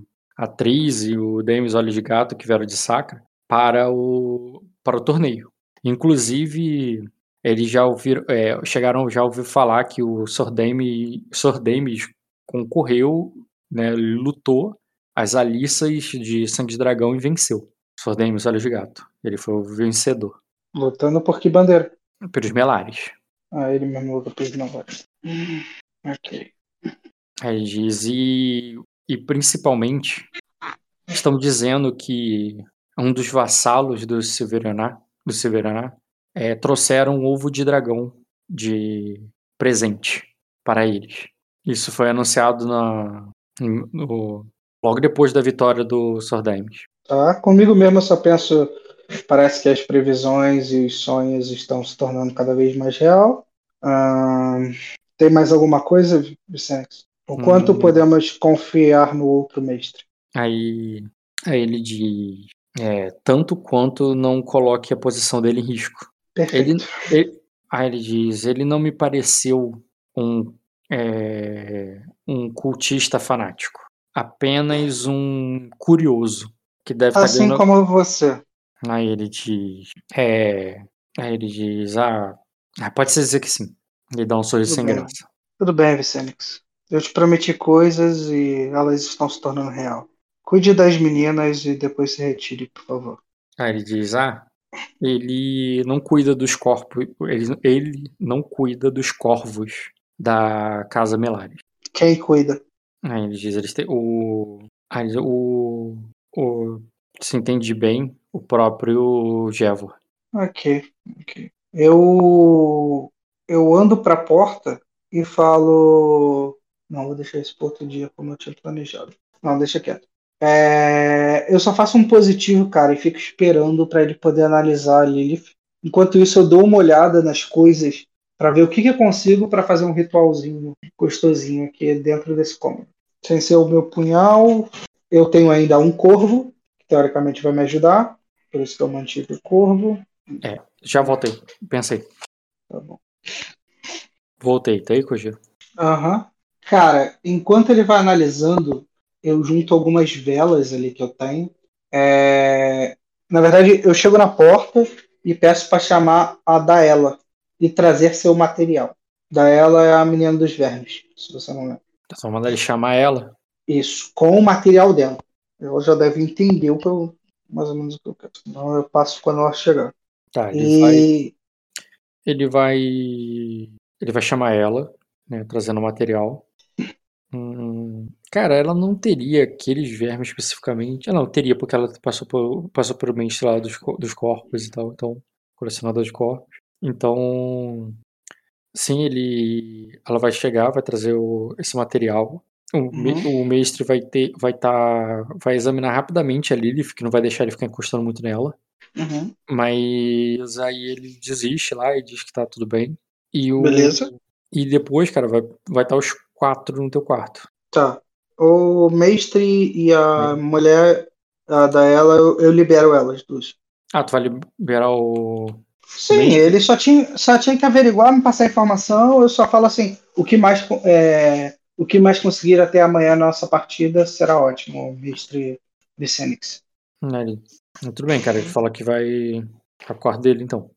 a Tris e o Demis Olhos de Gato, que vieram de Sacra, para o, para o torneio. Inclusive, eles já ouviram, é, chegaram já ouvir falar que o Sordemi, Sordemis concorreu, né, lutou as Alissas de Sangue de Dragão e venceu. Sordemis Olhos de Gato. Ele foi o vencedor. Lutando por que bandeira? Pelos Melares. Ah, ele mesmo luta por agora. Hum, ok. Aí diz, e, e principalmente, estão dizendo que um dos vassalos do Silveraná, do Silveraná é, trouxeram um ovo de dragão de presente para eles. Isso foi anunciado na, no- logo depois da vitória do Sordames. Tá, comigo mesmo eu só penso, parece que as previsões e os sonhos estão se tornando cada vez mais real. Tem mais alguma coisa, Vicente? O quanto Hum. podemos confiar no outro mestre? Aí, aí ele diz, é, tanto quanto não coloque a posição dele em risco. Perfeito. Ele, ele- aí ele diz, ele não me pareceu um, é, um cultista fanático, apenas um curioso que deve estar Assim ganhando. como você. Aí ele diz, é, aí ele diz, ah, ah, pode ser dizer que sim. Ele dá um sorriso Tudo sem bem. graça. Tudo bem, Vicenix. Eu te prometi coisas e elas estão se tornando real. Cuide das meninas e depois se retire, por favor. Aí ele diz, ah, ele não cuida dos corpos, ele, ele não cuida dos corvos da casa Melares. Quem cuida? Aí ele diz, eles têm, o, aí ele diz, o, o, se entende bem, o próprio Jevor. Ok, ok. Eu eu ando para a porta e falo, não vou deixar isso para outro dia como eu tinha planejado. Não, deixa quieto. É, eu só faço um positivo, cara, e fico esperando para ele poder analisar a Lilith. Enquanto isso, eu dou uma olhada nas coisas para ver o que, que eu consigo para fazer um ritualzinho gostosinho aqui dentro desse cômodo. Sem ser o meu punhal, eu tenho ainda um corvo, que teoricamente vai me ajudar. Por isso que eu mantive o corvo. Já voltei, pensei. Tá bom. Voltei, tá aí, Kojiro? Aham. Cara, enquanto ele vai analisando, eu junto algumas velas ali que eu tenho. É, Na verdade, eu chego na porta e peço para chamar a Daela e trazer seu material. Daela é a menina dos vermes, se você não lembra. Tá só mandar ele chamar ela. Isso, com o material dela. Ela já deve entender o que eu, mais ou menos o que eu quero. Senão eu passo quando ela chegar. Tá, ele E vai. Ele vai. Ele vai chamar ela, né? Trazendo o material. Hum, cara, ela não teria aqueles vermes especificamente. Ah, não, teria, porque ela passou por, passou por mente lá dos, co- dos corpos e tal. Então, colecionador de corpos. Então, sim, ele. Ela vai chegar, vai trazer o- esse material. O, me- o mestre vai ter. Vai tá. Vai examinar rapidamente a Lilith, que não vai deixar ele ficar encostando muito nela. Uhum. Mas aí ele desiste lá e diz que tá tudo bem. E o, Beleza. E depois, cara, vai vai estar os quatro no teu quarto. Tá. O mestre e a mulher, a Daela, eu, eu libero elas duas. Ah, tu vai liberar o. Sim, Mestre? ele só tinha, só tinha que averiguar, me passar informação. Eu só falo assim: o que mais, é, o que mais conseguir até amanhã na nossa partida será ótimo, mestre Vicenix. ele- Tudo bem, cara. Ele fala que vai pro quarto dele, então.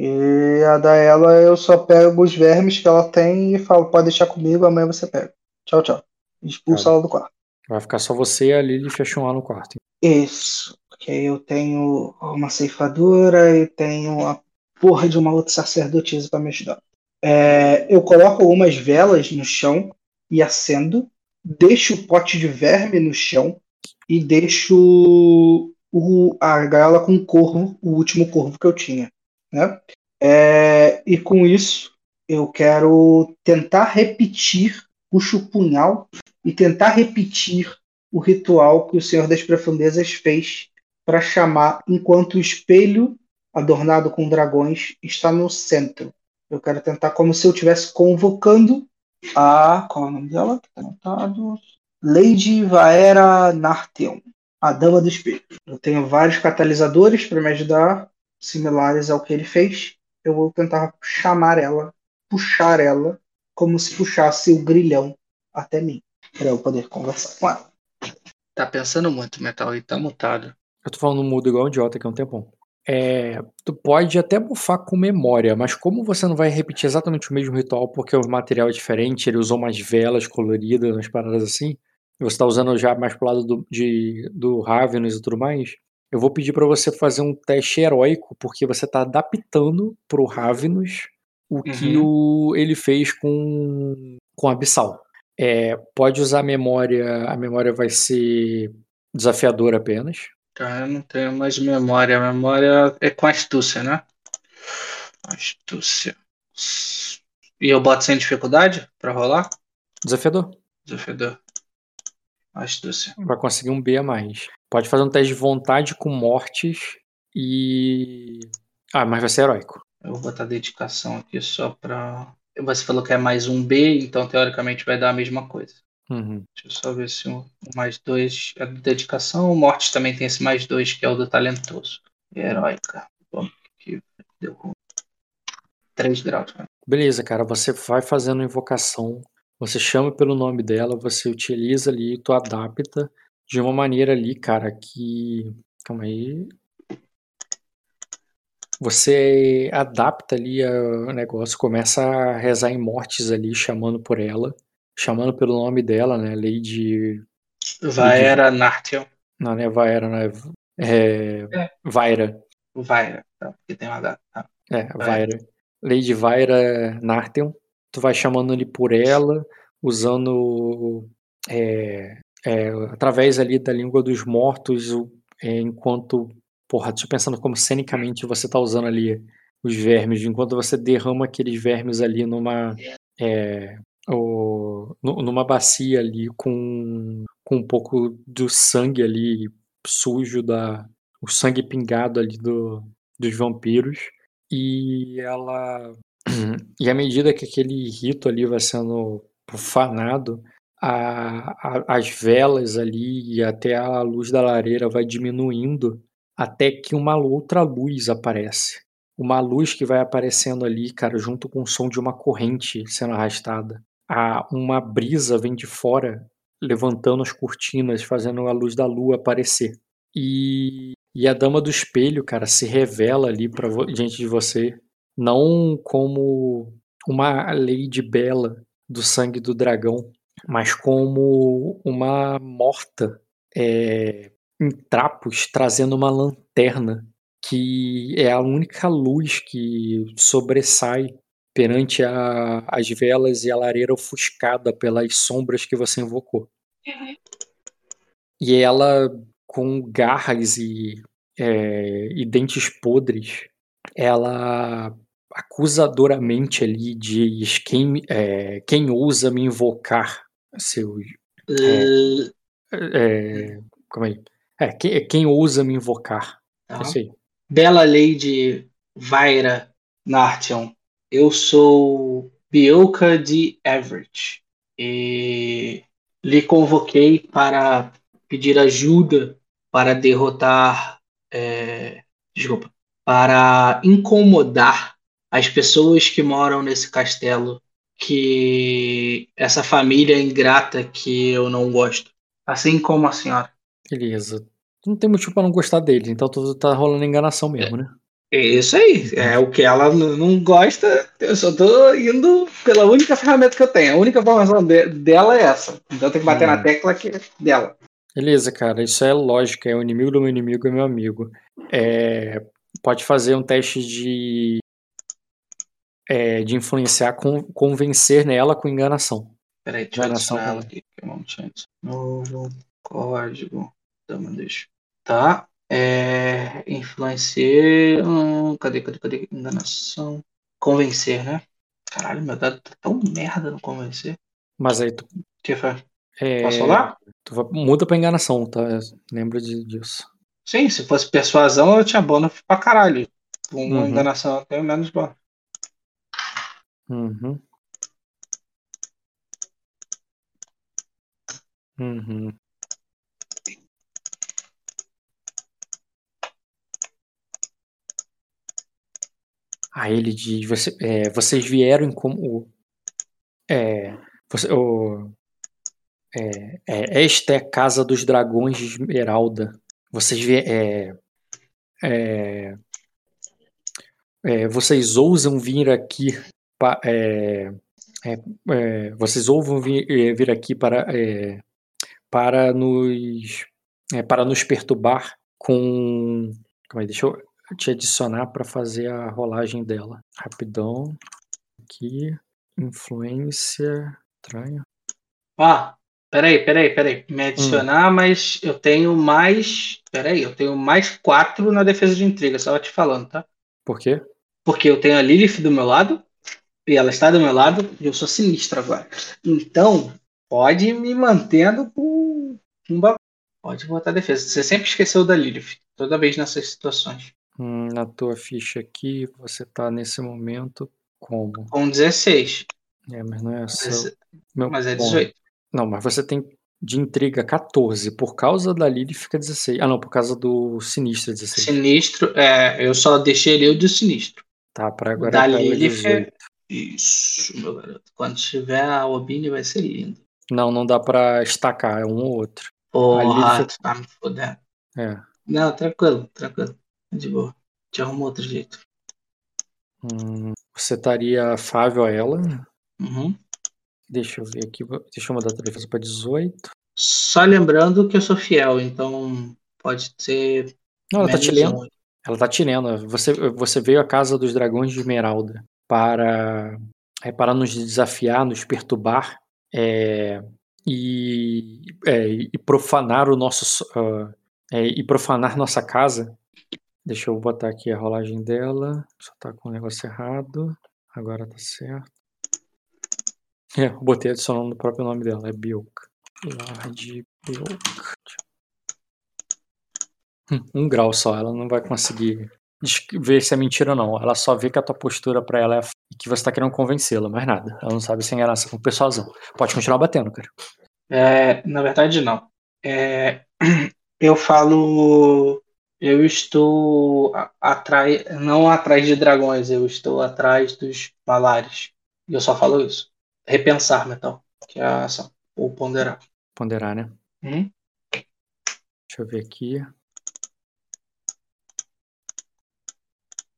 E a Daela eu só pego os vermes que ela tem e falo: pode deixar comigo, amanhã você pega. Tchau, tchau. Expulso Cara. ela do quarto. Vai ficar só você e a Lily fecham lá no quarto. Isso. Porque eu tenho uma ceifadora e tenho a porra de uma outra sacerdotisa para me ajudar. É, eu coloco algumas velas no chão e acendo. Deixo o pote de verme no chão e deixo o, a gaiola com o corvo, o último corvo que eu tinha. Né? É, e com isso eu quero tentar repetir, puxo o punhal e tentar repetir o ritual que o Senhor das Profundezas fez para chamar enquanto o espelho adornado com dragões está no centro. Eu quero tentar como se eu estivesse convocando a. Qual é o nome dela? Tá anotado. Lady Vaera Nartheon, a Dama do Espelho. Eu tenho vários catalisadores para me ajudar, similares ao que ele fez. Eu vou tentar chamar ela, puxar ela, como se puxasse o grilhão até mim, para eu poder conversar com ela. Tá pensando muito, Metal, e tá mutado. Eu tô falando mudo igual um idiota aqui há um tempão. É, tu pode até bufar com memória, mas como você não vai repetir exatamente o mesmo ritual porque o material é diferente, ele usou umas velas coloridas, umas paradas assim, e você tá usando já mais pro lado do, de, do Ravenous e tudo mais, eu vou pedir pra você fazer um teste heróico, porque você tá adaptando pro Ravenous o que o, ele fez com, com Abissal. É, pode usar a memória, a memória vai ser desafiadora apenas. Tá, eu não tenho mais memória. A memória é com astúcia, né? Astúcia. E eu boto sem dificuldade pra rolar? Desafiador. Desafiador. Astúcia. Vai conseguir um B a mais. Pode fazer um teste de vontade com mortes e. Ah, mas vai ser heróico. Eu vou botar dedicação aqui só pra. Você falou que é mais um B, então teoricamente vai dar a mesma coisa. Uhum. Deixa eu só ver se o mais dois é do dedicação. O morte também tem esse mais dois, que é o do talentoso. E heróica. Bom, que deu ruim. 3 graus, né? Beleza, cara. Você vai fazendo invocação. Você chama pelo nome dela, você utiliza ali, tu adapta de uma maneira ali, cara, que. Calma aí. Você adapta ali a- o negócio, começa a rezar em mortes ali, chamando por ela, chamando pelo nome dela, né? Lady. Vaera Nartheon. Não, não é Vaera, não é. É. É. Vaira. Vaira, tá? Porque tem uma data. Tá. É, Vaira. Lady Vaira Nartheon. Tu vai chamando ali por ela, usando. é, é, através ali da língua dos mortos, é, enquanto. Porra, tô pensando como cenicamente você tá usando ali os vermes, enquanto você derrama aqueles vermes ali numa. é, o- nu- numa bacia ali com, com um pouco do sangue ali sujo da. O sangue pingado ali do, dos vampiros. E ela. E à medida que aquele rito ali vai sendo profanado, a- a- as velas ali e até a luz da lareira vai diminuindo até que uma outra luz aparece. Uma luz que vai aparecendo ali, cara, junto com o som de uma corrente sendo arrastada. A, uma brisa vem de fora, levantando as cortinas, fazendo a luz da lua aparecer. E E a Dama do Espelho, cara, se revela ali pra, diante de você, não como uma Lady Bela do sangue do dragão, mas como uma morta é, em trapos trazendo uma lanterna que é a única luz que sobressai perante a, as velas e a lareira ofuscada pelas sombras que você invocou. Uhum. E ela, com garras e, é, e dentes podres, ela acusadoramente ali diz quem, é, quem ousa me invocar seu é, é, como é, é quem, quem ousa me invocar. Tá. Bela Lady Vaira Nartion eu sou Bioka de Everett. E lhe convoquei para pedir ajuda para derrotar é, desculpa para incomodar as pessoas que moram nesse castelo, que essa família ingrata que eu não gosto, assim como a senhora. Beleza. Não tem motivo para não gostar dele, então tudo tá rolando enganação mesmo, né? É isso aí, é o que ela não gosta, eu só tô indo pela única ferramenta que eu tenho. A única informação de, dela é essa. Então tem que bater hum. na tecla que é dela. Beleza, cara, isso é lógica, é o inimigo do meu inimigo é meu amigo. É, pode fazer um teste de é, de influenciar, com, convencer nela com enganação. Peraí, deixa enganação eu ela aqui. Novo código. Então, deixa. Tá. É, influenciar. Hum, cadê, cadê, cadê? Enganação. Convencer, né? Caralho, meu dado tá tão merda no convencer. Mas aí tu. que foi? É, Posso falar? Tu muda pra enganação, tá? Lembra disso. Sim, se fosse persuasão, eu tinha bônus pra caralho. Uma uhum. enganação, tenho menos bônus. Uhum. Uhum. Aí ele diz, você, é, vocês vieram como é, você, o, é, é, esta é a casa dos dragões de Esmeralda. Vocês vieram é, é, é, vocês ousam vir aqui é, é, é, vocês ouvem vir, é, vir aqui para, é, para, nos, para nos perturbar com. Calma aí, deixa eu te adicionar para fazer a rolagem dela. Rapidão. Aqui. Influência. Estranho. Ah, peraí, peraí, peraí. Me adicionar, hum. mas eu tenho mais. Peraí, eu tenho mais quatro na defesa de intriga, só te falando, tá? Por quê? Porque eu tenho a Lilith do meu lado, e ela está do meu lado e eu sou sinistro agora. Então, pode me mantendo com um Pode botar defesa. Você sempre esqueceu da Lilith, toda vez nessas situações. Hum, na tua ficha aqui, você está nesse momento como? Com 16. É, mas não é essa. Mas, Meu, mas é 18. Bom, não, mas você tem de intriga 14. Por causa da Lilith fica 16. Ah, não, por causa do Sinistro 16. Sinistro, é, eu só deixei ele o do Sinistro. Tá, para agora. Da Lilith 18. Isso, meu garoto. Quando tiver a Obini vai ser lindo. Não, não dá pra estacar, é um ou outro. Porra, tu tá me fodendo. É. Não, tranquilo, tranquilo. De boa. Te arrumo outro jeito. Hum, você estaria afável a ela? Uhum. Deixa eu ver aqui. Deixa eu mudar a defesa pra 18. Só lembrando que eu sou fiel, então pode ser. Não, ela tá te lendo. Ela tá te lendo. Você, você veio à casa dos dragões de Esmeralda para, é, para nos desafiar, nos perturbar é, e, é, e, profanar o nosso uh, e profanar nossa casa. Deixa eu botar aqui a rolagem dela. Só tá com o negócio errado. Agora tá certo. É, botei adicionando o próprio nome dela, é Bilk. Lard Bilk. Hum, um grau só, ela não vai conseguir ver se é mentira ou não. Ela só vê que a tua postura para ela é que você tá querendo convencê-la, mais nada. Ela não sabe se é enganação com persuasão. Pode continuar batendo, cara. É, na verdade, não. É, <clears throat> eu falo. Eu estou atrás. Não atrás de dragões, eu estou atrás dos malares. E eu só falo isso. Repensar, metal. Que é a ação. Ou ponderar. Ponderar, né? Hum? Deixa eu ver aqui.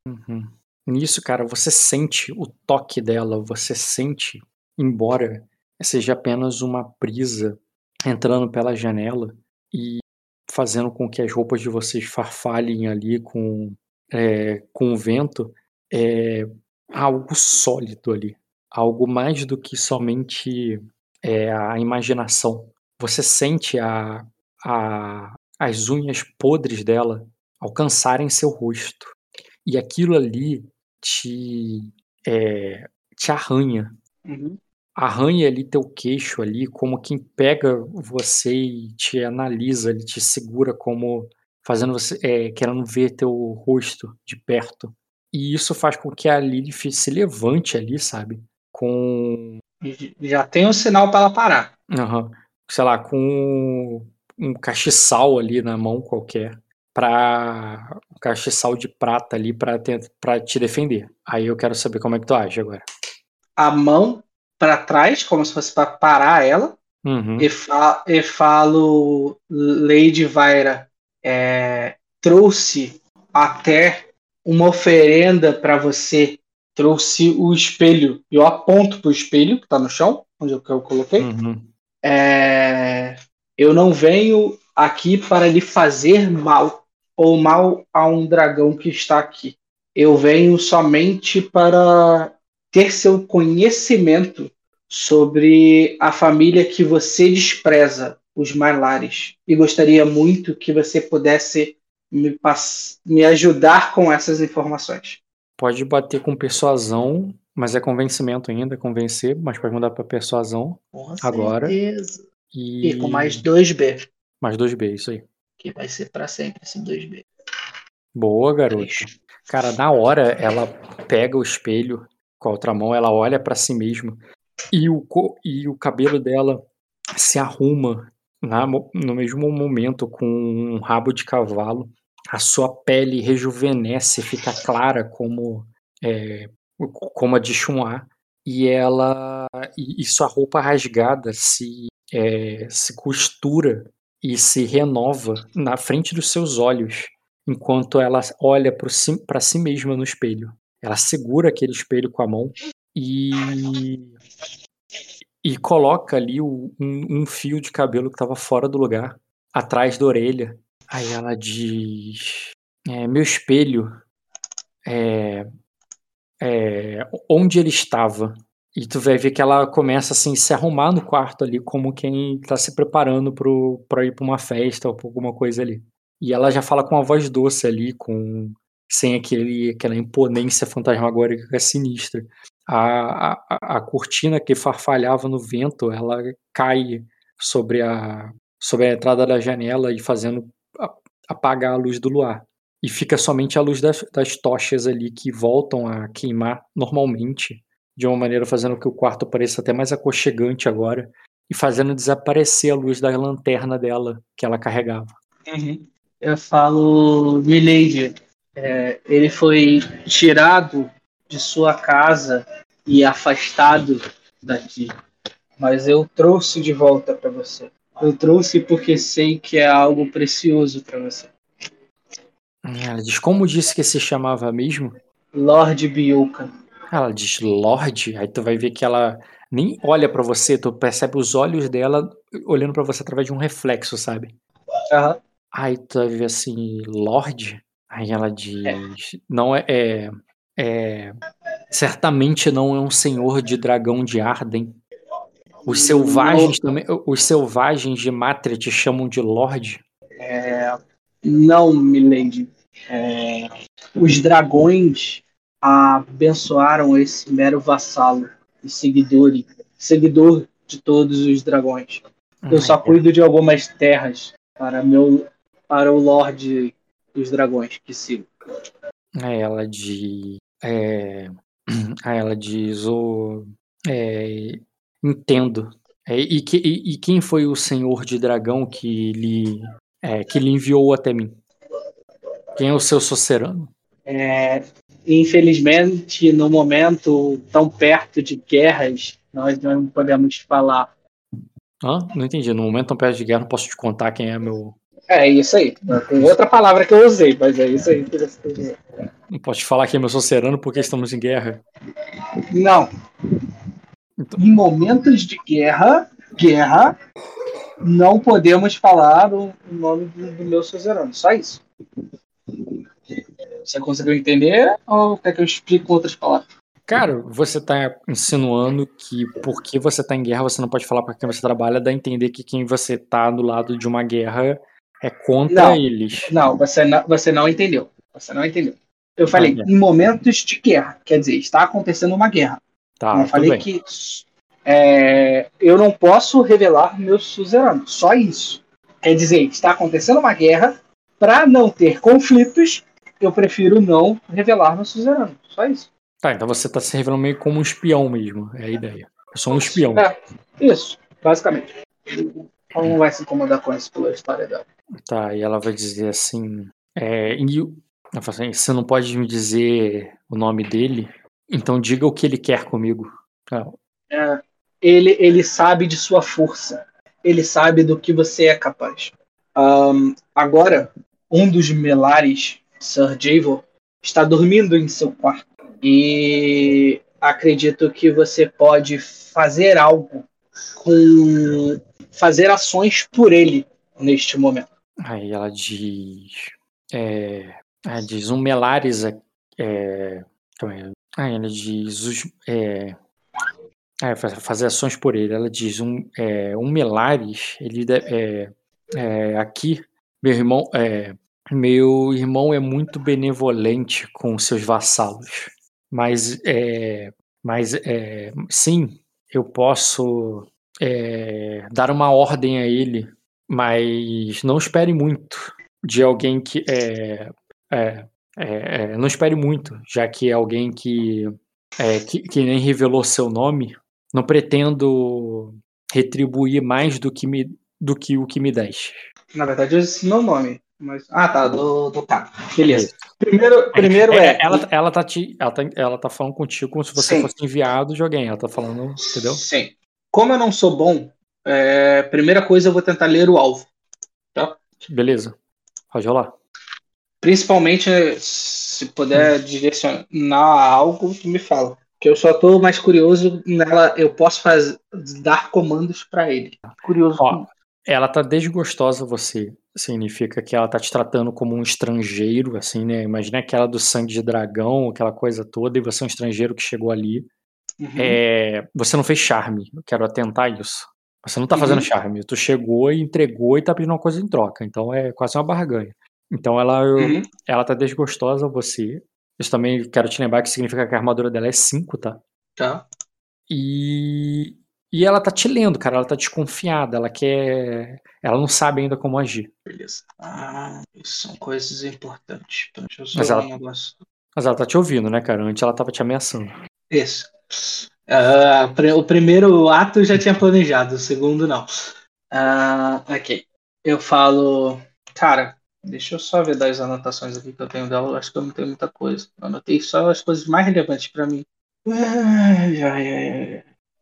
Uhum. Nisso, cara, você sente o toque dela, você sente, embora seja apenas uma brisa entrando pela janela e fazendo com que as roupas de vocês farfalhem ali com, é, com o vento, é algo sólido ali. Algo mais do que somente é, a imaginação. Você sente a, a, as unhas podres dela alcançarem seu rosto. E aquilo ali te, é, te arranha. Uhum. Arranha ali teu queixo ali, como quem pega você e te analisa, ele te segura como fazendo você, é, querendo ver teu rosto de perto. E isso faz com que a Lilith se levante ali, sabe? Com. Já tem um sinal para ela parar. Uhum. Sei lá, com um castiçal ali na mão qualquer para um castiçal de prata ali para para te defender. Aí eu quero saber como é que tu age agora. A mão para trás, como se fosse para parar ela, uhum. e, fa e falo, Lady Vaira, é, trouxe até uma oferenda para você, trouxe o espelho. Eu aponto para o espelho que está no chão, onde eu, eu coloquei. Uhum. É, eu não venho aqui para lhe fazer mal ou mal a um dragão que está aqui. Eu venho somente para ter seu conhecimento sobre a família que você despreza, os Marlares. E gostaria muito que você pudesse me, me ajudar com essas informações. Pode bater com persuasão, mas é convencimento ainda, convencer, mas pode mudar para persuasão com agora. Certeza. E... e com mais 2B. Mais 2B, isso aí. Que vai ser para sempre esse 2B. Boa, garoto. Cara, na hora ela pega o espelho com a outra mão, ela olha para si mesma e o, e o cabelo dela se arruma na, no mesmo momento com um rabo de cavalo. A sua pele rejuvenesce, fica clara como é, como a de Chun'á e ela e, e, sua roupa rasgada se é, se costura e se renova na frente dos seus olhos, enquanto ela olha para si, si mesma no espelho. Ela segura aquele espelho com a mão e e coloca ali o, um, um, fio de cabelo que estava fora do lugar, atrás da orelha. Aí ela diz: é, Meu espelho, é, é, onde ele estava? E tu vai ver que ela começa assim se arrumar no quarto ali, como quem está se preparando para ir para uma festa ou pra alguma coisa ali. E ela já fala com uma voz doce ali, com sem aquele, aquela imponência fantasmagórica que é sinistra. A, a, a cortina que farfalhava no vento, ela cai sobre a, sobre a entrada da janela e fazendo apagar a luz do luar. E fica somente a luz das, das tochas ali que voltam a queimar normalmente de uma maneira fazendo que o quarto pareça até mais aconchegante agora e fazendo desaparecer a luz da lanterna dela que ela carregava. Uhum. Eu falo, Milady, é, ele foi tirado de sua casa e afastado daqui, mas eu trouxe de volta para você. Eu trouxe porque sei que é algo precioso para você. Ela diz como disse que se chamava mesmo? Lord Biuca. Ela diz Lorde, aí tu vai ver que ela nem olha para você, tu percebe os olhos dela olhando para você através de um reflexo, sabe? Uhum. Aí tu vai ver assim, Lorde? Aí ela diz, é. não é, é, é, certamente não é um senhor de dragão de Arden. Os selvagens não. também, os selvagens de Mátria te chamam de Lorde? É, não, Milady. É, os dragões abençoaram esse mero vassalo e seguidor, seguidor de todos os dragões. Eu só cuido de algumas terras para meu para o Lorde dos Dragões que sigo. É, ela de é, <clears throat> ela diz o é, entendo. É, e, que, e, e, quem foi o Senhor de Dragão que lhe é, que lhe enviou até mim? Quem é o seu socerano? É, infelizmente, no momento tão perto de guerras, nós não podemos falar. Não entendi. No momento tão perto de guerra, não posso te contar quem é meu. É isso aí. Tem outra palavra que eu usei, mas é isso aí. Não pode falar que é meu socerano porque estamos em guerra. Não. Então... Em momentos de guerra, guerra, não podemos falar o nome do, do meu suzerano. Só isso. Você conseguiu entender ou quer que eu explique com outras palavras? Cara, você está insinuando que porque você está em guerra, você não pode falar para quem você trabalha, dá a entender que quem você está do lado de uma guerra é contra não, eles. Não, você não, você não entendeu. Você não entendeu. Eu falei ah, em momentos de guerra, quer dizer, está acontecendo uma guerra. Tá, eu falei bem. que é, eu não posso revelar meus suzeranos, só isso. Quer dizer, está acontecendo uma guerra, para não ter conflitos, eu prefiro não revelar meu suzerano, só isso. Tá, então você está se revelando meio como um espião mesmo, é a ideia. Eu sou um espião. É, isso, basicamente. Ela não vai se incomodar com isso pela história dela. Tá, e ela vai dizer assim. É, e, assim, você não pode me dizer o nome dele, então diga o que ele quer comigo. É, ele, ele sabe de sua força. Ele sabe do que você é capaz. Um, agora, um dos Melares, Sir Javor, está dormindo em seu quarto. E acredito que você pode fazer algo com. fazer ações por ele neste momento. Aí ela diz. É, ela diz um Melares. É, é, aí ela diz. Os, é, é, fazer ações por ele. Ela diz um, é, um Melares. Ele é, é, aqui meu irmão é, meu irmão é muito benevolente com seus vassalos, mas é, mas é, sim, eu posso é, dar uma ordem a ele mas não espere muito de alguém que é, é, é, é não espere muito, já que é alguém que, é, que, que nem revelou seu nome. Não pretendo retribuir mais do que me do que o que me deste. Na verdade, eu disse meu nome. Mas... Ah, tá, do, do tá. Beleza. Primeiro, primeiro é. é ela, ela, tá te, ela, tá, ela tá falando contigo como se você Sim. fosse enviado de alguém. Ela tá falando, entendeu? Sim. Como eu não sou bom é, primeira coisa, eu vou tentar ler o alvo. Tá? Beleza. Pode rolar. Principalmente, se puder hum. direcionar algo, tu me fala. Que eu só tô mais curioso nela, eu posso fazer, dar comandos para ele. Curioso. Ó, ela tá desgostosa você. Significa que ela tá te tratando como um estrangeiro, assim, né? Imagina aquela do sangue de dragão, aquela coisa toda, e você é um estrangeiro que chegou ali. Uhum. É, você não fez charme, eu quero atentar isso. Você não tá fazendo uhum. charme. Tu chegou e entregou e tá pedindo uma coisa em troca. Então é quase uma barganha. Então ela, uhum. ela tá desgostosa você. Isso também quero te lembrar que significa que a armadura dela é 5, tá? Tá. E, e ela tá te lendo, cara. Ela tá desconfiada. Ela quer. Ela não sabe ainda como agir. Beleza. Ah, isso são coisas importantes. Deixa eu só mas, ela, mas ela tá te ouvindo, né, cara? Antes ela tava te ameaçando. Isso. Uh, o primeiro ato eu já tinha planejado, o segundo não. Uh, ok. Eu falo, cara, deixa eu só ver das anotações aqui que eu tenho dela. Acho que eu não tenho muita coisa. Eu anotei só as coisas mais relevantes para mim.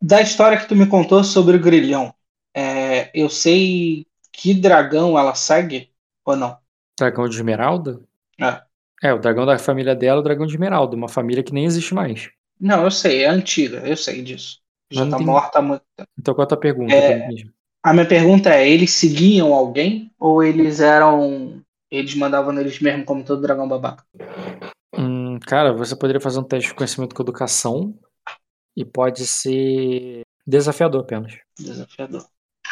Da história que tu me contou sobre o grilhão, é, eu sei que dragão ela segue ou não? Dragão de Esmeralda? É. É, o dragão da família dela é o dragão de Esmeralda, uma família que nem existe mais. Não, eu sei, é antiga, eu sei disso. Já está morta há muito tempo. Então qual é a tua pergunta? É, a minha pergunta é, eles seguiam alguém ou eles eram. Eles mandavam neles mesmo como todo dragão babaca? Hum, cara, você poderia fazer um teste de conhecimento com educação e pode ser desafiador apenas. Desafiador.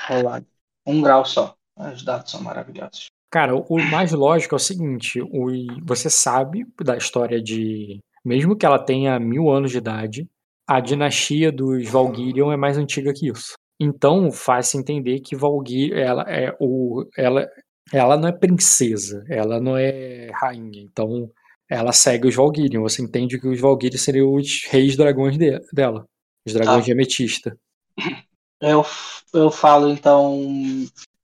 Rolado. Um grau só. Os dados são maravilhosos. Cara, o mais lógico é o seguinte: o, você sabe da história de mesmo que ela tenha mil anos de idade, a dinastia dos Valgyrion é mais antiga que isso. Então faz-se entender que Valgyrion, ela é o, ela, ela não é princesa, ela não é rainha. Então ela segue os Valgyrion. Você entende que os Valgyrion seriam os reis dragões de, dela, os dragões ah. de ametista. <laughs> Eu, eu falo então,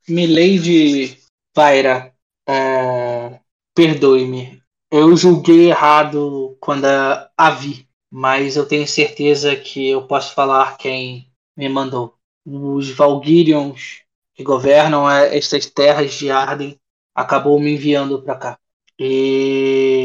Milady Vaira, é, perdoe-me, eu julguei errado quando a vi, mas eu tenho certeza que eu posso falar quem me mandou. Os Valgyrions que governam estas terras de Arden acabou me enviando para cá. E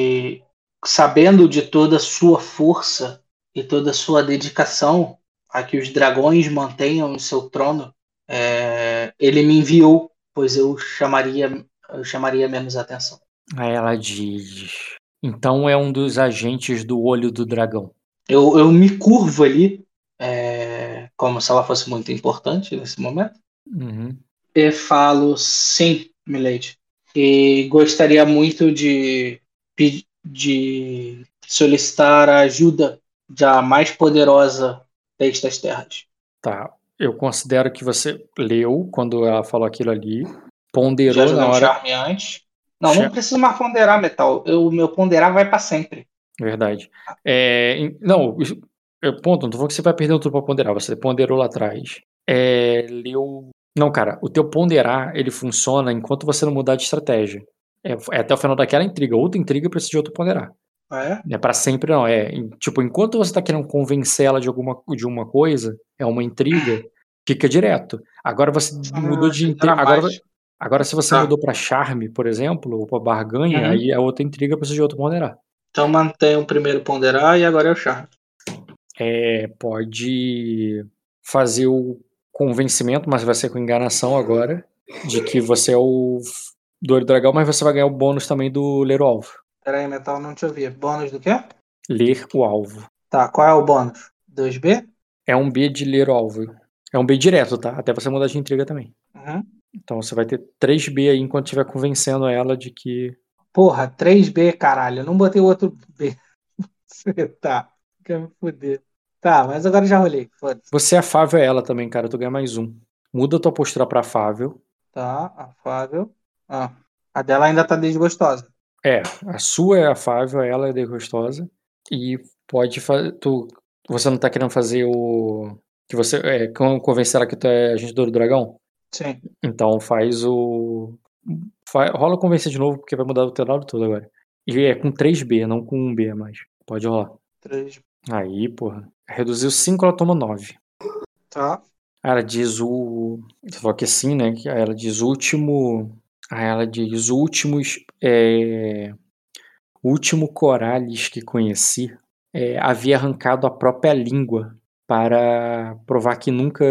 sabendo de toda a sua força e toda a sua dedicação a que os dragões mantenham o seu trono, é, ele me enviou, pois eu chamaria, eu chamaria menos atenção. Aí ela diz: Então é um dos agentes do olho do dragão. Eu, eu me curvo ali, é, como se ela fosse muito importante nesse momento, Uhum. e falo: Sim, Milady. E gostaria muito de, de solicitar a ajuda da mais poderosa destas terras. Tá. Eu considero que você leu quando ela falou aquilo ali, ponderou Já na hora. charme antes. Não, Char- não preciso mais ponderar metal. Eu- O meu ponderar vai pra sempre. Verdade. É, não, isso- é, ponto, não tô falando que você vai perder tudo pra ponderar, você ponderou lá atrás. É, leu. Não, cara, o teu ponderar, ele funciona enquanto você não mudar de estratégia. É, é até o final daquela intriga. Outra intriga precisa de outro ponderar. Ah, é? Não é pra sempre, não. É, tipo, enquanto você tá querendo convencer ela de alguma de uma coisa, é uma intriga, fica direto. Agora você mudou Ah, de achei que intriga. Agora, agora, se você Tá. mudou pra charme, por exemplo, ou pra barganha, Uhum. aí é outra intriga, precisa de outro ponderar. Então mantém o primeiro ponderar e agora é o charme. É, pode fazer o convencimento, mas vai ser com enganação agora, de que você é o do olho do dragão, mas você vai ganhar o bônus também do ler o alvo. Pera aí, metal, não te ouvi. Bônus do quê? Ler o alvo. Tá, qual é o bônus? 2B? É um B de ler o alvo. É um B direto, tá? Até você mudar de intriga também. Uhum. Então você vai ter 3B aí enquanto estiver convencendo ela de que. Porra, 3B, caralho. Eu não botei o outro B. <laughs> tá, quer me fuder. Tá, mas agora já rolei. Você é afável a ela também, cara. Tu ganha mais um. Muda tua postura pra afável. Tá, afável. Ah, a dela ainda tá desgostosa. É, a sua é afável, ela é desgostosa. E pode fazer. Tu, você não tá querendo fazer o. Que você. É, con- convencer ela que tu é agente do dragão? Sim. Então faz o. fa- rola convencer de novo, porque vai mudar o teu lado todo agora. E é com 3B, não com 1B mais. Pode rolar. 3. Aí, porra. Reduziu 5, ela toma 9. Tá. Ela diz o. Você falou que sim, né? ela diz o último. Aí ela diz últimos. É... Último Corales que conheci é, havia arrancado a própria língua para provar que nunca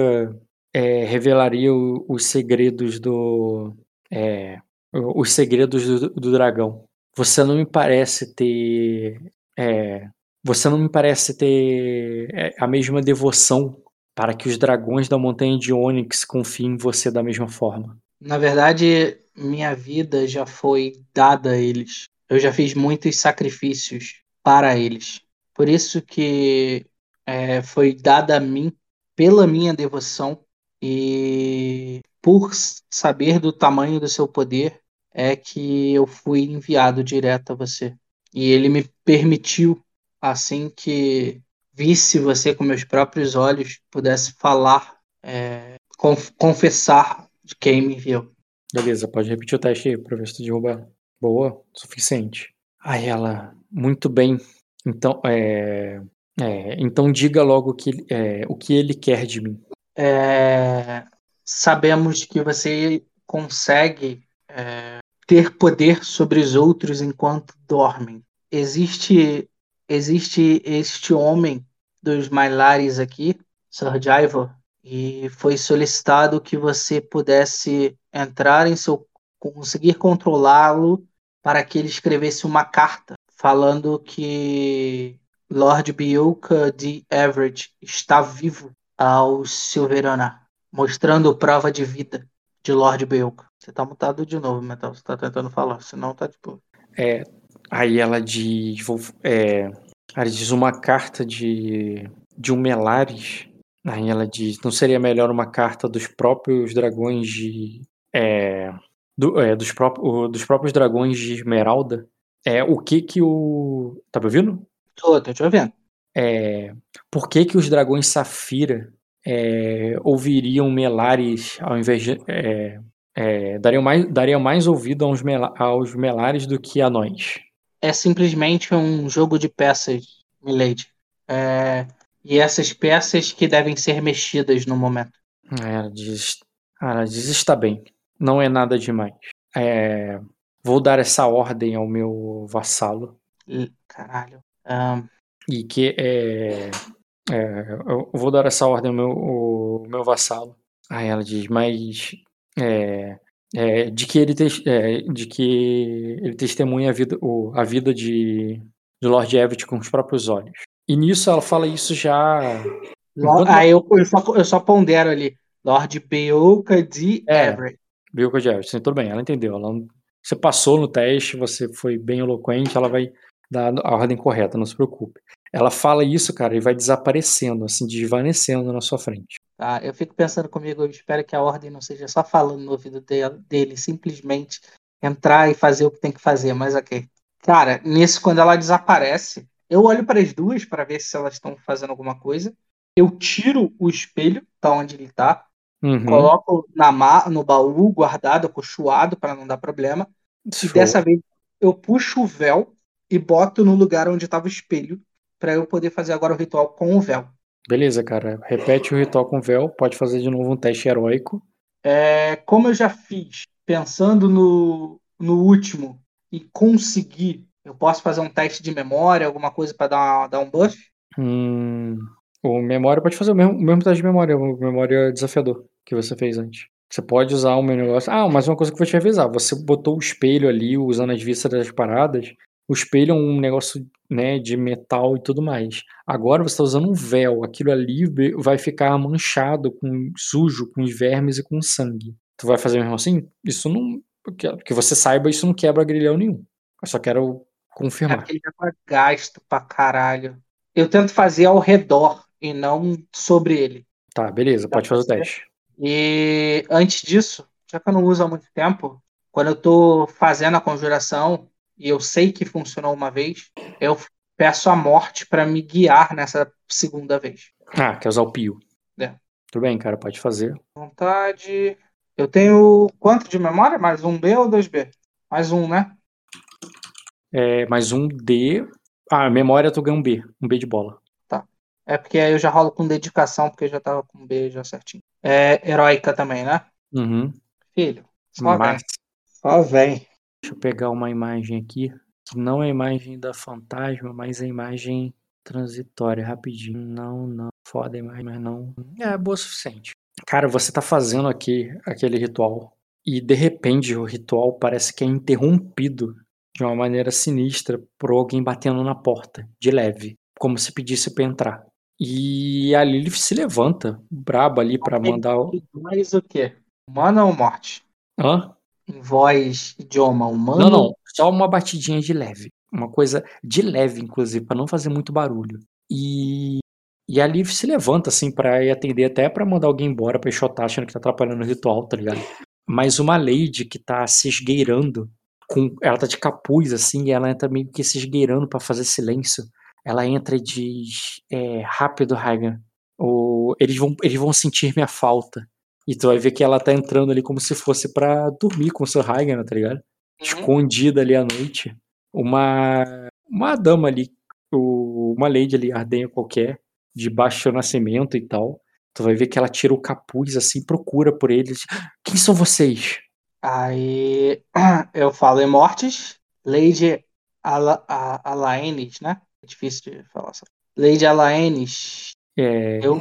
é, revelaria o- os segredos do. é, os segredos do, do dragão. Você não me parece ter. é, você não me parece ter é, a mesma devoção para que os dragões da montanha de Onyx confiem em você da mesma forma. Na verdade, minha vida já foi dada a eles. Eu já fiz muitos sacrifícios para eles. Por isso que é, foi dada a mim pela minha devoção e por saber do tamanho do seu poder é que eu fui enviado direto a você. E ele me permitiu, assim que visse você com meus próprios olhos, pudesse falar, é, conf- confessar de quem me enviou. Beleza, pode repetir o teste aí pra ver se tu derruba. Boa, suficiente. Aí ela, muito bem. Então, é, é, então diga logo que, é, o que ele quer de mim. É, sabemos que você consegue é, ter poder sobre os outros enquanto dormem. Existe, existe este homem dos Mylares aqui, Sir Jaivor, e foi solicitado que você pudesse entrar em seu conseguir controlá-lo para que ele escrevesse uma carta falando que Lord Bioka de Everett está vivo ao Silverana, mostrando prova de vida de Lord Bioka. Você tá mutado de novo, Metal. Você tá tentando falar, senão tá tipo. É, aí ela diz, é, ela diz uma carta de, de um Melares. Aí ela diz, não seria melhor uma carta dos próprios dragões de, é, do- é, dos, próprios, dos próprios dragões de Esmeralda? É, o que que o... Tá me ouvindo? Tô, tô te ouvindo. É, por que que os dragões Safira é, ouviriam Melares ao invés de... é, é, dariam, mais, dariam mais ouvido aos, mela, aos Melares do que a nós? É simplesmente um jogo de peças, Milady. É, e essas peças que devem ser mexidas no momento. Aí Ela diz, ela diz, está bem, não é nada demais. é, vou dar essa ordem ao meu vassalo. Caralho. Um... E que é, é, eu vou dar essa ordem ao meu, ao meu vassalo. Aí ela diz, mas é, é, de que ele é, de que ele testemunha a vida, o, a vida de, de Lord Everett com os próprios olhos. E nisso ela fala isso já. Enquanto... Ah, eu, eu, só, eu só pondero ali. Lord Beoka de é, Everett. Beoka de Everett, tudo bem, ela entendeu. Ela, você passou no teste, você foi bem eloquente, ela vai dar a ordem correta, não se preocupe. Ela fala isso, cara, e vai desaparecendo, assim, desvanecendo na sua frente. Tá, eu fico pensando comigo, eu espero que a ordem não seja só falando no ouvido dele, dele simplesmente entrar e fazer o que tem que fazer, mas ok. Cara, nisso, quando ela desaparece, eu olho para as duas para ver se elas estão fazendo alguma coisa. Eu tiro o espelho da onde ele tá, uhum. coloco na no baú, guardado, acolchoado, para não dar problema. Show. E dessa vez eu puxo o véu e boto no lugar onde estava o espelho para eu poder fazer agora o ritual com o véu. Beleza, cara. Repete o ritual com o véu. Pode fazer de novo um teste heróico. É, como eu já fiz, pensando no, no último e conseguir, eu posso fazer um teste de memória, alguma coisa para dar, dar um buff? Hum, o memória pode fazer o mesmo, o mesmo teste de memória, o memória desafiador que você fez antes. Você pode usar o meu negócio. Ah, mas uma coisa que eu vou te avisar: você botou o espelho ali usando as vistas das paradas. O espelho é um negócio né, de metal e tudo mais. Agora você está usando um véu, aquilo ali vai ficar manchado, com sujo, com vermes e com sangue. Tu vai fazer mesmo assim? Isso não. Que você saiba, isso não quebra grilhão nenhum. Eu só quero confirmar. Aquele é gasto pra caralho. Eu tento fazer ao redor e não sobre ele. Tá, beleza, pode fazer o teste. E antes disso, já que eu não uso há muito tempo, quando eu tô fazendo a conjuração, e eu sei que funcionou uma vez, eu peço a morte para me guiar nessa segunda vez. Ah, quer usar o pio. É. Tudo bem, cara, pode fazer. Vontade. Eu tenho quanto de memória? Mais um B ou dois B? Mais um, né? É, mais um D. Ah, memória tu ganha um B. Um B de bola. Tá. É porque aí eu já rolo com dedicação, porque eu já tava com B já certinho. É heróica também, né? Uhum. Filho, só Mas... vem. Só vem. Deixa eu pegar uma imagem aqui, que não é a imagem da fantasma, mas a imagem transitória, rapidinho. Não, não, foda a imagem, mas não. É boa o suficiente. Cara, você tá fazendo aqui aquele ritual e de repente o ritual parece que é interrompido de uma maneira sinistra por alguém batendo na porta, de leve, como se pedisse para entrar. E a Lilith se levanta, braba ali para mandar. Mais o quê? Humana ou morte? Hã? em voz, idioma humano? Não, não. Só uma batidinha de leve. Uma coisa de leve, inclusive, para não fazer muito barulho. E, e a Liv se levanta, assim, para ir atender, até para mandar alguém embora, pra enxotar, achando que tá atrapalhando o ritual, tá ligado? Mas uma Lady que tá se esgueirando, com, ela tá de capuz, assim, e ela entra meio que se esgueirando para fazer silêncio. Ela entra e diz: é, Rápido, Hagan. Ou, eles, vão, eles vão sentir minha falta. E tu vai ver que ela tá entrando ali como se fosse para dormir com o Sir Hagen, tá ligado? Uhum. Escondida ali à noite. Uma, uma dama ali, uma lady ali, ardenha qualquer, de baixo nascimento e tal. Tu vai ver que ela tira o capuz assim, procura por eles. Quem são vocês? Aí <clears throat> eu falo em mortes. Lady Ala, Alaenis, né? É difícil de falar. Lady Alaenis. É. Eu...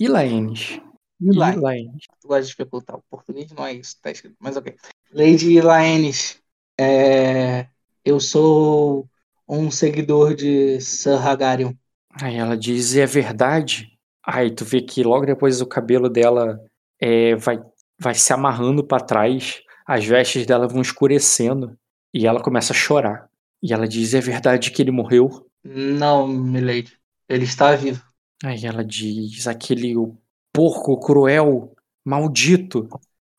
Ilaenis. Elaine. Tu gosta de dificultar o português? Não é isso, tá escrito, mas ok. Lady Elaine, é... eu sou um seguidor de Sir Hagarion. Aí ela diz, é verdade? Aí tu vê que logo depois o cabelo dela é, vai, vai se amarrando para trás, as vestes dela vão escurecendo e ela começa a chorar. E ela diz, é verdade que ele morreu? Não, Milady, ele está vivo. Aí ela diz, aquele porco cruel, maldito.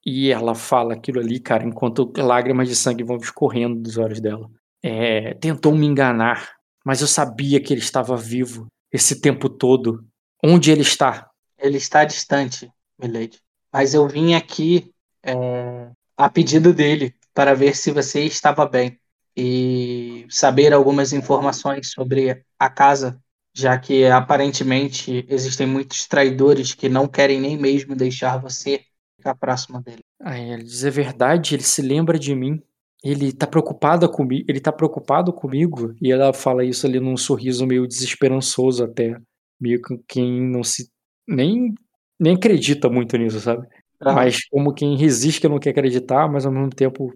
E ela fala aquilo ali, cara, enquanto lágrimas de sangue vão escorrendo dos olhos dela. É, tentou me enganar, mas eu sabia que ele estava vivo esse tempo todo. Onde ele está? Ele está distante, Milady. Mas eu vim aqui é, a pedido dele para ver se você estava bem e saber algumas informações sobre a casa já que aparentemente existem muitos traidores que não querem nem mesmo deixar você ficar próximo dele. Aí ela diz: é verdade, ele se lembra de mim. Ele tá preocupado comigo, ele tá preocupado comigo. E ela fala isso ali num sorriso meio desesperançoso até. Meio que quem não se. nem, nem acredita muito nisso, sabe? Ah, Mas como quem resiste que não quer acreditar, mas ao mesmo tempo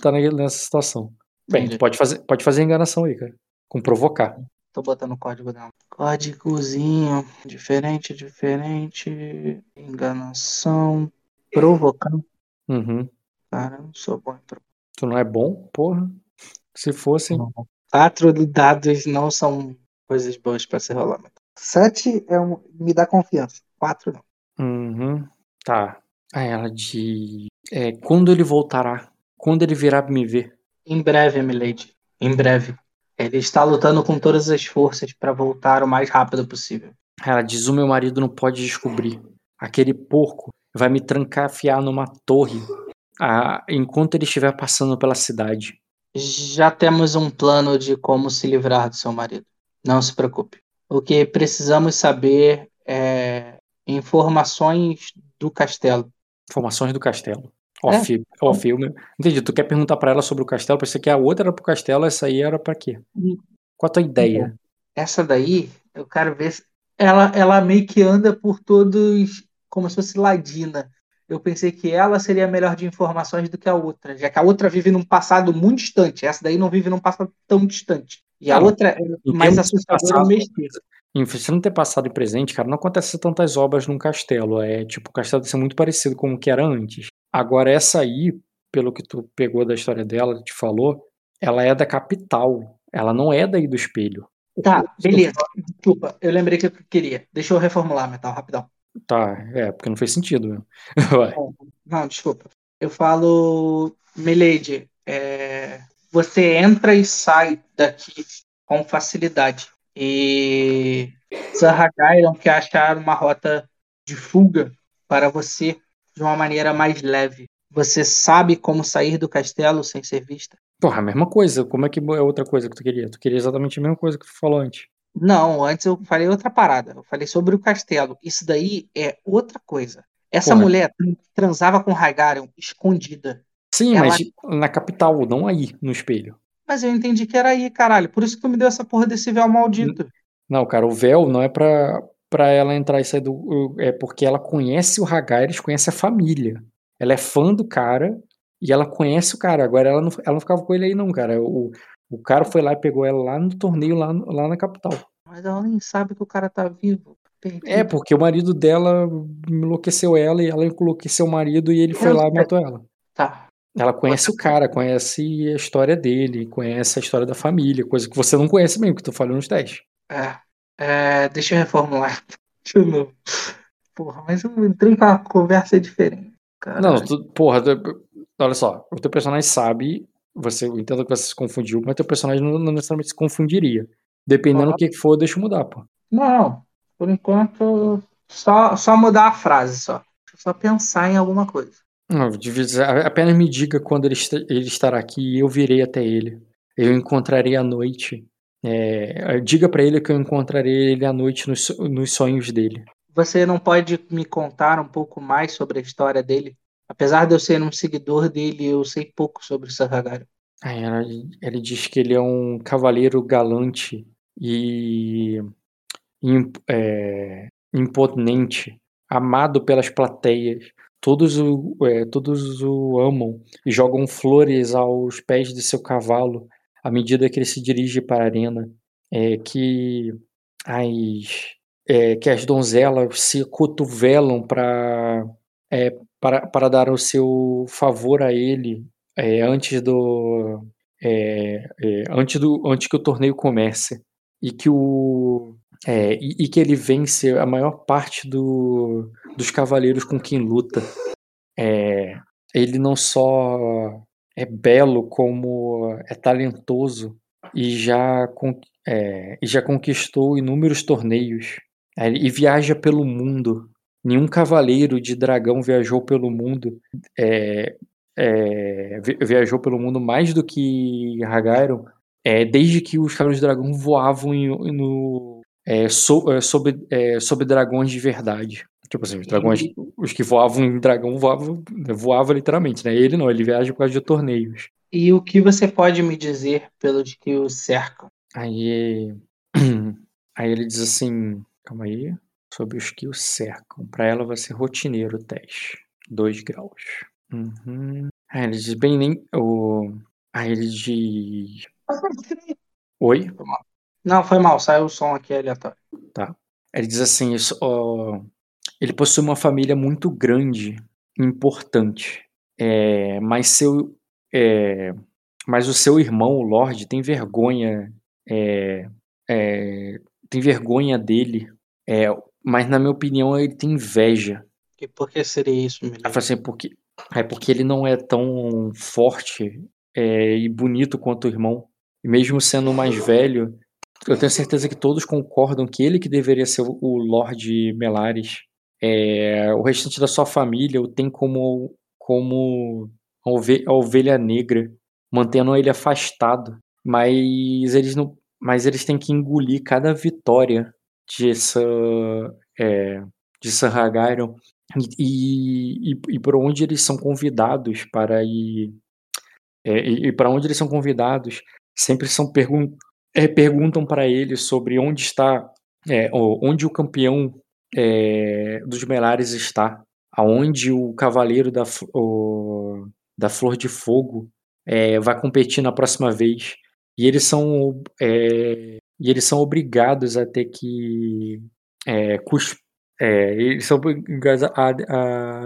tá nessa situação. Bem, Entendi. tu pode fazer, pode fazer enganação aí, cara. Com provocar. Tô botando o código dela. Códigozinho. Diferente, diferente. Enganação. Provocar. Uhum. Cara, eu não sou bom em provocar. Tu não é bom? Porra. Se fosse. Quatro dados não são coisas boas pra se rolar. Sete é um, me dá confiança. Quatro não. Uhum. Tá. Aí ela diz. É, quando ele voltará? Quando ele virá me ver? Em breve, Milady. Em breve. Ele está lutando com todas as forças para voltar o mais rápido possível. Ela diz: O meu marido não pode descobrir. Aquele porco vai me trancafiar numa torre ah, enquanto ele estiver passando pela cidade. Já temos um plano de como se livrar do seu marido. Não se preocupe. O que precisamos saber é informações do castelo. Informações do castelo. É. Off, off filme. Entendi. Tu quer perguntar pra ela sobre o castelo? Pensei que a outra era pro castelo, essa aí era pra quê? Qual a tua ideia? Essa daí, eu quero ver se ela, ela meio que anda por todos como se fosse ladina. Eu pensei que ela seria melhor de informações do que a outra, já que a outra vive num passado muito distante. Essa daí não vive num passado tão distante. E a Não, outra é mais assustadora passado, mesmo. Em você não ter passado e presente, cara, não acontece tantas obras num castelo. É tipo, o castelo deve ser muito parecido com o que era antes. Agora, essa aí, pelo que tu pegou da história dela, te falou, ela é da capital. Ela não é daí do espelho. Tá, beleza. Desculpa, eu lembrei que eu queria. Deixa eu reformular, Metal, rapidão. Tá, é, porque não fez sentido mesmo. <laughs> Não, desculpa. Eu falo, Milady, é, você entra e sai daqui com facilidade. E Sahagairon quer achar uma rota de fuga para você de uma maneira mais leve. Você sabe como sair do castelo sem ser vista? Porra, a mesma coisa. Como é que é outra coisa que tu queria? Tu queria exatamente a mesma coisa que tu falou antes. Não, antes eu falei outra parada. Eu falei sobre o castelo. Isso daí é outra coisa. Essa Porra. mulher transava com Hagarion escondida. Sim, Ela- mas na capital, não aí, no espelho. Mas eu entendi que era aí, caralho. Por isso que tu me deu essa porra desse véu maldito. Não, cara, o véu não é pra, pra ela entrar e sair do. É porque ela conhece o Hagares, conhece a família. Ela é fã do cara e ela conhece o cara. Agora ela não, ela não ficava com ele aí, não, cara. O, o cara foi lá e pegou ela lá no torneio, lá, lá na capital. Mas ela nem sabe que o cara tá vivo. Perdido. É, porque o marido dela enlouqueceu ela e ela enlouqueceu o marido e ele foi Eu lá e matou ela. Tá. Ela conhece o cara, conhece a história dele, conhece a história da família, coisa que você não conhece mesmo, que tu falou nos testes. É. É, deixa eu reformular <laughs> de novo. Porra, mas eu entrei com uma conversa diferente. Caralho. Não, tu, porra, tu- olha só, o teu personagem sabe, você entendo que você se confundiu, mas teu personagem não, não necessariamente se confundiria. Dependendo do que for, deixa eu mudar, pô. Não, por enquanto, só, só mudar a frase só. Deixa eu só pensar em alguma coisa. Não, apenas me diga quando ele, ele estará aqui e eu virei até ele. Eu encontrarei à noite. É, diga pra ele que eu encontrarei ele à noite nos, nos sonhos dele. Você não pode me contar um pouco mais sobre a história dele? Apesar de eu ser um seguidor dele, eu sei pouco sobre o Sahagari. Aí ela, ele diz que ele é um cavaleiro galante e im- é, imponente, amado pelas plateias. Todos o, é, todos o amam e jogam flores aos pés de seu cavalo à medida que ele se dirige para a arena. É, que, as, é, que as donzelas se cotovelam pra, é, para, para dar o seu favor a ele é, antes do é, é, antes do antes que o torneio comece e que o é, e, e que ele vence a maior parte do, dos cavaleiros com quem luta. É, ele não só é belo como é talentoso e já, é, e já conquistou inúmeros torneios É, e viaja pelo mundo. Nenhum cavaleiro de dragão viajou pelo mundo é, é, vi- viajou pelo mundo mais do que Hagairon, é, desde que os Cavaleiros do Dragão voavam em- no, é, so- é, sobre, é, sobre dragões de verdade. Tipo assim, os dragões, os que voavam em dragão voavam, voavam literalmente, né? Ele não, ele viaja por causa de torneios. E o que você pode me dizer pelos que o cercam? Aí, <clears throat> aí ele diz assim, calma aí, sobre os que o cercam. Para ela vai ser rotineiro o teste, 2 graus. Uhum. Aí ele diz bem nem o, aí ele diz, oi. Não, foi mal, saiu o som aqui aleatório. Tá. Ele diz assim, isso, ó, ele possui uma família muito grande, importante, é, mas seu, é, mas o seu irmão, o Lorde, tem vergonha, é, é, tem vergonha dele, é, mas na minha opinião ele tem inveja. E por que seria isso, melhor? Assim, porque, é porque ele não é tão forte é, e bonito quanto o irmão. E mesmo sendo mais <laughs> velho, eu tenho certeza que todos concordam que ele que deveria ser o Lorde Melares. É, o restante da sua família o tem como, como a, ovelha, a ovelha negra, mantendo ele afastado. Mas eles não, mas eles têm que engolir cada vitória de essa, é, de e, e, e por onde eles são convidados para ir é, e, e para onde eles são convidados sempre são pergun é, perguntam para ele sobre onde está é, onde o campeão é, dos Melares está, aonde o Cavaleiro da, o, da Flor de Fogo é, vai competir na próxima vez. E eles são, é, e eles são obrigados a ter que é, é, eles são obrigados a,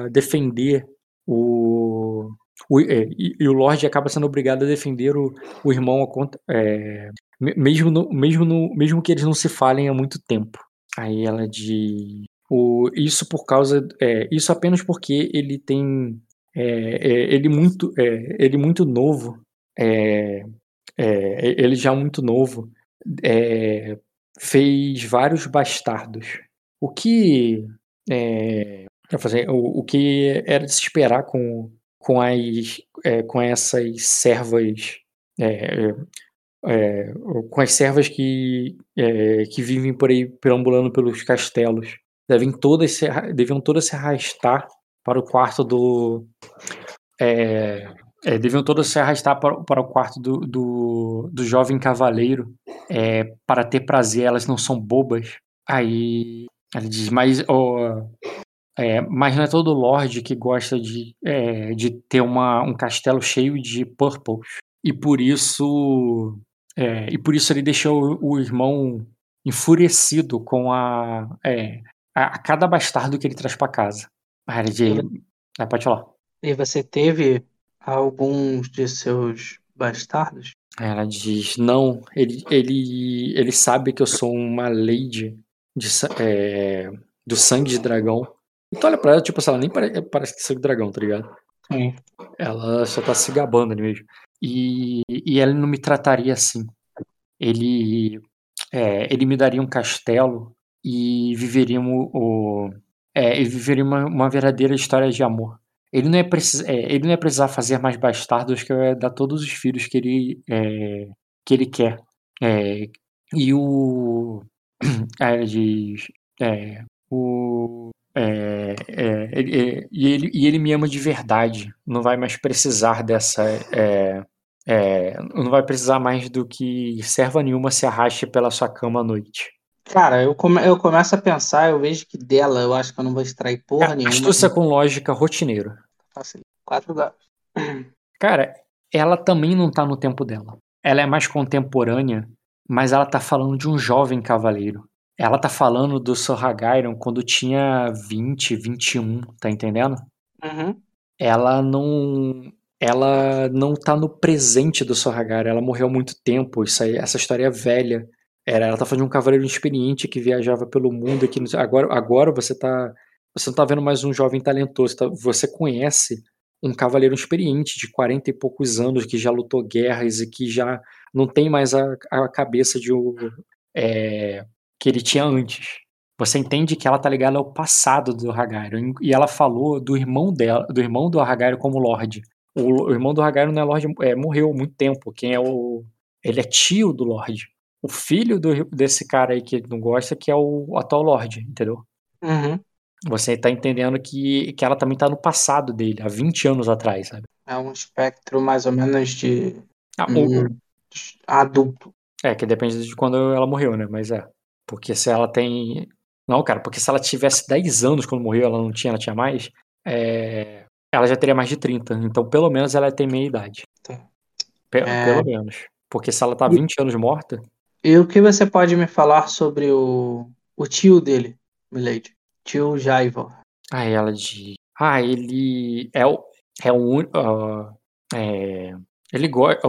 a defender o, o e, e, o Lorde acaba sendo obrigado a defender o, o irmão é, mesmo, no, mesmo, no, mesmo que eles não se falem há muito tempo. Aí ela diz. O, isso por causa. É, isso apenas porque ele tem. É, é, ele, muito, é, ele muito novo. É, ele já muito novo. fez vários bastardos. O que. fazer, o, o que era de se esperar com, com, as, com essas servas é, com as servas que, é, que vivem por aí perambulando pelos castelos. Devem todas se, deviam todas se arrastar para o quarto do. É, é, deviam todas se arrastar para, para o quarto do, do, do jovem cavaleiro é, para ter prazer, elas não são bobas. Aí ele diz, mas, oh, é, mas não é todo lord que gosta de, é, de ter uma, um castelo cheio de purples. E por isso é, e por isso ele deixou o irmão enfurecido com a, é, a, a, cada bastardo que ele traz para casa. Ah, ele, é, pode falar. E você teve alguns de seus bastardos? Ela diz, não, ele, ele, ele sabe que eu sou uma lady de, é, do sangue de dragão. Então olha pra ela, tipo, ela nem parece, parece que é sangue de dragão, tá ligado? Sim. Ela só tá se gabando ali mesmo. E, e ele não me trataria assim. Ele, é, ele me daria um castelo e viveríamos o, é, ele viveria uma, uma verdadeira história de amor. Ele não, é precis, é, ele não ia precisar fazer mais bastardos que eu ia dar todos os filhos que ele, é, que ele quer. É, e o. Aí ele <clears throat> diz. É, o. É, é, é, e, ele, e ele me ama de verdade. Não vai mais precisar dessa. É, é, não vai precisar mais do que serva nenhuma se arraste pela sua cama à noite. Cara, eu, come, eu começo a pensar, eu vejo que dela eu acho que eu não vou extrair porra é, nenhuma. Astúcia com lógica rotineiro. Quatro dados. <clears throat> Cara, ela também não tá no tempo dela. Ela é mais contemporânea, mas ela tá falando de um jovem cavaleiro. Ela tá falando do Sorragairon quando tinha 20, 21, tá entendendo? Uhum. Ela não ela não tá no presente do Sorragar, ela morreu há muito tempo, isso aí, essa história é velha. Era, ela tá fazendo um cavaleiro experiente que viajava pelo mundo aqui. Agora, agora você tá. Você não tá vendo mais um jovem talentoso, tá, você conhece um cavaleiro experiente de 40 e poucos anos que já lutou guerras e que já não tem mais a, a cabeça de um, é, que ele tinha antes. Você entende que ela tá ligada ao passado do Hagairo e ela falou do irmão dela, do irmão do Hagairo como Lorde. O, o irmão do Hagari não é Lorde, é, morreu há muito tempo. Quem é o. Ele é tio do Lorde. O filho do, desse cara aí que ele não gosta, que é o atual Lorde, entendeu? Uhum. você tá entendendo que, que ela também tá no passado dele, há 20 anos atrás, sabe? É um espectro mais ou menos de Ah, hum, adulto. É, que depende de quando ela morreu, né? Mas é. Porque se ela tem. Não, cara, porque se ela tivesse 10 anos quando morreu, ela não tinha, ela tinha mais. é, Ela já teria mais de 30. Então, pelo menos, ela tem meia idade. Tá. Pe- É. Pelo menos. Porque se ela tá 20 anos morta. E o que você pode me falar sobre o, o tio dele, Milady? Tio Jaivor. Ah, ela de. Ah, ele é o. É o. un- ah, é, Ele gosta.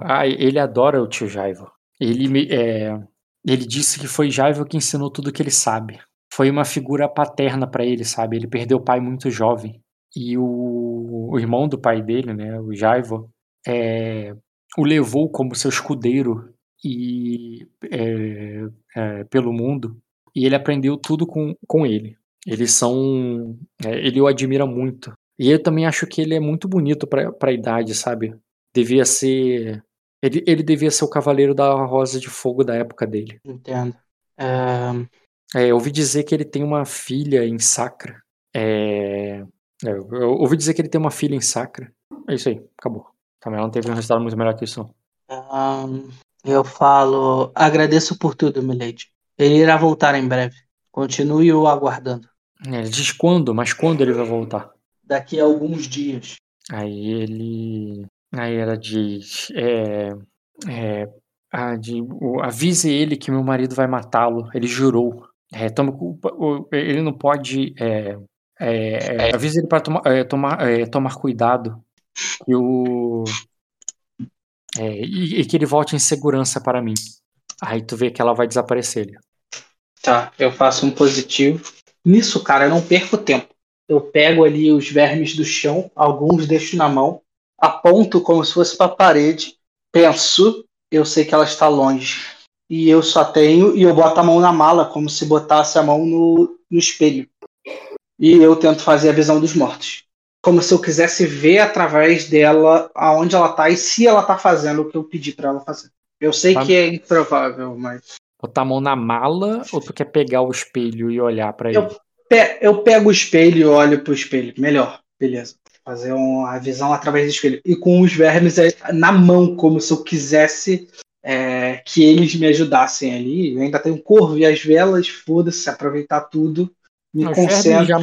Ah, ele adora o tio Jaivo. Ele me. é, Ele disse que foi Jaivo que ensinou tudo que ele sabe. Foi uma figura paterna pra ele, sabe? Ele perdeu o pai muito jovem. E o, o irmão do pai dele, né, o Jaivo, é, o levou como seu escudeiro e é, é, pelo mundo. E ele aprendeu tudo com, com ele. Eles são. é, ele o admira muito. E eu também acho que ele é muito bonito pra, pra idade, sabe? Devia ser. Ele, ele devia ser o cavaleiro da Rosa de Fogo da época dele. Entendo. É, É, eu ouvi dizer que ele tem uma filha em Sacra. É, é, eu ouvi dizer que ele tem uma filha em Sacra. É isso aí, acabou. Também ela não teve um resultado muito melhor que isso. ahn, eu falo, agradeço por tudo, Milady. Ele irá voltar em breve. Continue o aguardando. É, ele diz quando, mas quando ele vai voltar? Daqui a alguns dias. Aí ele. Aí ela diz. É, é, ah, de- o- avise ele que meu marido vai matá-lo. Ele jurou. É, toma, o- ele não pode. É, é, é, avise ele para tomar, é, tomar, tomar cuidado. O, e, e que ele volte em segurança para mim. Aí tu vê que ela vai desaparecer. Tá, eu faço um positivo. Nisso, cara, eu não perco tempo. Eu pego ali os vermes do chão, alguns deixo na mão, aponto como se fosse para a parede, penso, eu sei que ela está longe. E eu só tenho, e eu boto a mão na mala, como se botasse a mão no, no espelho. E eu tento fazer a visão dos mortos. Como se eu quisesse ver através dela aonde ela tá e se ela tá fazendo o que eu pedi para ela fazer. Eu sei Tá. que é improvável, mas. Botar a mão na mala ou tu quer pegar o espelho e olhar para ele? Eu, pe- eu pego o espelho e olho pro espelho. Melhor, beleza. Fazer uma visão através do espelho. E com os vermes é, na mão, como se eu quisesse é, que eles me ajudassem ali. Eu ainda tenho corvo e as velas, foda-se, aproveitar tudo. Me Não, concentro. já,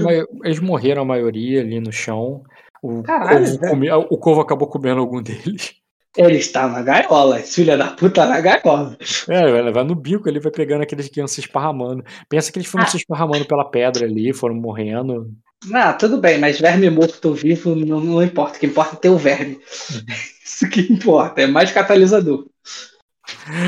eles morreram a maioria ali no chão. O, Caralho, corvo come- o corvo acabou comendo algum deles. Ele está na gaiola, esse filho da puta na gaiola. É, vai levar no bico ele vai pegando aqueles que iam se esparramando. Pensa que eles foram Ah. se esparramando pela pedra ali, foram morrendo. Não, tudo bem, mas verme morto ou vivo não, não importa. O que importa é ter o verme. <laughs> Isso que importa, é mais catalisador.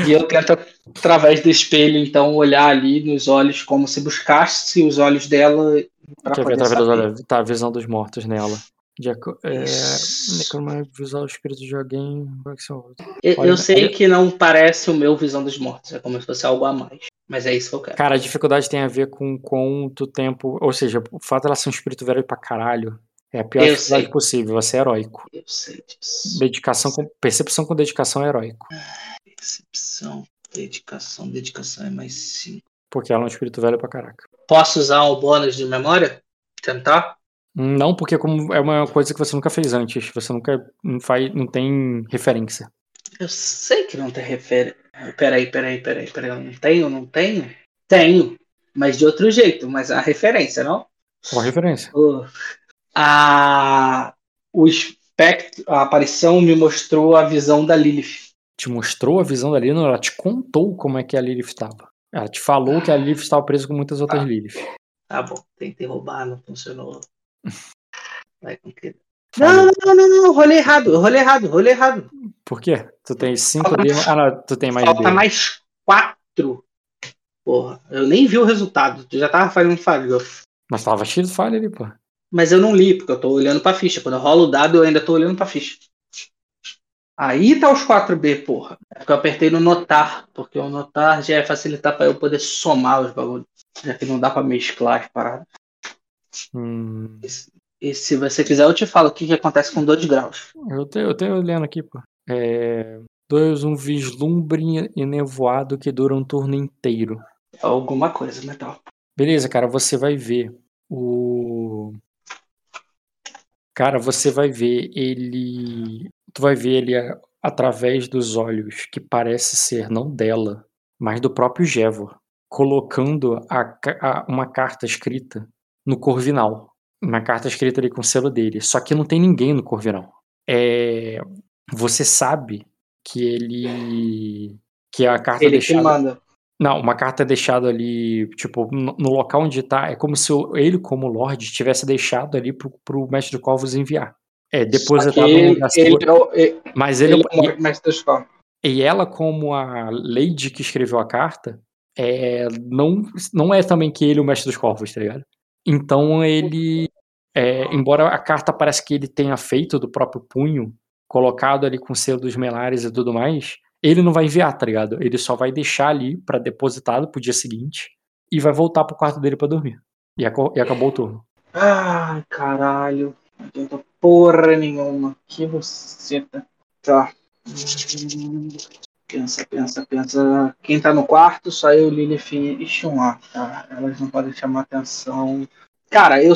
E eu tento, através do espelho, então, olhar ali nos olhos, como se buscasse os olhos dela ver poder através dos olhos? Tá a visão dos mortos nela. De é, Isso. necromancia visual do espírito de alguém. É? Eu, Olha, eu sei que não parece o meu Visão dos Mortos, é como se fosse algo a mais. Mas é isso que eu quero. Cara, a dificuldade tem a ver com quanto tempo. Ou seja, o fato dela ser um espírito velho pra caralho é a pior Eu dificuldade sei. possível. Você é heróico. Eu sei disso. Dedicação com, percepção com dedicação é heróico. Percepção, dedicação. Dedicação é mais 5. Porque ela é um espírito velho pra caraca. Posso usar o bônus de memória? Tentar? Não, porque como é uma coisa que você nunca fez antes, você nunca não faz, não tem referência. Eu sei que não tem referência. Peraí, peraí, peraí, peraí. Eu não tenho, não tenho? Tenho. Mas de outro jeito, mas a referência, não? Qual a referência? O- A, o espectro, a aparição me mostrou a visão da Lilith. Te mostrou a visão da Lilith, não, ela te contou como é que a Lilith estava. Ela te falou que a Lilith estava presa com muitas outras Ah. Lilith. Tá bom, tentei roubar, não funcionou. Não, não, não, não, não, rolei errado, eu rolei errado, rolei errado. Por quê? Tu tem cinco ali. Ah, não, tu tem mais Falta dele. mais quatro. Porra, eu nem vi o resultado, tu já tava fazendo falha. Mas tava cheio de falha ali, pô. Mas eu não li, porque eu tô olhando pra ficha. Quando eu rolo o dado, eu ainda tô olhando pra ficha. Aí tá os 4B, porra. É porque eu apertei no notar, porque o notar já é facilitar pra eu poder somar os bagulhos. Já que não dá pra mesclar as paradas. Hum, E se você quiser, eu te falo o que, que acontece com 2 graus. eu, te, eu tenho olhando aqui, pô. É, dois, um vislumbre enevoado que dura um turno inteiro. Alguma coisa, metal. Beleza, cara, você vai ver O. Cara, você vai ver ele. Tu vai ver ele através dos olhos que parece ser não dela, mas do próprio Jevor, colocando a a- uma carta escrita no Corvinal. Uma carta escrita ali com o selo dele. Só que não tem ninguém no Corvinal. É, você sabe que ele. Que a carta Ele deixada. manda. Não, uma carta é deixada ali, tipo, no, no local onde tá. É como se ele, como Lorde, tivesse deixado ali pro, pro Mestre de Corvos enviar. É, depositado ele, lugar ele, é ele, Mas ele. ele é o mestre da escola. e, ela, como a Lady que escreveu a carta, é, não, não é também que ele é o Mestre dos Corvos, tá ligado? Então ele. é, embora a carta parece que ele tenha feito do próprio punho, colocado ali com o selo dos Melares e tudo mais, ele não vai enviar, tá ligado? Ele só vai deixar ali pra depositado pro dia seguinte e vai voltar pro quarto dele pra dormir. E, e acabou o turno. Ai, caralho. Não adianta porra nenhuma. Que buceta. Tá. Pensa, pensa, pensa. Quem tá no quarto, só eu, Lilith e Shun'a, tá? Elas não podem chamar atenção. Cara, eu,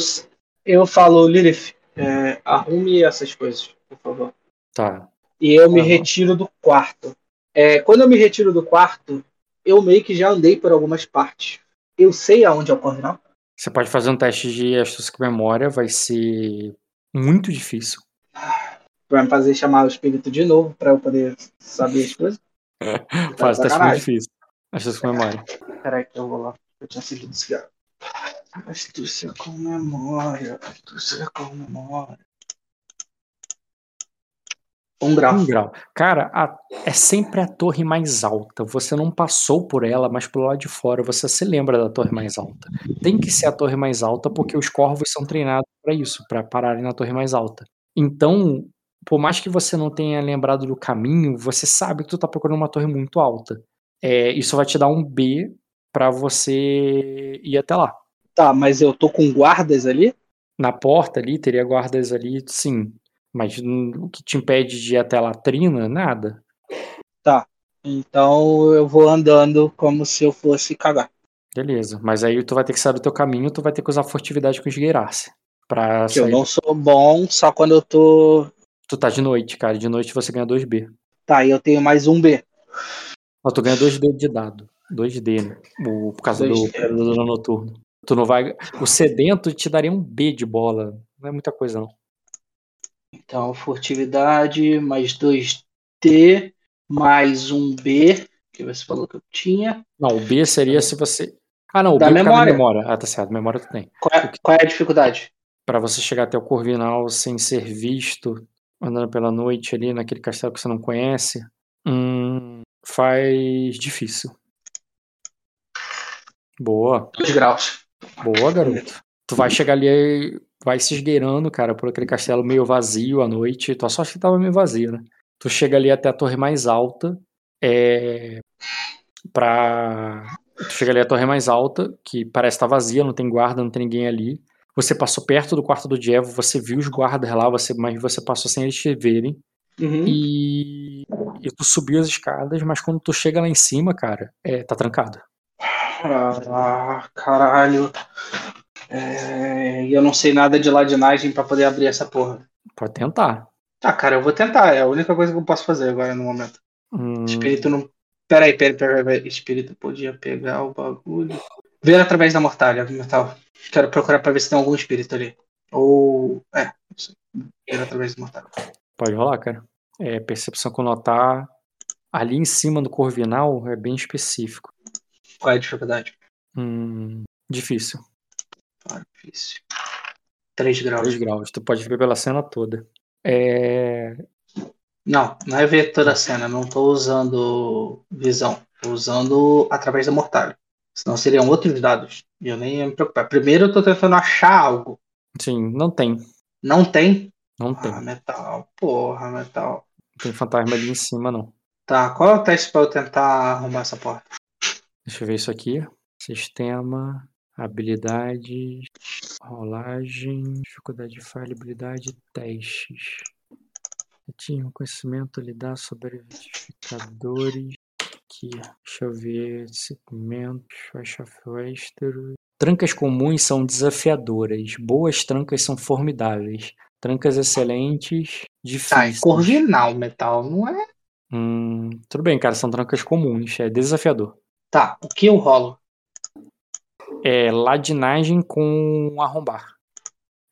eu falo, Lilith, é, arrume essas coisas, por favor. Tá. E eu me retiro do quarto. É, quando eu me retiro do quarto, eu meio que já andei por algumas partes. Eu sei aonde é o Corvinal. Você pode fazer um teste de astúcia com memória, vai ser muito difícil. Vai me fazer chamar o espírito de novo pra eu poder saber as coisas. <laughs> Tá Faz muito sacanagem. difícil. Astúcia com memória. Peraí que eu vou lá. Eu tinha seguido esse cara. Astúcia com memória. Astúcia com memória. Um grau. Um grau. Cara, a- é sempre a torre mais alta. Você não passou por ela, mas pelo lado de fora você se lembra da torre mais alta. Tem que ser a torre mais alta porque os corvos são treinados pra isso, pra pararem na torre mais alta. Então, por mais que você não tenha lembrado do caminho, você sabe que tu tá procurando uma torre muito alta. É, isso vai te dar um B pra você ir até lá. Tá, mas eu tô com guardas ali? Na porta ali, teria guardas ali, sim. Mas o que te impede de ir até a latrina, nada. Então eu vou andando como se eu fosse cagar. Beleza, mas aí tu vai ter que sair do teu caminho, tu vai ter que usar furtividade com esgueirasse. Pra Que eu sair. não sou bom só quando eu tô. Tu tá de noite, cara. De noite você ganha 2B. Tá, e eu tenho mais um B. Ó, tu ganha 2D de dado. 2D, né? O- por causa 2D. do predador noturno. Tu não vai. O sedento te daria um B de bola. Não é muita coisa, não. Então, furtividade, mais 2D, mais um B, que você falou que eu tinha. Não, o B seria se você. Ah, não, o Da B é memória. memória. Ah, tá certo. Memória tu tem. Qual é, qual é a dificuldade? Pra você chegar até o Corvinal sem ser visto, andando pela noite ali naquele castelo que você não conhece, hum, faz difícil. Boa, 2 graus. boa, garoto. Tu vai chegar ali, vai se esgueirando, cara, por aquele castelo meio vazio à noite. Tua sorte que tava meio vazio, né? Tu chega ali até a torre mais alta, é. Pra. Tu chega ali à torre mais alta, que parece estar vazia, não tem guarda, não tem ninguém ali. Você passou perto do quarto do Jevo, você viu os guardas lá, você, mas você passou sem eles te verem. Uhum. E, e tu subiu as escadas, mas quando tu chega lá em cima, cara, é, tá trancado. Ah, caralho. É, eu não sei nada de ladinagem pra poder abrir essa porra. Pode tentar. Tá, cara, eu vou tentar. É a única coisa que eu posso fazer agora no momento. Hum, Espírito não. Peraí, peraí, peraí, peraí. Espírito podia pegar o bagulho. Ver através da mortalha, metal. Quero procurar pra ver se tem algum espírito ali. Ou. É. Ver através da mortalha. pode rolar, cara. É, percepção com notar. Ali em cima do Corvinal é bem específico. Qual é a dificuldade? Hum, difícil. Ah, difícil. 3 graus. 3 graus. Tu pode ver pela cena toda. É, Não, não é ver toda a cena. Não tô usando visão. Tô usando através da mortalha. Senão seriam outros dados. E eu nem ia me preocupar. Primeiro eu tô tentando achar algo. sim, não tem. Não tem. Não tem. Ah, metal. Porra, metal. Não tem fantasma ali em cima, não. Tá, qual é o teste pra eu tentar arrumar essa porta? Deixa eu ver isso aqui. Sistema, habilidades, rolagem, dificuldade de falha, habilidade, testes. Eu tinha um conhecimento lidar sobre identificadores. Aqui, deixa eu ver. Segmentos, Faixa Westeros. Trancas comuns são desafiadoras. Boas trancas são formidáveis. Trancas excelentes, Tá, difíceis. em Corvinal, metal, não é? Hum, tudo bem, cara, são trancas comuns. É desafiador. Tá, o que eu rolo? É ladinagem com arrombar.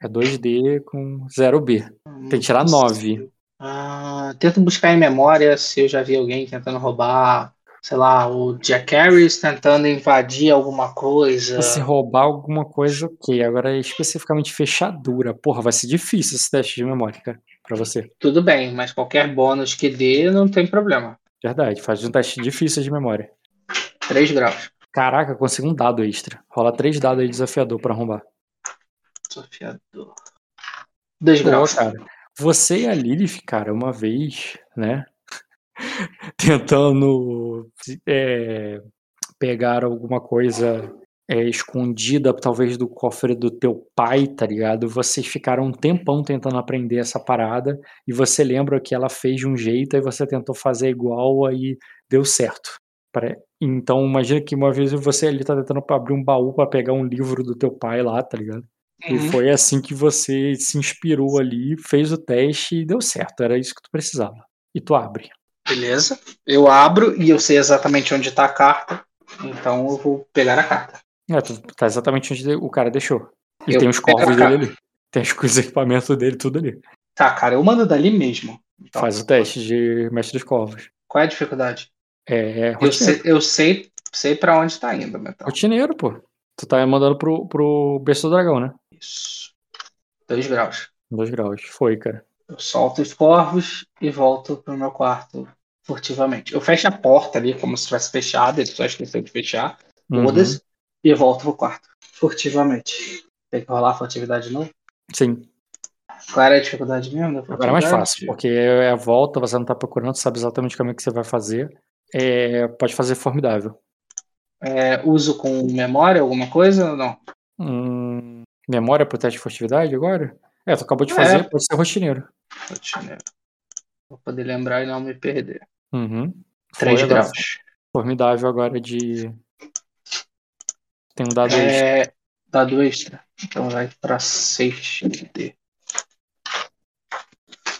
É 2D com 0B. Tem que tirar 9. Ah, tento buscar em memória se eu já vi alguém tentando roubar, sei lá, o Jack Harris tentando invadir alguma coisa. Se roubar alguma coisa, ok. Agora, especificamente fechadura. Porra, vai ser difícil esse teste de memória, cara, pra você. Tudo bem, mas qualquer bônus que dê não tem problema. Verdade, faz um teste difícil de memória. 3 graus. Caraca, consegui um dado extra. Rola três dados aí desafiador pra arrombar. Desafiador. 2 Pô, graus. cara. Você e a Lilith, cara, uma vez, né? <laughs> Tentando é, pegar alguma coisa é, escondida, talvez do cofre do teu pai, tá ligado? Vocês ficaram um tempão tentando aprender essa parada e você lembra que ela fez de um jeito e você tentou fazer igual aí deu certo. Então imagina que uma vez você ali tá tentando abrir um baú pra pegar um livro do teu pai lá, tá ligado? E Uhum. foi assim que você se inspirou ali, fez o teste e deu certo. Era isso que tu precisava. E tu abre. Beleza. Eu abro e eu sei exatamente onde tá a carta. Então eu vou pegar a carta. É, tu tá exatamente onde o cara deixou. E Eu tem os corvos dele ali. Tem os os equipamentos dele, tudo ali. Tá, cara, eu mando dali mesmo. Então, Faz o teste de mestre dos corvos. Qual é a dificuldade? É, é Eu sei, eu sei, sei para onde tá indo, Metal. Rotineiro, pô. Tu tá mandando pro, pro berço do dragão, né? Isso. 2 graus. Dois graus. Foi, cara. Eu solto os corvos e volto pro meu quarto furtivamente. Eu fecho a porta ali como se tivesse fechado, ele só esqueceu de fechar. Uhum. Foda-se. E volto pro quarto. Furtivamente. Tem que rolar a furtividade de novo? Sim. Qual era a dificuldade mesmo? Agora é mais fácil, porque é a volta, você não tá procurando, sabe exatamente como é que você vai fazer. É, pode fazer formidável. É, uso com memória alguma coisa ou não? Hum, memória pro teste de furtividade agora? É, tu acabou de É. fazer, pode ser rotineiro. Rotineiro. Vou poder lembrar e não me perder. Uhum. 3 Foi graus. Formidável agora de. Tem um dado extra. É, dado extra. Então vai pra 6 D.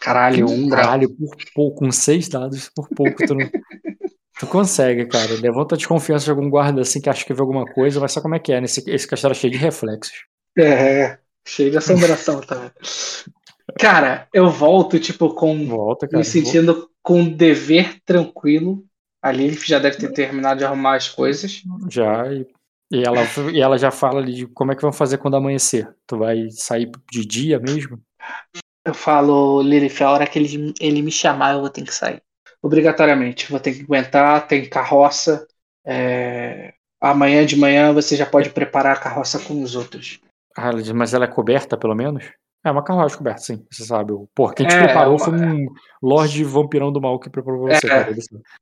Caralho, um grau. Caralho, por pouco, com seis dados, por pouco tu não. <laughs> tu consegue, cara. Levanta a desconfiança de algum guarda assim que acha que vê alguma coisa, vai saber como é que é. Nesse, esse castelo é cheio de reflexos. É, cheio de assombração também. Cara, eu volto, tipo, com. Volta, cara. me sentindo com um dever tranquilo. A Lilith já deve ter terminado de arrumar as coisas. Já, e, e ela, e ela já fala ali de como é que vão fazer quando amanhecer. Tu vai sair de dia mesmo? Eu falo, Lilith, a hora que ele, ele me chamar, eu vou ter que sair. Obrigatoriamente. Vou ter que aguentar, tem carroça. é, Amanhã de manhã você já pode preparar a carroça com os outros. Ah, mas ela é coberta, pelo menos? É uma carruagem coberta, sim. Você sabe. O- Pô, quem te É, preparou uma- foi um Lorde Vampirão do Mal que preparou você, É. cara.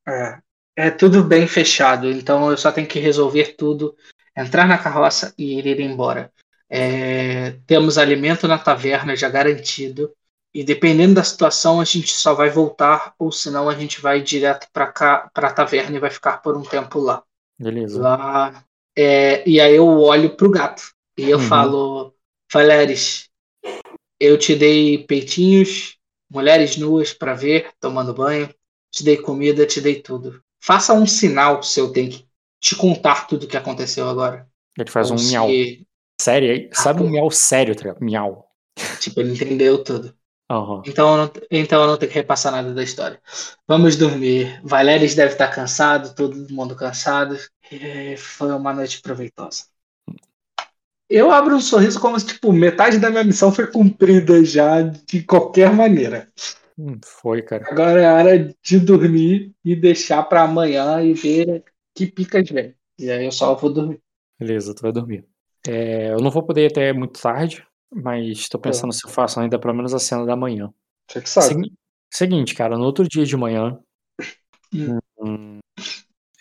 É, é tudo bem fechado, então eu só tenho que resolver tudo, entrar na carroça e ir embora. É, temos alimento na taverna já garantido, e dependendo da situação, a gente só vai voltar, ou senão a gente vai direto para cá, para a taverna e vai ficar por um tempo lá. Beleza. lá é, e aí eu olho pro gato e eu Uhum. falo, Valeres, eu te dei peitinhos, mulheres nuas para ver, tomando banho, te dei comida, te dei tudo. Faça um sinal se eu tenho que te contar tudo o que aconteceu agora. Ele faz um se, miau. Sério, sabe um miau sério? Miau. Tipo, ele entendeu tudo. Aham. Então eu, não, então eu não tenho que repassar nada da história. Vamos dormir. Valeres deve estar cansado, todo mundo cansado. E foi uma noite proveitosa. Eu abro um sorriso como se, tipo, metade da minha missão foi cumprida já de qualquer maneira. Hum, Foi, cara. Agora é hora de dormir e deixar para amanhã e ver que picas vem. E aí eu só vou dormir. Beleza, tu vai dormir. É, eu não vou poder ir até muito tarde, mas tô pensando se eu faço ainda pelo menos a cena da manhã. Você que sabe. Segui- Seguinte, cara, no outro dia de manhã. Hum. hum,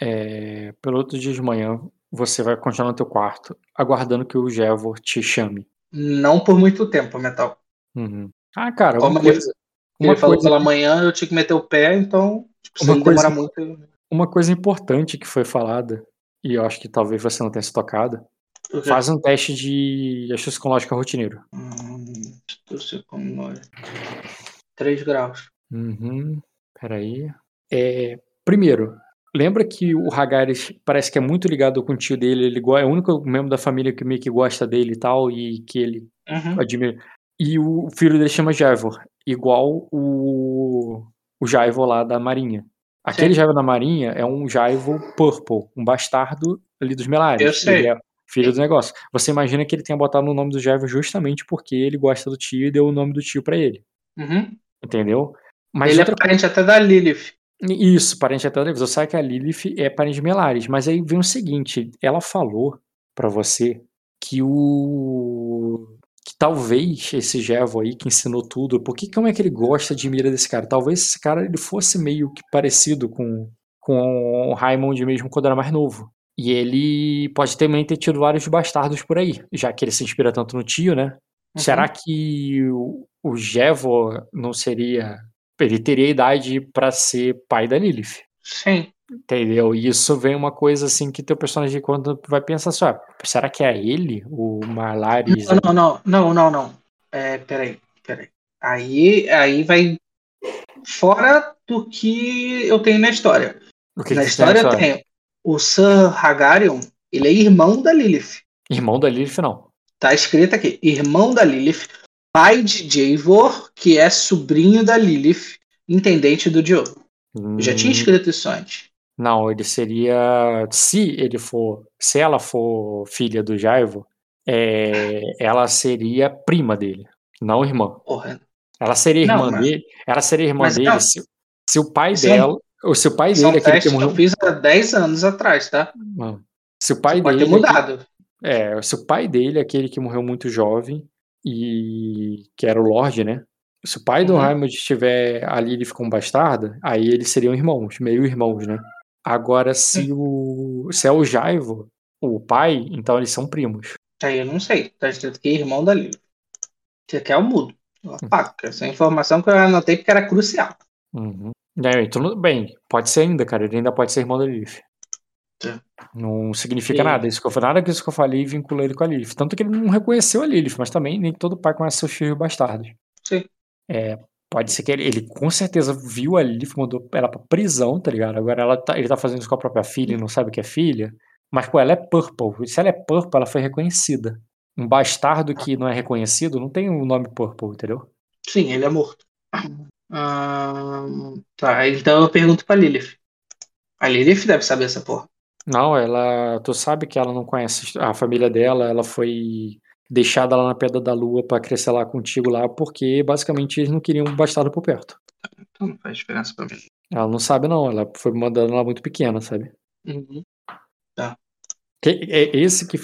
é, pelo outro dia de manhã, você vai continuar no teu quarto, aguardando que o Jevor te chame. Não por muito tempo, Metal. Uhum. Ah, cara, Como ele- coisa, Ele uma falou coisa, pela manhã, eu tinha que meter o pé, então, tipo, Uma coisa- muito. uma coisa importante que foi falada, e eu acho que talvez você não tenha se tocado, Ok. Faz um teste de astúcia psicológica rotineiro. Hum, com 3 graus. Uhum. Peraí. É, primeiro, lembra que o Hagares parece que é muito ligado com o tio dele, ele é o único membro da família que meio que gosta dele e tal, e que ele Uhum. admira. E o filho dele chama Jaivor, igual o, o Jaivor lá da Marinha. Aquele. Jaivor da Marinha é um Jaivor Purple, um bastardo ali dos Melares. Eu sei. Ele é filho do negócio. Você imagina que ele tenha botado o nome do Jaivor justamente porque ele gosta do tio e deu o nome do tio pra ele. Uhum. Entendeu? Mas Ele outra é parente até da Lilith. Isso, parente até da Você sabe que a Lilith é parente de Melares, mas aí vem o seguinte, ela falou pra você que o que talvez esse Jevo aí que ensinou tudo, porque como é que ele gosta de mira desse cara? Talvez esse cara ele fosse meio que parecido com com o Raimond mesmo quando era mais novo. E ele pode também ter tido vários bastardos por aí, já que ele se inspira tanto no tio, né? Uhum. Será que o, o Jevo não seria ele teria idade pra ser pai da Lilith? Sim. Entendeu? E isso vem uma coisa assim que teu personagem quando vai pensar assim, ó, será que é ele, o Marlares? Não, não, não, não, não. É, peraí, peraí. Aí, aí vai fora do que eu tenho na história. Na história tem tem o Sir Hagarion, ele é irmão da Lilith. Irmão da Lilith, não. Tá escrito aqui, irmão da Lilith, pai de Javor, que é sobrinho da Lilith, intendente do Diogo. Eu já tinha Hum, escrito isso antes. Não, ele seria. Se ele for. Se ela for filha do Jaivo, é, ela seria prima dele, não irmã. Porra. Ela seria Não, irmã mas- dele. Ela seria irmã mas dele não. se, se o pai Isso é dela. Ou se o pai é dele, aquele que teste que morreu. eu fiz há 10 anos atrás, tá? Não. Se o pai Pode dele. ter mudado. É, se o pai dele, aquele que morreu muito jovem, e que era o Lorde, né? Se o pai do Uhum. Raimund estiver ali ele ficou um bastardo, aí eles seriam irmãos, meio irmãos, né? Agora, se o. Se é o Jaivo, o pai, então eles são primos. Aí eu não sei. Tá escrito aqui irmão da Lilith. Você quer o mudo. Eu Hum. apago, que essa é a informação que eu anotei porque era crucial. Uhum. É, tudo bem, pode ser ainda, cara. Ele ainda pode ser irmão da Lilith. Tá. Não significa E- nada. Isso que eu falei, nada disso que eu falei vincula ele com a Lilith. Tanto que ele não reconheceu a Lilith, mas também nem todo pai conhece seus filhos bastardos. Sim. É, pode ser que ele, ele com certeza viu a Lilith, mandou ela pra prisão, tá ligado? Agora ela tá- ele tá fazendo isso com a própria filha e não sabe que é filha. Mas, pô, ela é Purple. Se ela é Purple, ela foi reconhecida. Um bastardo que não é reconhecido não tem o nome Purple, entendeu? Sim, ele é morto. Ahn, tá, então eu pergunto pra Lilith. A Lilith deve saber essa porra. Não, ela. Tu sabe que ela não conhece a família dela, ela foi deixada lá na Pedra da Lua pra crescer lá contigo lá, porque basicamente eles não queriam um bastardo por perto. Então não faz diferença pra mim. Ela não sabe, não, ela foi mandando lá muito pequena, sabe? Uhum. Que- É esse que.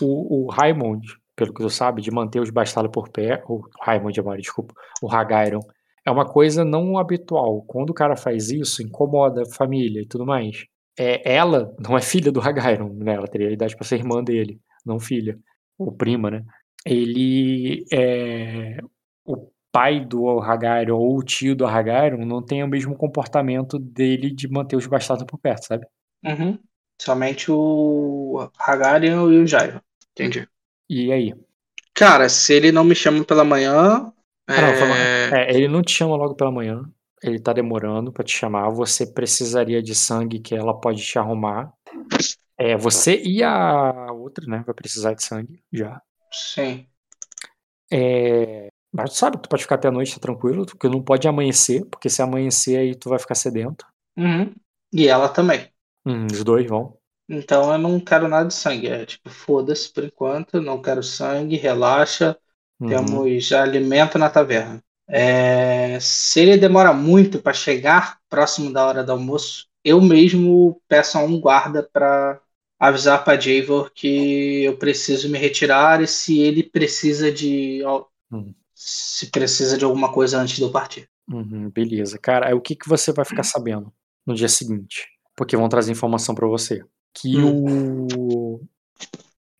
O, o Raimond, pelo que tu sabe, de manter os bastardos por perto. O Raimond agora, desculpa. O Hagairon. É uma coisa não habitual. Quando o cara faz isso, incomoda a família e tudo mais. É, ela não é filha do Hagairon, né? Ela teria idade pra ser irmã dele, não filha. Ou prima, né? Ele é. O pai do Hagairon ou o tio do Hagairon não tem o mesmo comportamento dele de manter os bastardos por perto, sabe? Uhum. Somente o Hagarian e o Jairo. Entendi. E aí? Cara, se ele não me chama pela manhã. Ah, não, é, É, ele não te chama logo pela manhã. Ele tá demorando pra te chamar. Você precisaria de sangue que ela pode te arrumar. É, você e a outra, né? Vai precisar de sangue já. Sim. É, mas tu sabe que tu pode ficar até a noite, tá tranquilo, porque não pode amanhecer, porque se amanhecer aí tu vai ficar sedento. Uhum. E ela também. Hum, os dois vão. Então eu não quero nada de sangue. É tipo, foda-se por enquanto. Não quero sangue, relaxa. Uhum. Temos alimento na taverna. É, se ele demora muito para chegar próximo da hora do almoço, eu mesmo peço a um guarda para avisar para Javor que eu preciso me retirar e se ele precisa de Hum. se precisa de alguma coisa antes de eu partir. Uhum, beleza. Cara, o que, que você vai ficar sabendo no dia seguinte? Porque vão trazer informação pra você. Que o.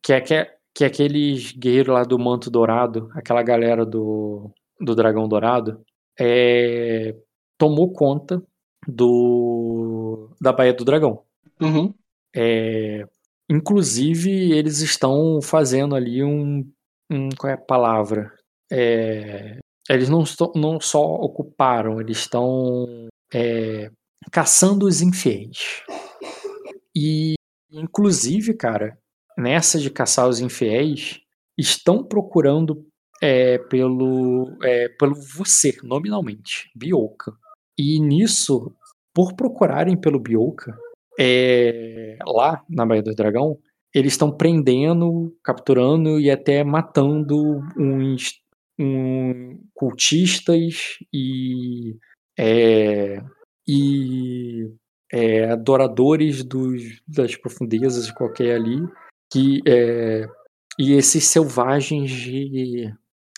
Que é, que, é, que é aqueles guerreiros lá do Manto Dourado, aquela galera do, do Dragão Dourado, é, tomou conta do da Baía do Dragão. Uhum. É, inclusive, eles estão fazendo ali um. um qual é a palavra? É, eles não, não só ocuparam, eles estão é, caçando os infiéis. E, inclusive, cara, nessa de caçar os infiéis, estão procurando é, pelo, é, pelo você, nominalmente, Bioka. E nisso, por procurarem pelo Bioka, é, lá na Baía do Dragão, eles estão prendendo, capturando e até matando uns um, cultistas e, é, e é, adoradores dos, das profundezas qualquer ali, que, é, e esses selvagens de,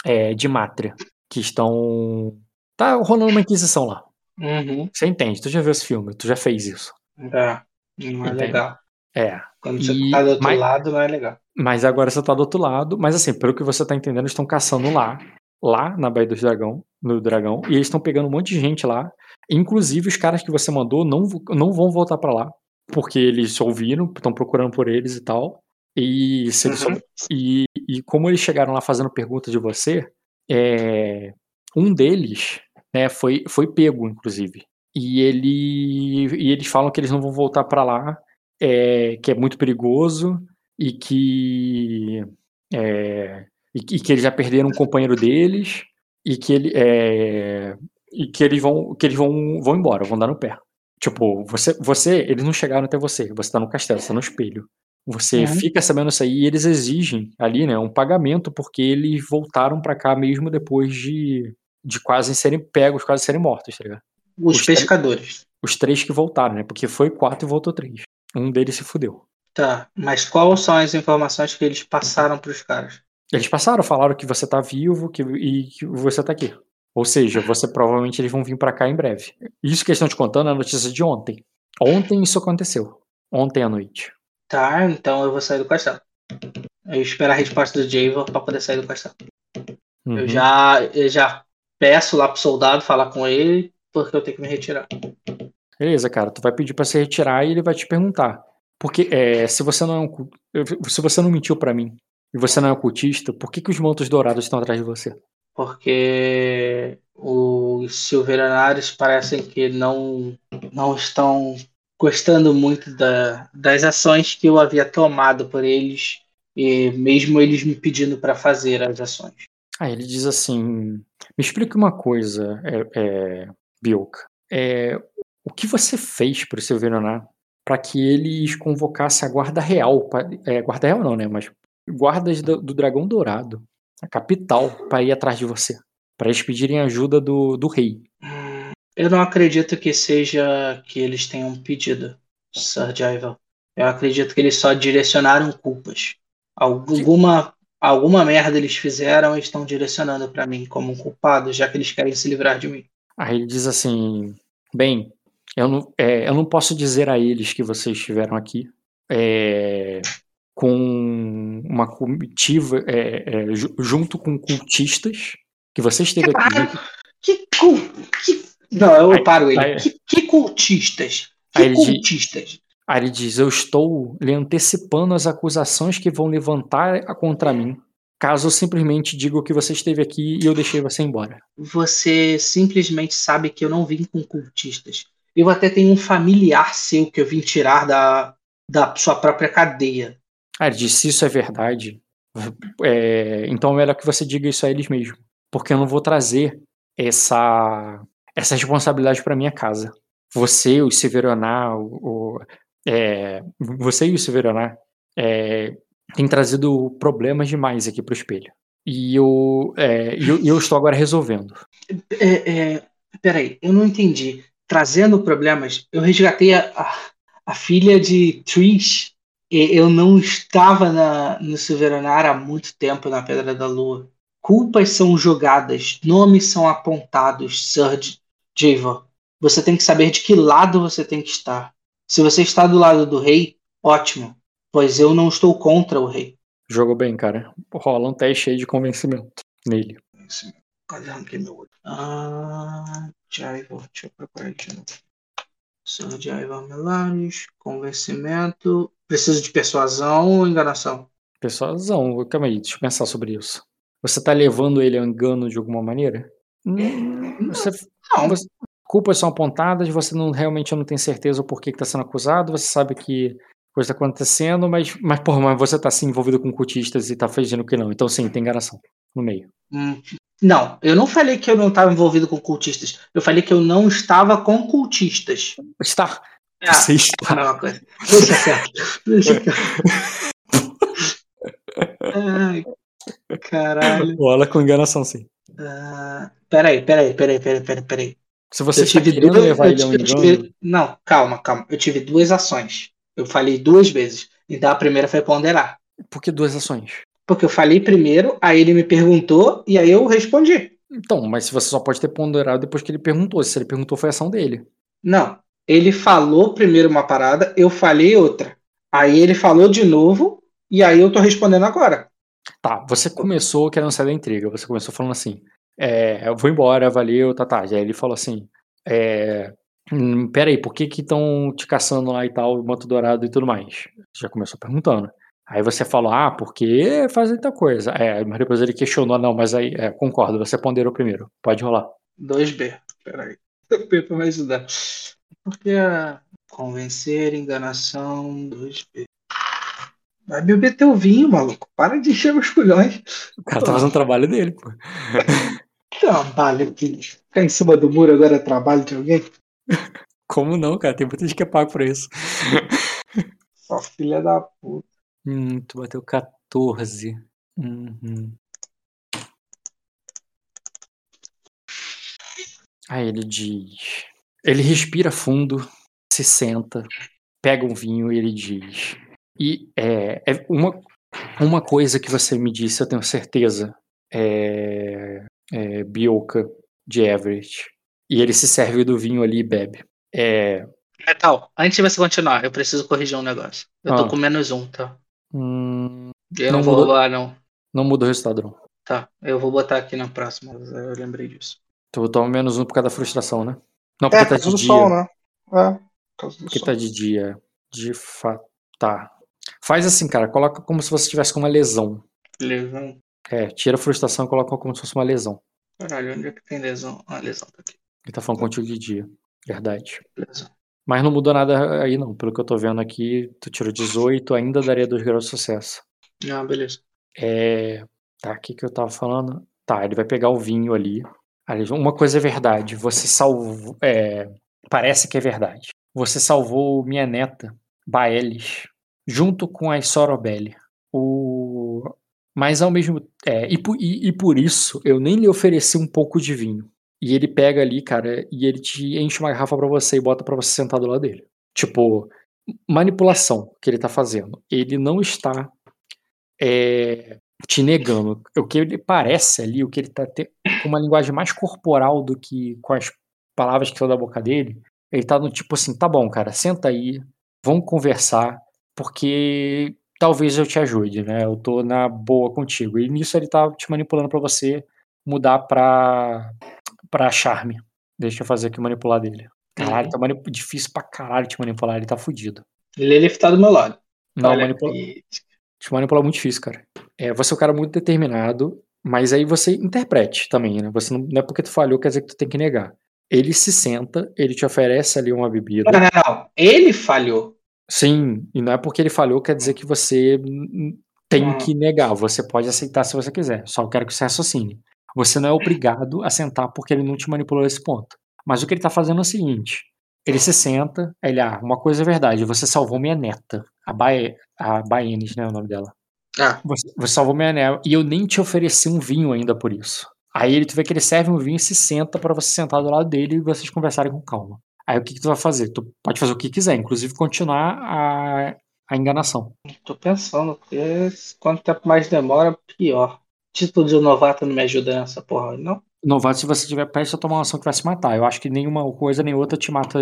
é, de Mátria, que estão. Tá rolando uma inquisição lá. Uhum. Você entende, tu já viu esse filme, tu já fez isso. É, não é Entende? legal. É. Quando você E- tá do outro mas- lado, não é legal. Mas agora você tá do outro lado. Mas assim, pelo que você tá entendendo, eles estão caçando lá. Lá na Baía do Dragão, no Dragão. E eles estão pegando um monte de gente lá. Inclusive, os caras que você mandou não, não vão voltar pra lá. Porque eles ouviram, estão procurando por eles e tal. E, Uhum. e, e como eles chegaram lá fazendo perguntas de você, é, um deles né, foi, foi pego, inclusive. E, ele, e eles falam que eles não vão voltar pra lá, é, que é muito perigoso e que, é, e, que- e que eles já perderam um companheiro deles e que, ele, é, e que eles, vão, que eles vão, vão embora, vão dar no pé. Tipo, você, você, eles não chegaram até você, você tá no castelo, você tá no espelho. Você Uhum. fica sabendo isso aí e eles exigem ali, né, um pagamento porque eles voltaram pra cá mesmo depois de, de quase serem pegos, quase serem mortos, tá ligado? Os Os pescadores. Os três que voltaram, né? Porque foi quatro e voltou três. Um deles se fudeu. Tá, mas quais são as informações que eles passaram pros caras? Eles passaram, falaram que você tá vivo que, e que você tá aqui. Ou seja, você <laughs> provavelmente eles vão vir pra cá em breve. Isso que eles estão te contando é a notícia de ontem. Ontem isso aconteceu. Ontem à noite. Tá, então eu vou sair do castelo. Eu espero a resposta do Javor pra poder sair do castelo. Uhum. Eu já, eu já peço lá pro soldado falar com ele, porque eu tenho que me retirar. Beleza, cara. Tu vai pedir pra se retirar e ele vai te perguntar. Porque é, se você não é se você não mentiu pra mim e você não é ocultista, por que, que os mantos dourados estão atrás de você? Porque os Silveranários parecem que não, não estão gostando muito da, das ações que eu havia tomado por eles, e mesmo eles me pedindo para fazer as ações. Aí ele diz assim: Me explica uma coisa, é, é, Bioka. É, o que você fez pro Silveraná para que eles convocassem a guarda real? pra- é, guarda real não, né? Mas guardas do, do Dragão Dourado, a capital, para ir atrás de você. Para eles pedirem ajuda do, do rei. Eu não acredito que seja que eles tenham pedido, Sir Jaival. Eu acredito que eles só direcionaram culpas. Alguma, alguma merda eles fizeram e estão direcionando para mim como um culpado, já que eles querem se livrar de mim. Aí ele diz assim: Bem, eu não, é, eu não posso dizer a eles que vocês estiveram aqui é, com uma comitiva é, é, ju- junto com cultistas que você esteve aqui. junto- Que, cul... que... Não, eu Aí- paro ele. aí- Que, que cultistas? Que Aí ele diz- cultistas? Aí ele diz: Eu estou lhe antecipando as acusações que vão levantar contra mim, caso eu simplesmente diga que você esteve aqui e eu deixei você embora. Você simplesmente sabe que eu não vim com cultistas. Eu até tenho um familiar seu que eu vim tirar da, da sua própria cadeia. Aí ele diz: Se isso é verdade, é, então é melhor que você diga isso a eles mesmo, porque eu não vou trazer essa, essa responsabilidade para minha casa. Você, o Severonar, o, o- é, você e o Severonar é, têm trazido problemas demais aqui pro espelho. E eu, é, eu, eu estou agora resolvendo. É, é, peraí, eu não entendi. Trazendo problemas, eu resgatei a, a, a filha de Trish. Eu não estava na, no Silveranar há muito tempo na Pedra da Lua. Culpas são jogadas, nomes são apontados, Sir J- Javor. Você tem que saber de que lado você tem que estar. Se você está do lado do rei, ótimo, pois eu não estou contra o rei. Jogou bem, cara. Rola um teste aí de convencimento nele. Cadê arranquei meu olho? Ah, Javor, deixa eu procurar aqui de novo. Senhor Melares, convencimento. Preciso de persuasão ou enganação? Persuasão, calma aí, deixa eu pensar sobre isso. Você tá levando ele ao engano de alguma maneira? Hum, você, Não. você- culpas são apontadas, você não realmente não tem certeza o porquê que tá sendo acusado, você sabe que coisa tá acontecendo, mas, mas, porra, mas você tá assim envolvido com cultistas e tá fingindo que não. Então sim, tem enganação no meio. Hum, Não, eu não falei que eu não estava envolvido com cultistas. Eu falei que eu não estava com cultistas. Está. Ah, Você está. não, uma coisa. Deixa quieto. Deixa <laughs> quieto. Ai, caralho. Rola com enganação, sim. Ah, peraí, peraí, peraí, peraí, peraí, peraí. Se você Eu está tive duas. levar eu ele eu tive- Não, calma, calma. Eu tive duas ações. Eu falei duas vezes. Então a primeira foi ponderar. por que duas ações? Porque eu falei primeiro, aí ele me perguntou e aí eu respondi. Então, mas se você só pode ter ponderado depois que ele perguntou. Se ele perguntou, foi ação dele. Não. Ele falou primeiro uma parada, eu falei outra. Aí ele falou de novo, e aí eu tô respondendo agora. Tá, você começou querendo sair da intriga. Você começou falando assim: é, eu vou embora, valeu, tá, tá. Aí ele falou assim: é, hum, peraí, por que que estão te caçando lá e tal, manto dourado e tudo mais? Já começou perguntando. Aí você falou: ah, porque fazem tal coisa. É, mas depois ele questionou: não, mas aí, é, concordo, você ponderou primeiro. Pode rolar. 2B. Peraí. 2B pra me ajudar. Porque a convencer, enganação, 2B. Vai beber teu vinho, maluco. Para de encher meus culhões. O cara tá fazendo o trabalho dele, pô. <laughs> Trabalho, filho. Ficar em cima do muro agora é trabalho de alguém? <laughs> Como não, cara? Tem muita gente que é pago por isso. <laughs> Só filha da puta. Hum, tu bateu 14. Uhum. Aí ele diz. Ele respira fundo, se senta, pega um vinho e ele diz. E é, é uma, uma coisa que você me disse, eu tenho certeza, é, é Bioka de Everett. E ele se serve do vinho ali e bebe. É, Metal, antes de você continuar, eu preciso corrigir um negócio. Eu tô Ah. com menos um, tá? hum, Eu Não não, vou mudou? roubar, não. não muda o resultado, não. Tá, eu vou botar aqui na próxima. Eu lembrei disso. Tu toma menos um por causa da frustração, né? Não, É, porque por tá causa de do dia. sol, né? É, por causa do Porque sol. tá de dia. De fato. Tá. Faz assim, cara. Coloca como se você tivesse com uma lesão. Lesão. É, tira a frustração e coloca como se fosse uma lesão. Caralho, onde é que tem lesão? Ah, lesão tá aqui. Ele tá falando contigo de dia. Verdade. Lesão. Mas não mudou nada aí, não. Pelo que eu tô vendo aqui, tu tirou 18, ainda daria 2 graus de sucesso. Ah, beleza. É. Tá, o que que eu tava falando? Tá, ele vai pegar o vinho ali. Uma coisa é verdade. Você salvou. É, parece que é verdade. Você salvou minha neta, Baelis, junto com a Sorobelli. O... Mas ao mesmo. É, e, por, e, e por isso eu nem lhe ofereci um pouco de vinho. E ele pega ali, cara, e ele te enche uma garrafa pra você e bota pra você sentar do lado dele. Tipo, manipulação que ele tá fazendo. Ele não está é, te negando. O que ele parece ali, o que ele tá com uma linguagem mais corporal do que com as palavras que são da boca dele, ele tá no tipo assim, tá bom, cara, senta aí, vamos conversar, porque talvez eu te ajude, né? Eu tô na boa contigo. E nisso ele tá te manipulando pra você mudar pra, pra charme. Deixa eu fazer aqui manipular dele. Caralho, Uhum. tá manip... difícil pra caralho te manipular, ele tá fudido. Ele tá do meu lado. Não, Olha manipula... aqui. Te manipular é muito difícil, cara. É, você é um cara muito determinado, mas aí você interprete também, né? Você não, não é porque tu falhou, quer dizer que tu tem que negar. Ele se senta, ele te oferece ali uma bebida. Não, não, não. Ele falhou. Sim, e não é porque ele falhou, quer dizer que você tem que negar. Você pode aceitar se você quiser. Só quero que você raciocine. Você não é obrigado a sentar porque ele não te manipulou nesse ponto. Mas o que ele tá fazendo é o seguinte: ele se senta, ele, ah, uma coisa é verdade, você salvou minha neta, a, Bae, a Baenis, né, o nome dela. Ah, Você, você salvou minha neta e eu nem te ofereci um vinho ainda por isso. Aí ele, tu vê que ele serve um vinho e se senta pra você sentar do lado dele e vocês conversarem com calma. Aí o que, que tu vai fazer? Tu pode fazer o que quiser, inclusive continuar a, a enganação. tô pensando, porque quanto tempo mais demora, pior. Título de novato não me ajuda nessa porra, não? Novato, se você tiver prestes a tomar uma ação que vai se matar. Eu acho que nenhuma coisa nem outra te mata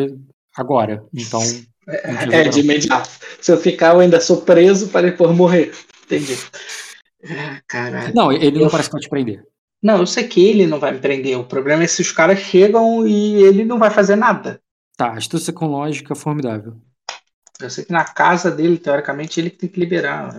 agora. Então, ajuda, É, de imediato. Se eu ficar, eu ainda sou preso para depois morrer. Entendi. Ah, Caralho. Não, ele não Eu- parece que vai te prender. Não, eu sei que ele não vai me prender. O problema é se os caras chegam e ele não vai fazer nada. Tá, astúcia com lógica formidável. Eu sei que na casa dele, teoricamente, ele que tem que liberar.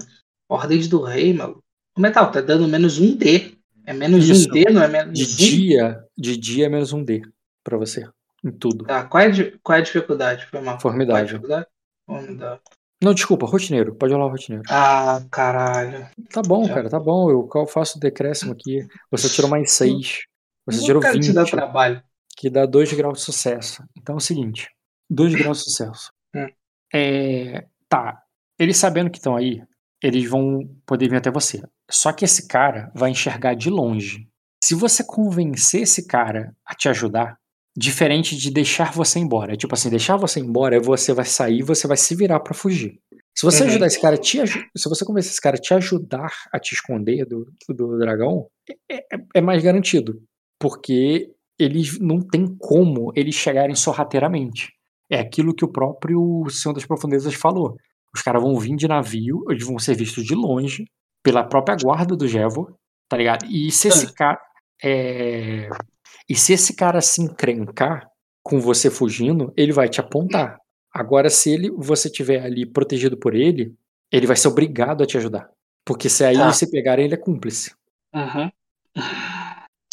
Ordens do rei, mano. O metal tá dando menos um D. É menos Isso. um D, não é menos De um? dia, de dia é menos um D pra você. Em tudo. Tá, qual é, qual é a dificuldade? Foi mal. Formidável. É? Formidável. Não, desculpa, rotineiro. Pode rolar o rotineiro. Ah, caralho. Tá bom, cara, tá bom. Eu faço o decréscimo aqui. Você tirou mais 6. Você tirou Não quero te dar 20, trabalho. Que dá 2 graus de sucesso. Então é o seguinte: 2 graus de sucesso. Hum. É, tá. Eles sabendo que estão aí, eles vão poder vir até você. Só que esse cara vai enxergar de longe. Se você convencer esse cara a te ajudar, diferente de deixar você embora. É tipo assim, deixar você embora, você vai sair, você vai se virar pra fugir. Se você Uhum. ajudar esse cara a te se você convencer esse cara a te ajudar a te esconder do, do dragão, é, é- é mais garantido. Porque eles não tem como eles chegarem sorrateiramente. É aquilo que o próprio Senhor das Profundezas falou. Os caras vão vir de navio, eles vão ser vistos de longe pela própria guarda do Jevor, tá ligado? E se esse cara. é, E se esse cara se encrencar com você fugindo, ele vai te apontar. Agora, se ele você tiver ali protegido por ele, ele vai ser obrigado a te ajudar. Porque se aí Tá. se pegarem, ele é cúmplice. Uhum.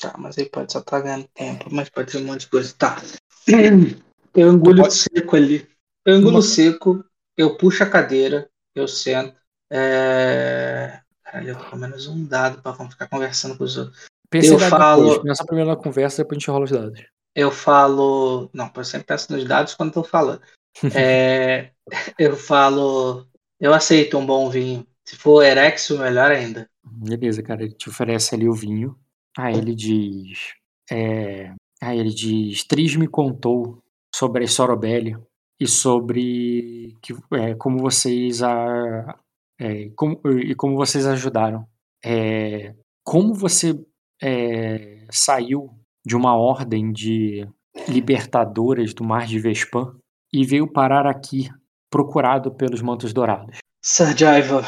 Tá, mas aí pode só estar ganhando tempo, mas pode ser um monte de coisa. Tá. <clears throat> Eu engulho pode- seco ali. Eu engulo Uma- seco, eu puxo a cadeira, eu sento. É... Caralho, eu tô com menos um dado pra ficar conversando com os outros. Pensa Eu falo- depois. Pensa primeiro na conversa, depois a gente rola os dados. Eu falo. Não, eu sempre peço nos dados quando tô falando. <laughs> É... Eu falo. Eu aceito um bom vinho. Se for Erexo, melhor ainda. Beleza, cara. Ele te oferece ali o vinho. Aí ele diz. É... Aí ele diz. Tris me contou sobre a e sobre que, é, como vocês a. é, como, e como vocês ajudaram. É, como você é, saiu de uma ordem de libertadoras do Mar de Vespan e veio parar aqui, procurado pelos Mantos Dourados. Sarjaiva,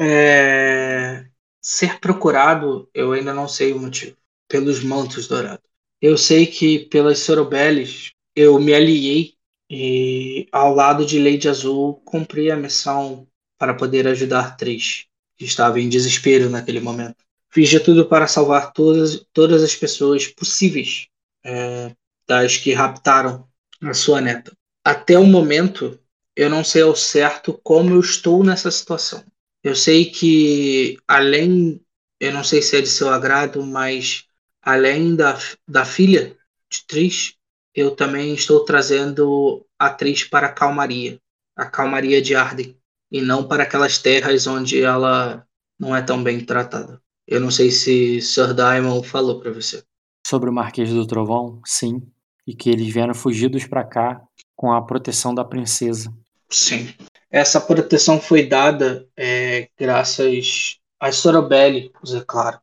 é, ser procurado, eu ainda não sei o motivo. Pelos mantos dourados. Eu sei que pelas Sorobeles eu me aliei e ao lado de Lady Azul cumpri a missão para poder ajudar Três, que estava em desespero naquele momento. Fiz de tudo para salvar todas, todas as pessoas possíveis é, das que raptaram a sua neta. Até o momento, eu não sei ao certo como eu estou nessa situação. Eu sei que, além, eu não sei se é de seu agrado, mas além da, da filha de Tris, eu também estou trazendo a Tris para a calmaria, a calmaria de Arden, e não para aquelas terras onde ela não é tão bem tratada. Eu não sei se Sir Daimon falou para você. Sobre o Marquês do Trovão, sim. E que eles vieram fugidos pra cá com a proteção da princesa. Sim. Essa proteção foi dada é, graças a Sorobelli, é claro.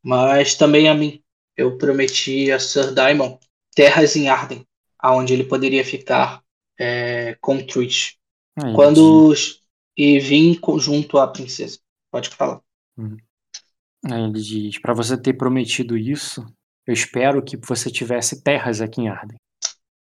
Mas também a mim. Eu prometi a Sir Daimon terras em Arden, aonde ele poderia ficar é, com Trish. Ele Quando e vim junto à princesa. Pode falar. Aí ele diz: Pra você ter prometido isso, eu espero que você tivesse terras aqui em Arden.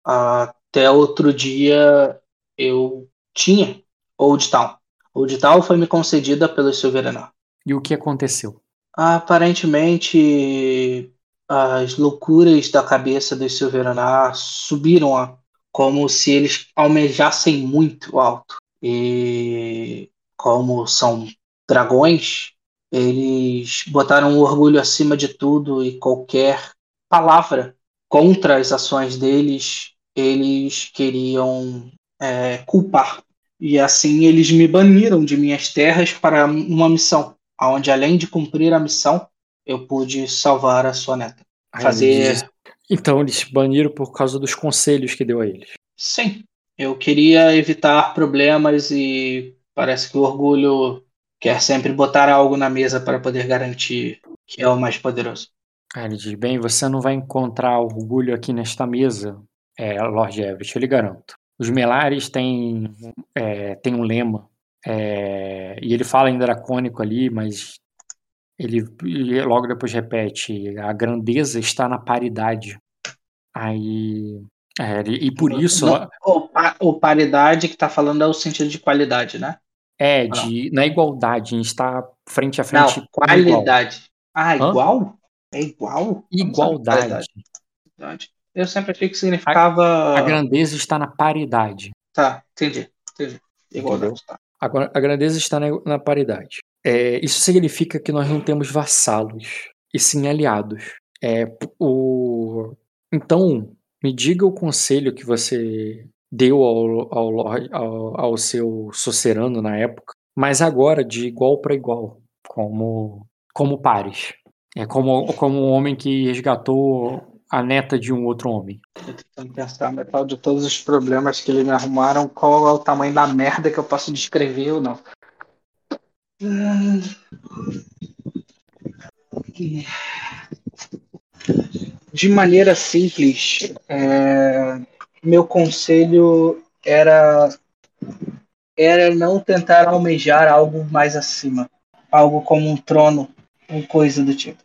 Até outro dia eu tinha Old Town. Old Town foi me concedida pelo Silveranar. E o que aconteceu? Aparentemente, as loucuras da cabeça dos Silveranar subiram a, como se eles almejassem muito alto. E como são dragões, eles botaram o orgulho acima de tudo e qualquer palavra contra as ações deles, eles queriam é, culpar. E assim eles me baniram de minhas terras para uma missão, onde além de cumprir a missão, eu pude salvar a sua neta. Fazer. Então eles baniram por causa dos conselhos que deu a eles. Sim, eu queria evitar problemas e parece que o orgulho quer sempre botar algo na mesa para poder garantir que é o mais poderoso. Aí ele diz: Bem, você não vai encontrar orgulho aqui nesta mesa, é, Lord Everett, eu lhe garanto. Os Melares têm, é, têm um lema, é, e ele fala em dracônico ali, mas ele e logo depois repete: a grandeza está na paridade. Aí É, e por isso. Não, o, o, paridade que tá falando é o sentido de qualidade, né? É, de, na igualdade, a gente tá frente a frente. Não, qualidade. Ah, igual? É igual? Igualdade. Eu sempre achei que significava. A, a, grandeza está na paridade. Tá, entendi. entendi. Igualdade, tá. Agora, a grandeza está na, na paridade. É, isso significa que nós não temos vassalos, e sim aliados. É, o... Então, me diga o conselho que você deu ao, ao, ao, ao seu sucerano na época, mas agora de igual para igual, como, como pares. É como, como um homem que resgatou a neta de um outro homem. Tô tentando pensar, metal de todos os problemas que ele me arrumaram, qual é o tamanho da merda que eu posso descrever ou não. De maneira simples, é, meu conselho era era não tentar almejar algo mais acima, algo como um trono ou coisa do tipo.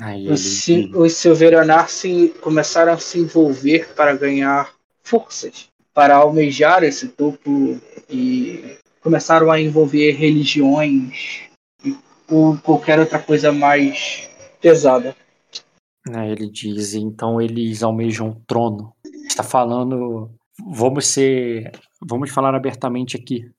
Aí os, ele... os Silveranar se, começaram a se envolver para ganhar forças, para almejar esse topo e começaram a envolver religiões ou qualquer outra coisa mais pesada. Aí ele diz, então eles almejam o trono. Está falando, vamos ser, vamos falar abertamente aqui.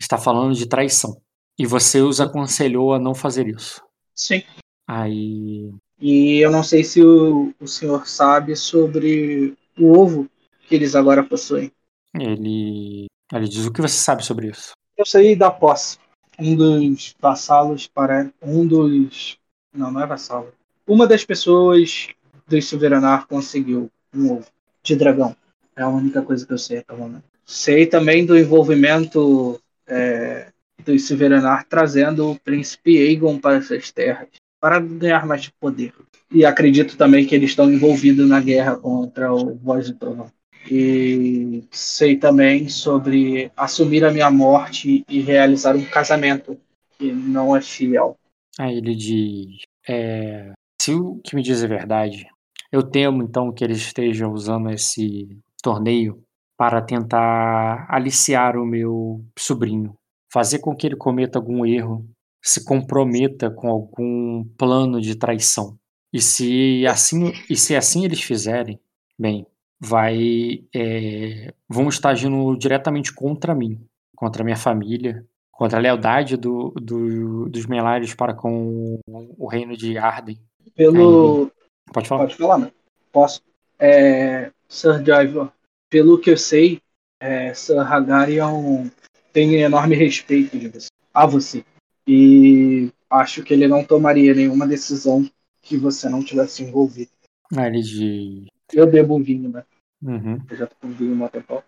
Está falando de traição. E você os aconselhou a não fazer isso. Sim. Aí. E eu não sei se o, o senhor sabe sobre o ovo que eles agora possuem. Ele. Ele diz o que você sabe sobre isso. Eu sei da posse. Um dos vassalos para. Um dos. Não, não é vassalo. Uma das pessoas do Silveranar conseguiu um ovo de dragão. É a única coisa que eu sei até o momento. Sei também do envolvimento é, do Silveranar trazendo o príncipe Aegon para essas terras para ganhar mais poder. E acredito também que eles estão envolvidos na guerra contra o Voz do Trovão. E sei também sobre assumir a minha morte e realizar um casamento que não é fiel. Aí ele diz: é, se o que me diz é verdade, eu temo então que eles estejam usando esse torneio para tentar aliciar o meu sobrinho, fazer com que ele cometa algum erro se comprometa com algum plano de traição. E se assim, e se assim eles fizerem, bem, vai é, vão estar agindo diretamente contra mim, contra a minha família, contra a lealdade do, do, dos Melares para com o reino de Arden. Pelo pode falar. Pode falar, né? Posso. É, Sir Driver, pelo que eu sei, é, Sir Hagarion tem enorme respeito de você, a você. E acho que ele não tomaria nenhuma decisão que você não tivesse envolvido. Ah, ele diz. Eu bebo vinho, né? Uhum. Eu já tô com vinho há tempo.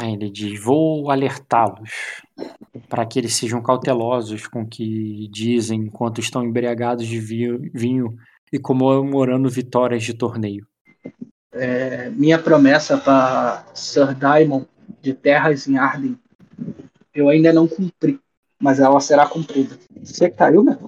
Ah, ele diz: Vou alertá-los para que eles sejam cautelosos com o que dizem enquanto estão embriagados de vinho e comemorando vitórias de torneio. É, minha promessa para Sir Daimon de terras em Arden, eu ainda não cumpri mas ela será cumprida. Você caiu, né?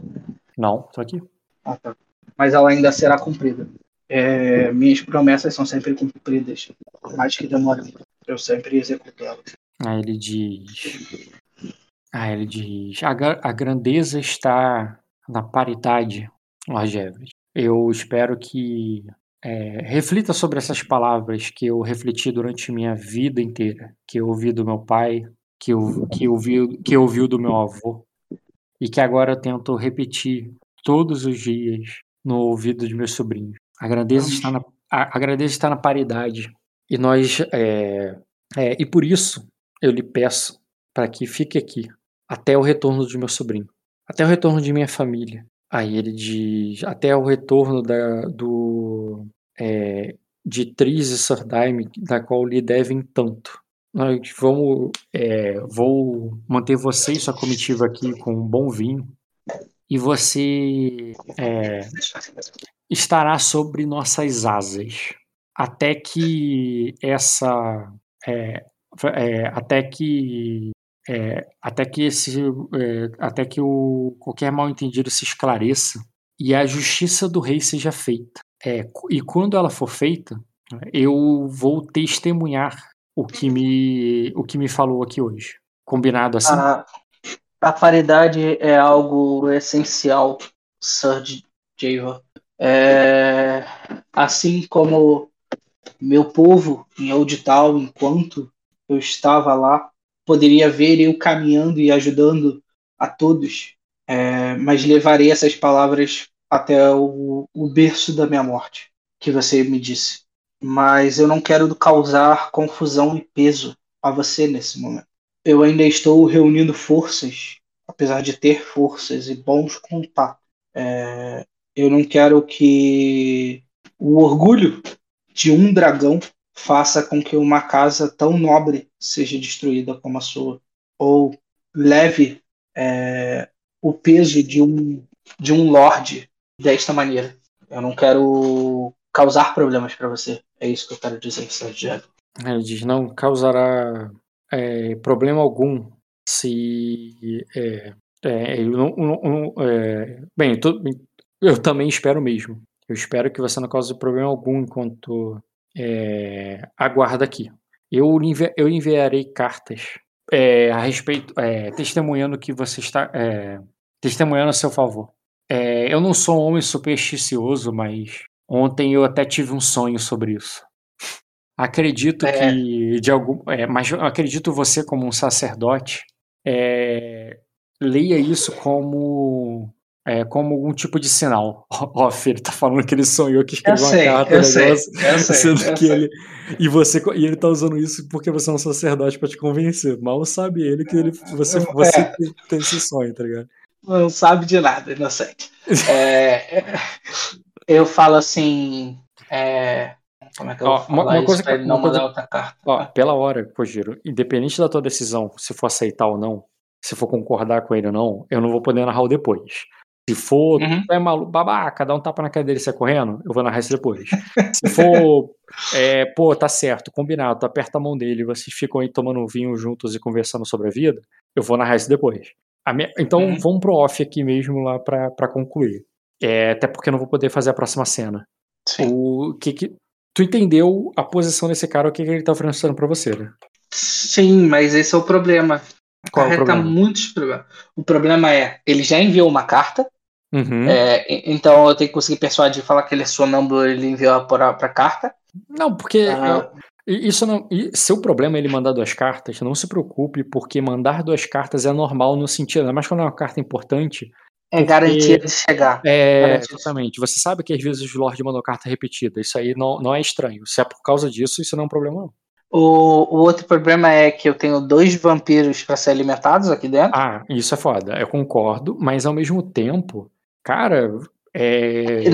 Não, tô aqui. Ah, tá. Mas ela ainda será cumprida. É, minhas promessas são sempre cumpridas, mais que demorem. Eu sempre executo elas. Aí ele diz. Aí ele diz. A, a grandeza está na paridade, Lord Everett. Eu espero que é, reflita sobre essas palavras que eu refleti durante minha vida inteira, que eu ouvi do meu pai, que eu, que eu, vi, que eu vi do meu avô e que agora eu tento repetir todos os dias no ouvido de meus sobrinhos. A grandeza está na, a, a está na paridade. E nós é, é, e por isso eu lhe peço para que fique aqui até o retorno de meu sobrinho, até o retorno de minha família. Aí ele diz até o retorno da, do é, de Tris e Sardaime, da qual lhe devem tanto. Nós vamos, é, vou manter você e sua comitiva aqui com um bom vinho. E você é, estará sobre nossas asas. Até que essa é, é até que é, até que esse é, até que o qualquer mal entendido se esclareça e a justiça do rei seja feita. E quando ela for feita Eu vou testemunhar o que me, o que me falou aqui hoje. Combinado assim? A, a paridade é algo essencial, Sir Javor. É, assim como meu povo em Audital, enquanto eu estava lá, poderia ver eu caminhando e ajudando a todos, é, mas levarei essas palavras até o, o berço da minha morte, que você me disse. Mas eu não quero causar confusão e peso a você nesse momento. Eu ainda estou reunindo forças, apesar de ter forças e bons contatos. É, eu não quero que o orgulho de um dragão faça com que uma casa tão nobre seja destruída como a sua, ou leve é, o peso de um de um lord desta maneira. Eu não quero causar problemas para você. É isso que eu quero dizer, Sérgio. Ele diz: não causará é, problema algum se. É, é, eu não, não é, bem, eu, tô, eu, também espero mesmo. Eu espero que você não cause problema algum enquanto é, aguarda aqui. Eu, envi eu enviarei cartas é, a respeito, testemunhando que você está. testemunhando a seu favor. eu não sou um homem supersticioso, mas ontem eu até tive um sonho sobre isso. Acredito é. que de algum, é, mas acredito você como um sacerdote é, leia isso como é, como algum tipo de sinal. <laughs> Ó, oh, ele tá falando que ele sonhou que escreveu uma carta, eu negócio, sei, eu sei, sendo eu que sei. ele e você e ele tá usando isso porque você é um sacerdote para te convencer. Mal sabe ele que ele, você, você é. tem, tem, esse sonho, tá ligado? Não sabe de nada, inocente. É, eu falo assim, é, como é que eu ó, vou uma, uma coisa que, não mandar outra carta? Ó, pela hora, Kojiro, independente da tua decisão, se for aceitar ou não, se for concordar com ele ou não, eu não vou poder narrar o depois. Se for, uhum. é maluco, babaca, dá um tapa na cara dele e sai correndo, eu vou narrar isso depois. Se for, é, pô, tá certo, combinado, tu aperta a mão dele, vocês ficam aí tomando vinho juntos e conversando sobre a vida, eu vou narrar isso depois. Minha, então uhum. vamos pro off aqui mesmo lá pra, pra concluir. É, até porque eu não vou poder fazer a próxima cena. Sim. O que, que tu entendeu a posição desse cara, o que, que ele tá oferecendo para você, né? Sim, mas esse é o problema. Qual é o problema? muitos problemas. O problema é, ele já enviou uma carta, uhum. é, então eu tenho que conseguir persuadir, falar que ele é sonâmbulo, ele enviou pra, pra carta. Não, porque ah. eu, isso não. Seu problema é ele mandar duas cartas, não se preocupe, porque mandar duas cartas é normal no sentido, mas quando é uma carta importante, é garantia de chegar. É, exatamente. Você sabe que às vezes os Lorde mandam carta repetida. Isso aí não, não é estranho. Se é por causa disso, isso não é um problema, não. O, o outro problema é que eu tenho dois vampiros para ser alimentados aqui dentro. Ah, isso é foda. Eu concordo, mas ao mesmo tempo, cara. É...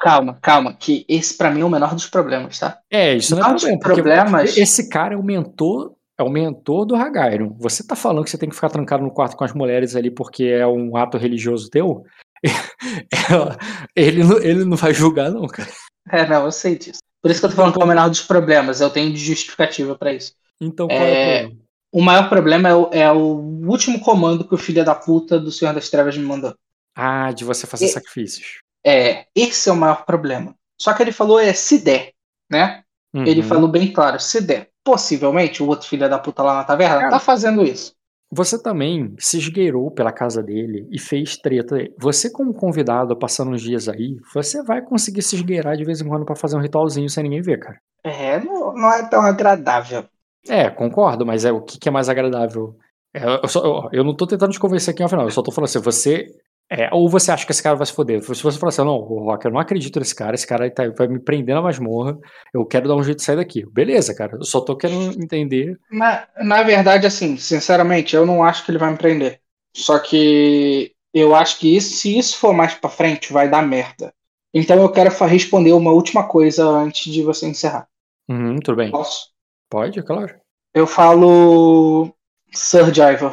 Calma, calma, que esse para mim é o menor dos problemas, tá? É, isso não é problema. Problemas... Esse cara aumentou é o mentor do Hagairon. Você tá falando que você tem que ficar trancado no quarto com as mulheres ali porque é um ato religioso teu? <laughs> ele, não, ele não vai julgar, não, cara. É, não, eu sei disso. Por isso que eu tô falando que é o menor dos problemas. Eu tenho justificativa para isso. Então, qual é, é, o problema? O maior problema é o, é o, último comando que o filho da puta do Senhor das Trevas me mandou. Ah, de você fazer e, sacrifícios. É, esse é o maior problema. Só que ele falou é se der, né? Uhum. Ele falou bem claro, se der possivelmente o outro filho da puta lá na taverna Cara, tá fazendo isso. Você também se esgueirou pela casa dele e fez treta. Você, como convidado, passando uns dias aí, você vai conseguir se esgueirar de vez em quando para fazer um ritualzinho sem ninguém ver, cara. É, não, não é tão agradável. É, concordo, mas é o que, que é mais agradável. É, eu, só, eu, eu, não tô tentando te convencer aqui no final, eu só tô falando assim, você é, ou você acha que esse cara vai se foder? Se você falar assim, não, Rock, eu não acredito nesse cara, esse cara tá, vai me prender na masmorra, eu quero dar um jeito de sair daqui. Beleza, cara, eu só tô querendo entender. Na, na verdade, assim, sinceramente, eu não acho que ele vai me prender. Só que eu acho que isso, se isso for mais pra frente, vai dar merda. Então eu quero responder uma última coisa antes de você encerrar. Uhum, tudo bem. Posso? Pode, claro. Eu falo, Sir Jaiva,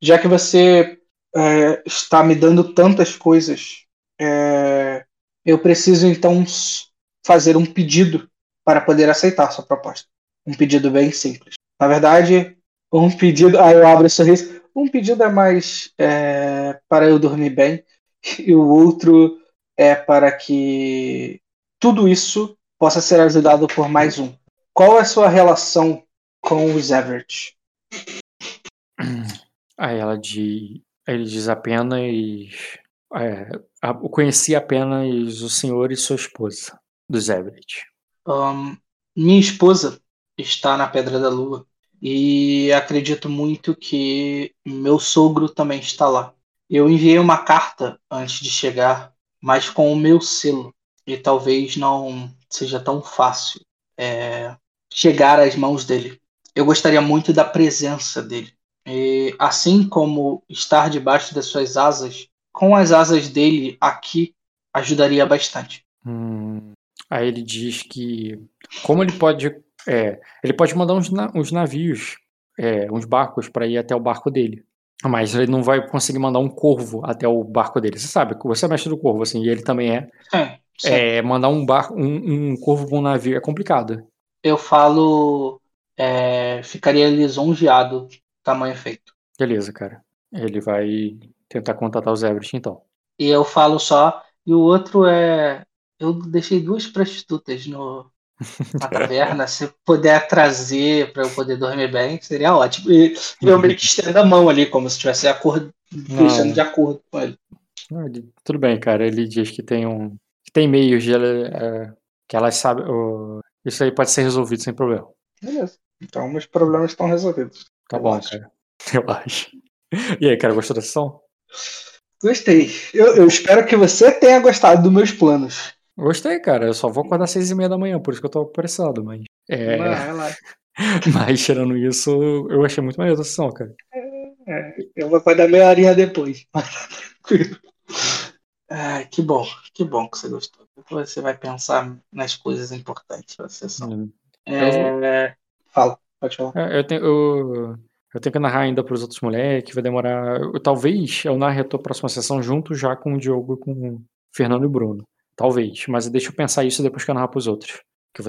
já que você é, está me dando tantas coisas. É, eu preciso então fazer um pedido para poder aceitar sua proposta. Um pedido bem simples. Na verdade, um pedido. Aí eu abro o sorriso. Um pedido é mais é, para eu dormir bem, <laughs> e o outro é para que tudo isso possa ser ajudado por mais um. Qual é a sua relação com os Everett? Aí ela diz, ele diz apenas. É, eu conheci apenas o senhor e sua esposa, dos Everett. Um, minha esposa está na Pedra da Lua e acredito muito que meu sogro também está lá. Eu enviei uma carta antes de chegar, mas com o meu selo e talvez não seja tão fácil é, chegar às mãos dele. Eu gostaria muito da presença dele. E, assim como estar debaixo das suas asas, com as asas dele aqui ajudaria bastante. Hum, aí ele diz que como ele pode é, ele pode mandar uns, uns navios, é, uns barcos para ir até o barco dele. Mas ele não vai conseguir mandar um corvo até o barco dele. Você sabe que você é mestre do corvo, assim, e ele também é. É, é mandar um barco, um, um corvo para um navio é complicado. Eu falo, é, ficaria lisonjeado tamanho feito. Beleza, cara. Ele vai tentar contatar os Everett, então. E eu falo só, e o outro é. Eu deixei duas prostitutas no, <laughs> na taverna. Se puder trazer para eu poder dormir bem, seria ótimo. E eu meio que estendo a mão ali, como se estivesse acordo, fechando de acordo com ele. Tudo bem, cara. Ele diz que tem um. Que tem meios de ela, é, que elas sabem. Isso aí pode ser resolvido sem problema. Beleza. Então meus problemas estão resolvidos. Tá eu bom, acho. cara. Eu acho. E aí, cara, gostou da sessão? Gostei. Eu, eu, espero que você tenha gostado dos meus planos. Gostei, cara. Eu só vou acordar às seis e meia da manhã, por isso que eu tô apressado, mas. É... Vai, <laughs> mas tirando isso, eu achei muito maneiro a sessão, cara. É, eu vou acordar meia horinha depois. <laughs> Ai, que bom, que bom que você gostou. Depois você vai pensar nas coisas importantes da sessão. Hum. É... Fala, pode falar. É, eu, tenho, eu, eu tenho que narrar ainda para os outros moleques, vai demorar. Eu, talvez eu narre a tua próxima sessão junto já com o Diogo, com o Fernando e o Bruno. Talvez, mas deixa eu pensar isso depois que eu narrar pros outros.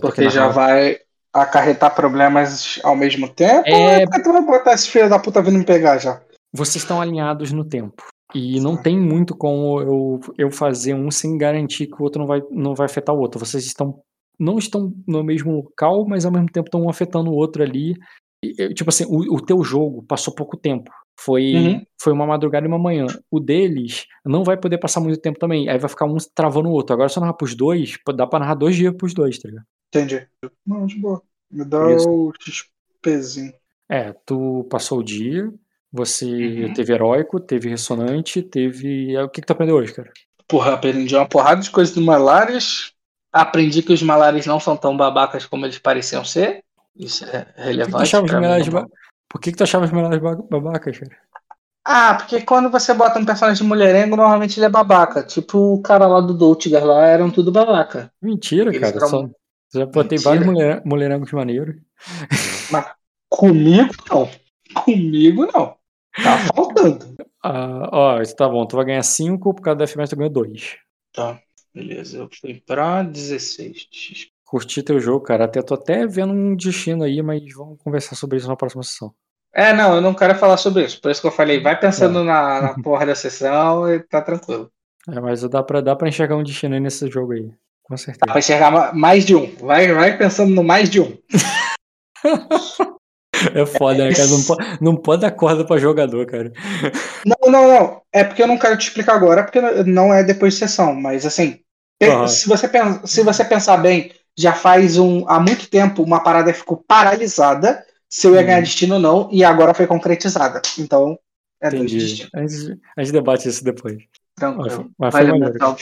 porque já vai acarretar problemas ao mesmo tempo? É... Ou é tu vai botar esse filho da puta vindo me pegar já? Vocês estão alinhados no tempo. E não tem muito como eu, eu fazer um sem garantir que o outro não vai, não vai afetar o outro. Vocês estão não estão no mesmo local, mas ao mesmo tempo estão um afetando o outro ali. E, tipo assim, o, o teu jogo passou pouco tempo. Foi, uhum. foi uma madrugada e uma manhã. O deles não vai poder passar muito tempo também. Aí vai ficar um travando o outro. Agora, se eu narrar pros dois, dá pra narrar dois dias pros dois, tá ligado? Entendi. Não, de boa. Me dá o XPzinho. É, tu passou o dia, você uhum. teve heróico, teve ressonante, teve. O que, que tu aprendeu hoje, cara? Porra, aprendi uma porrada de coisas do Malares. Aprendi que os Malares não são tão babacas como eles pareciam ser. Isso é relevante. Por que, tu achava os ba... Por que, que tu achava os melhores babacas, cara? Ah, porque quando você bota um personagem mulherengo, normalmente ele é babaca. Tipo o cara lá do Doltigar lá, eram tudo babaca. Mentira, Eles cara. Eram... Só... Já botei Mentira. vários mulher... mulherengos maneiros. Mas comigo não. Comigo não. Tá faltando. Ah, ó, isso tá bom. Tu vai ganhar 5, por causa da FMS tu ganhou 2. Tá, beleza. Eu fui pra 16 curti teu jogo, cara. Até tô até vendo um destino aí, mas vamos conversar sobre isso na próxima sessão. É, não, eu não quero falar sobre isso. Por isso que eu falei, vai pensando é. na, na porra da sessão e tá tranquilo. É, mas dá pra, dá pra enxergar um destino aí nesse jogo aí. Com certeza. Dá pra enxergar mais de um. Vai, vai pensando no mais de um. <laughs> É foda, né, cara? Não pode, não pode dar corda pra jogador, cara. Não, não, não. É porque eu não quero te explicar agora, porque não é depois de sessão. Mas assim, uhum. se, você, se você pensar bem, já faz um há muito tempo uma parada ficou paralisada se eu ia ganhar destino ou não, e agora foi concretizada. Então, é Entendi. dois destinos. A gente, a gente debate isso depois. Tranquilo. Mas Valeu, então.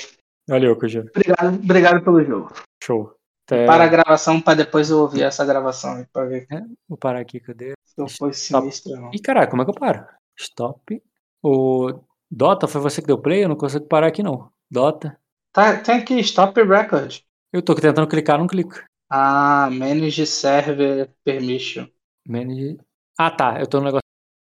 Valeu, Cujiro. Obrigado, obrigado pelo jogo. Show. Até... Para a gravação, para depois eu ouvir essa gravação. Pra ver. É, vou parar aqui, cadê? Eu for sinistro, não. Ih, caralho, como é que eu paro? Stop. O Dota, foi você que deu play? Eu não consigo parar aqui, não. Dota. Tá, tem aqui, stop record. Eu tô tentando clicar, não clico. Ah, manage server permission. Manage. Ah, tá. Eu tô no negócio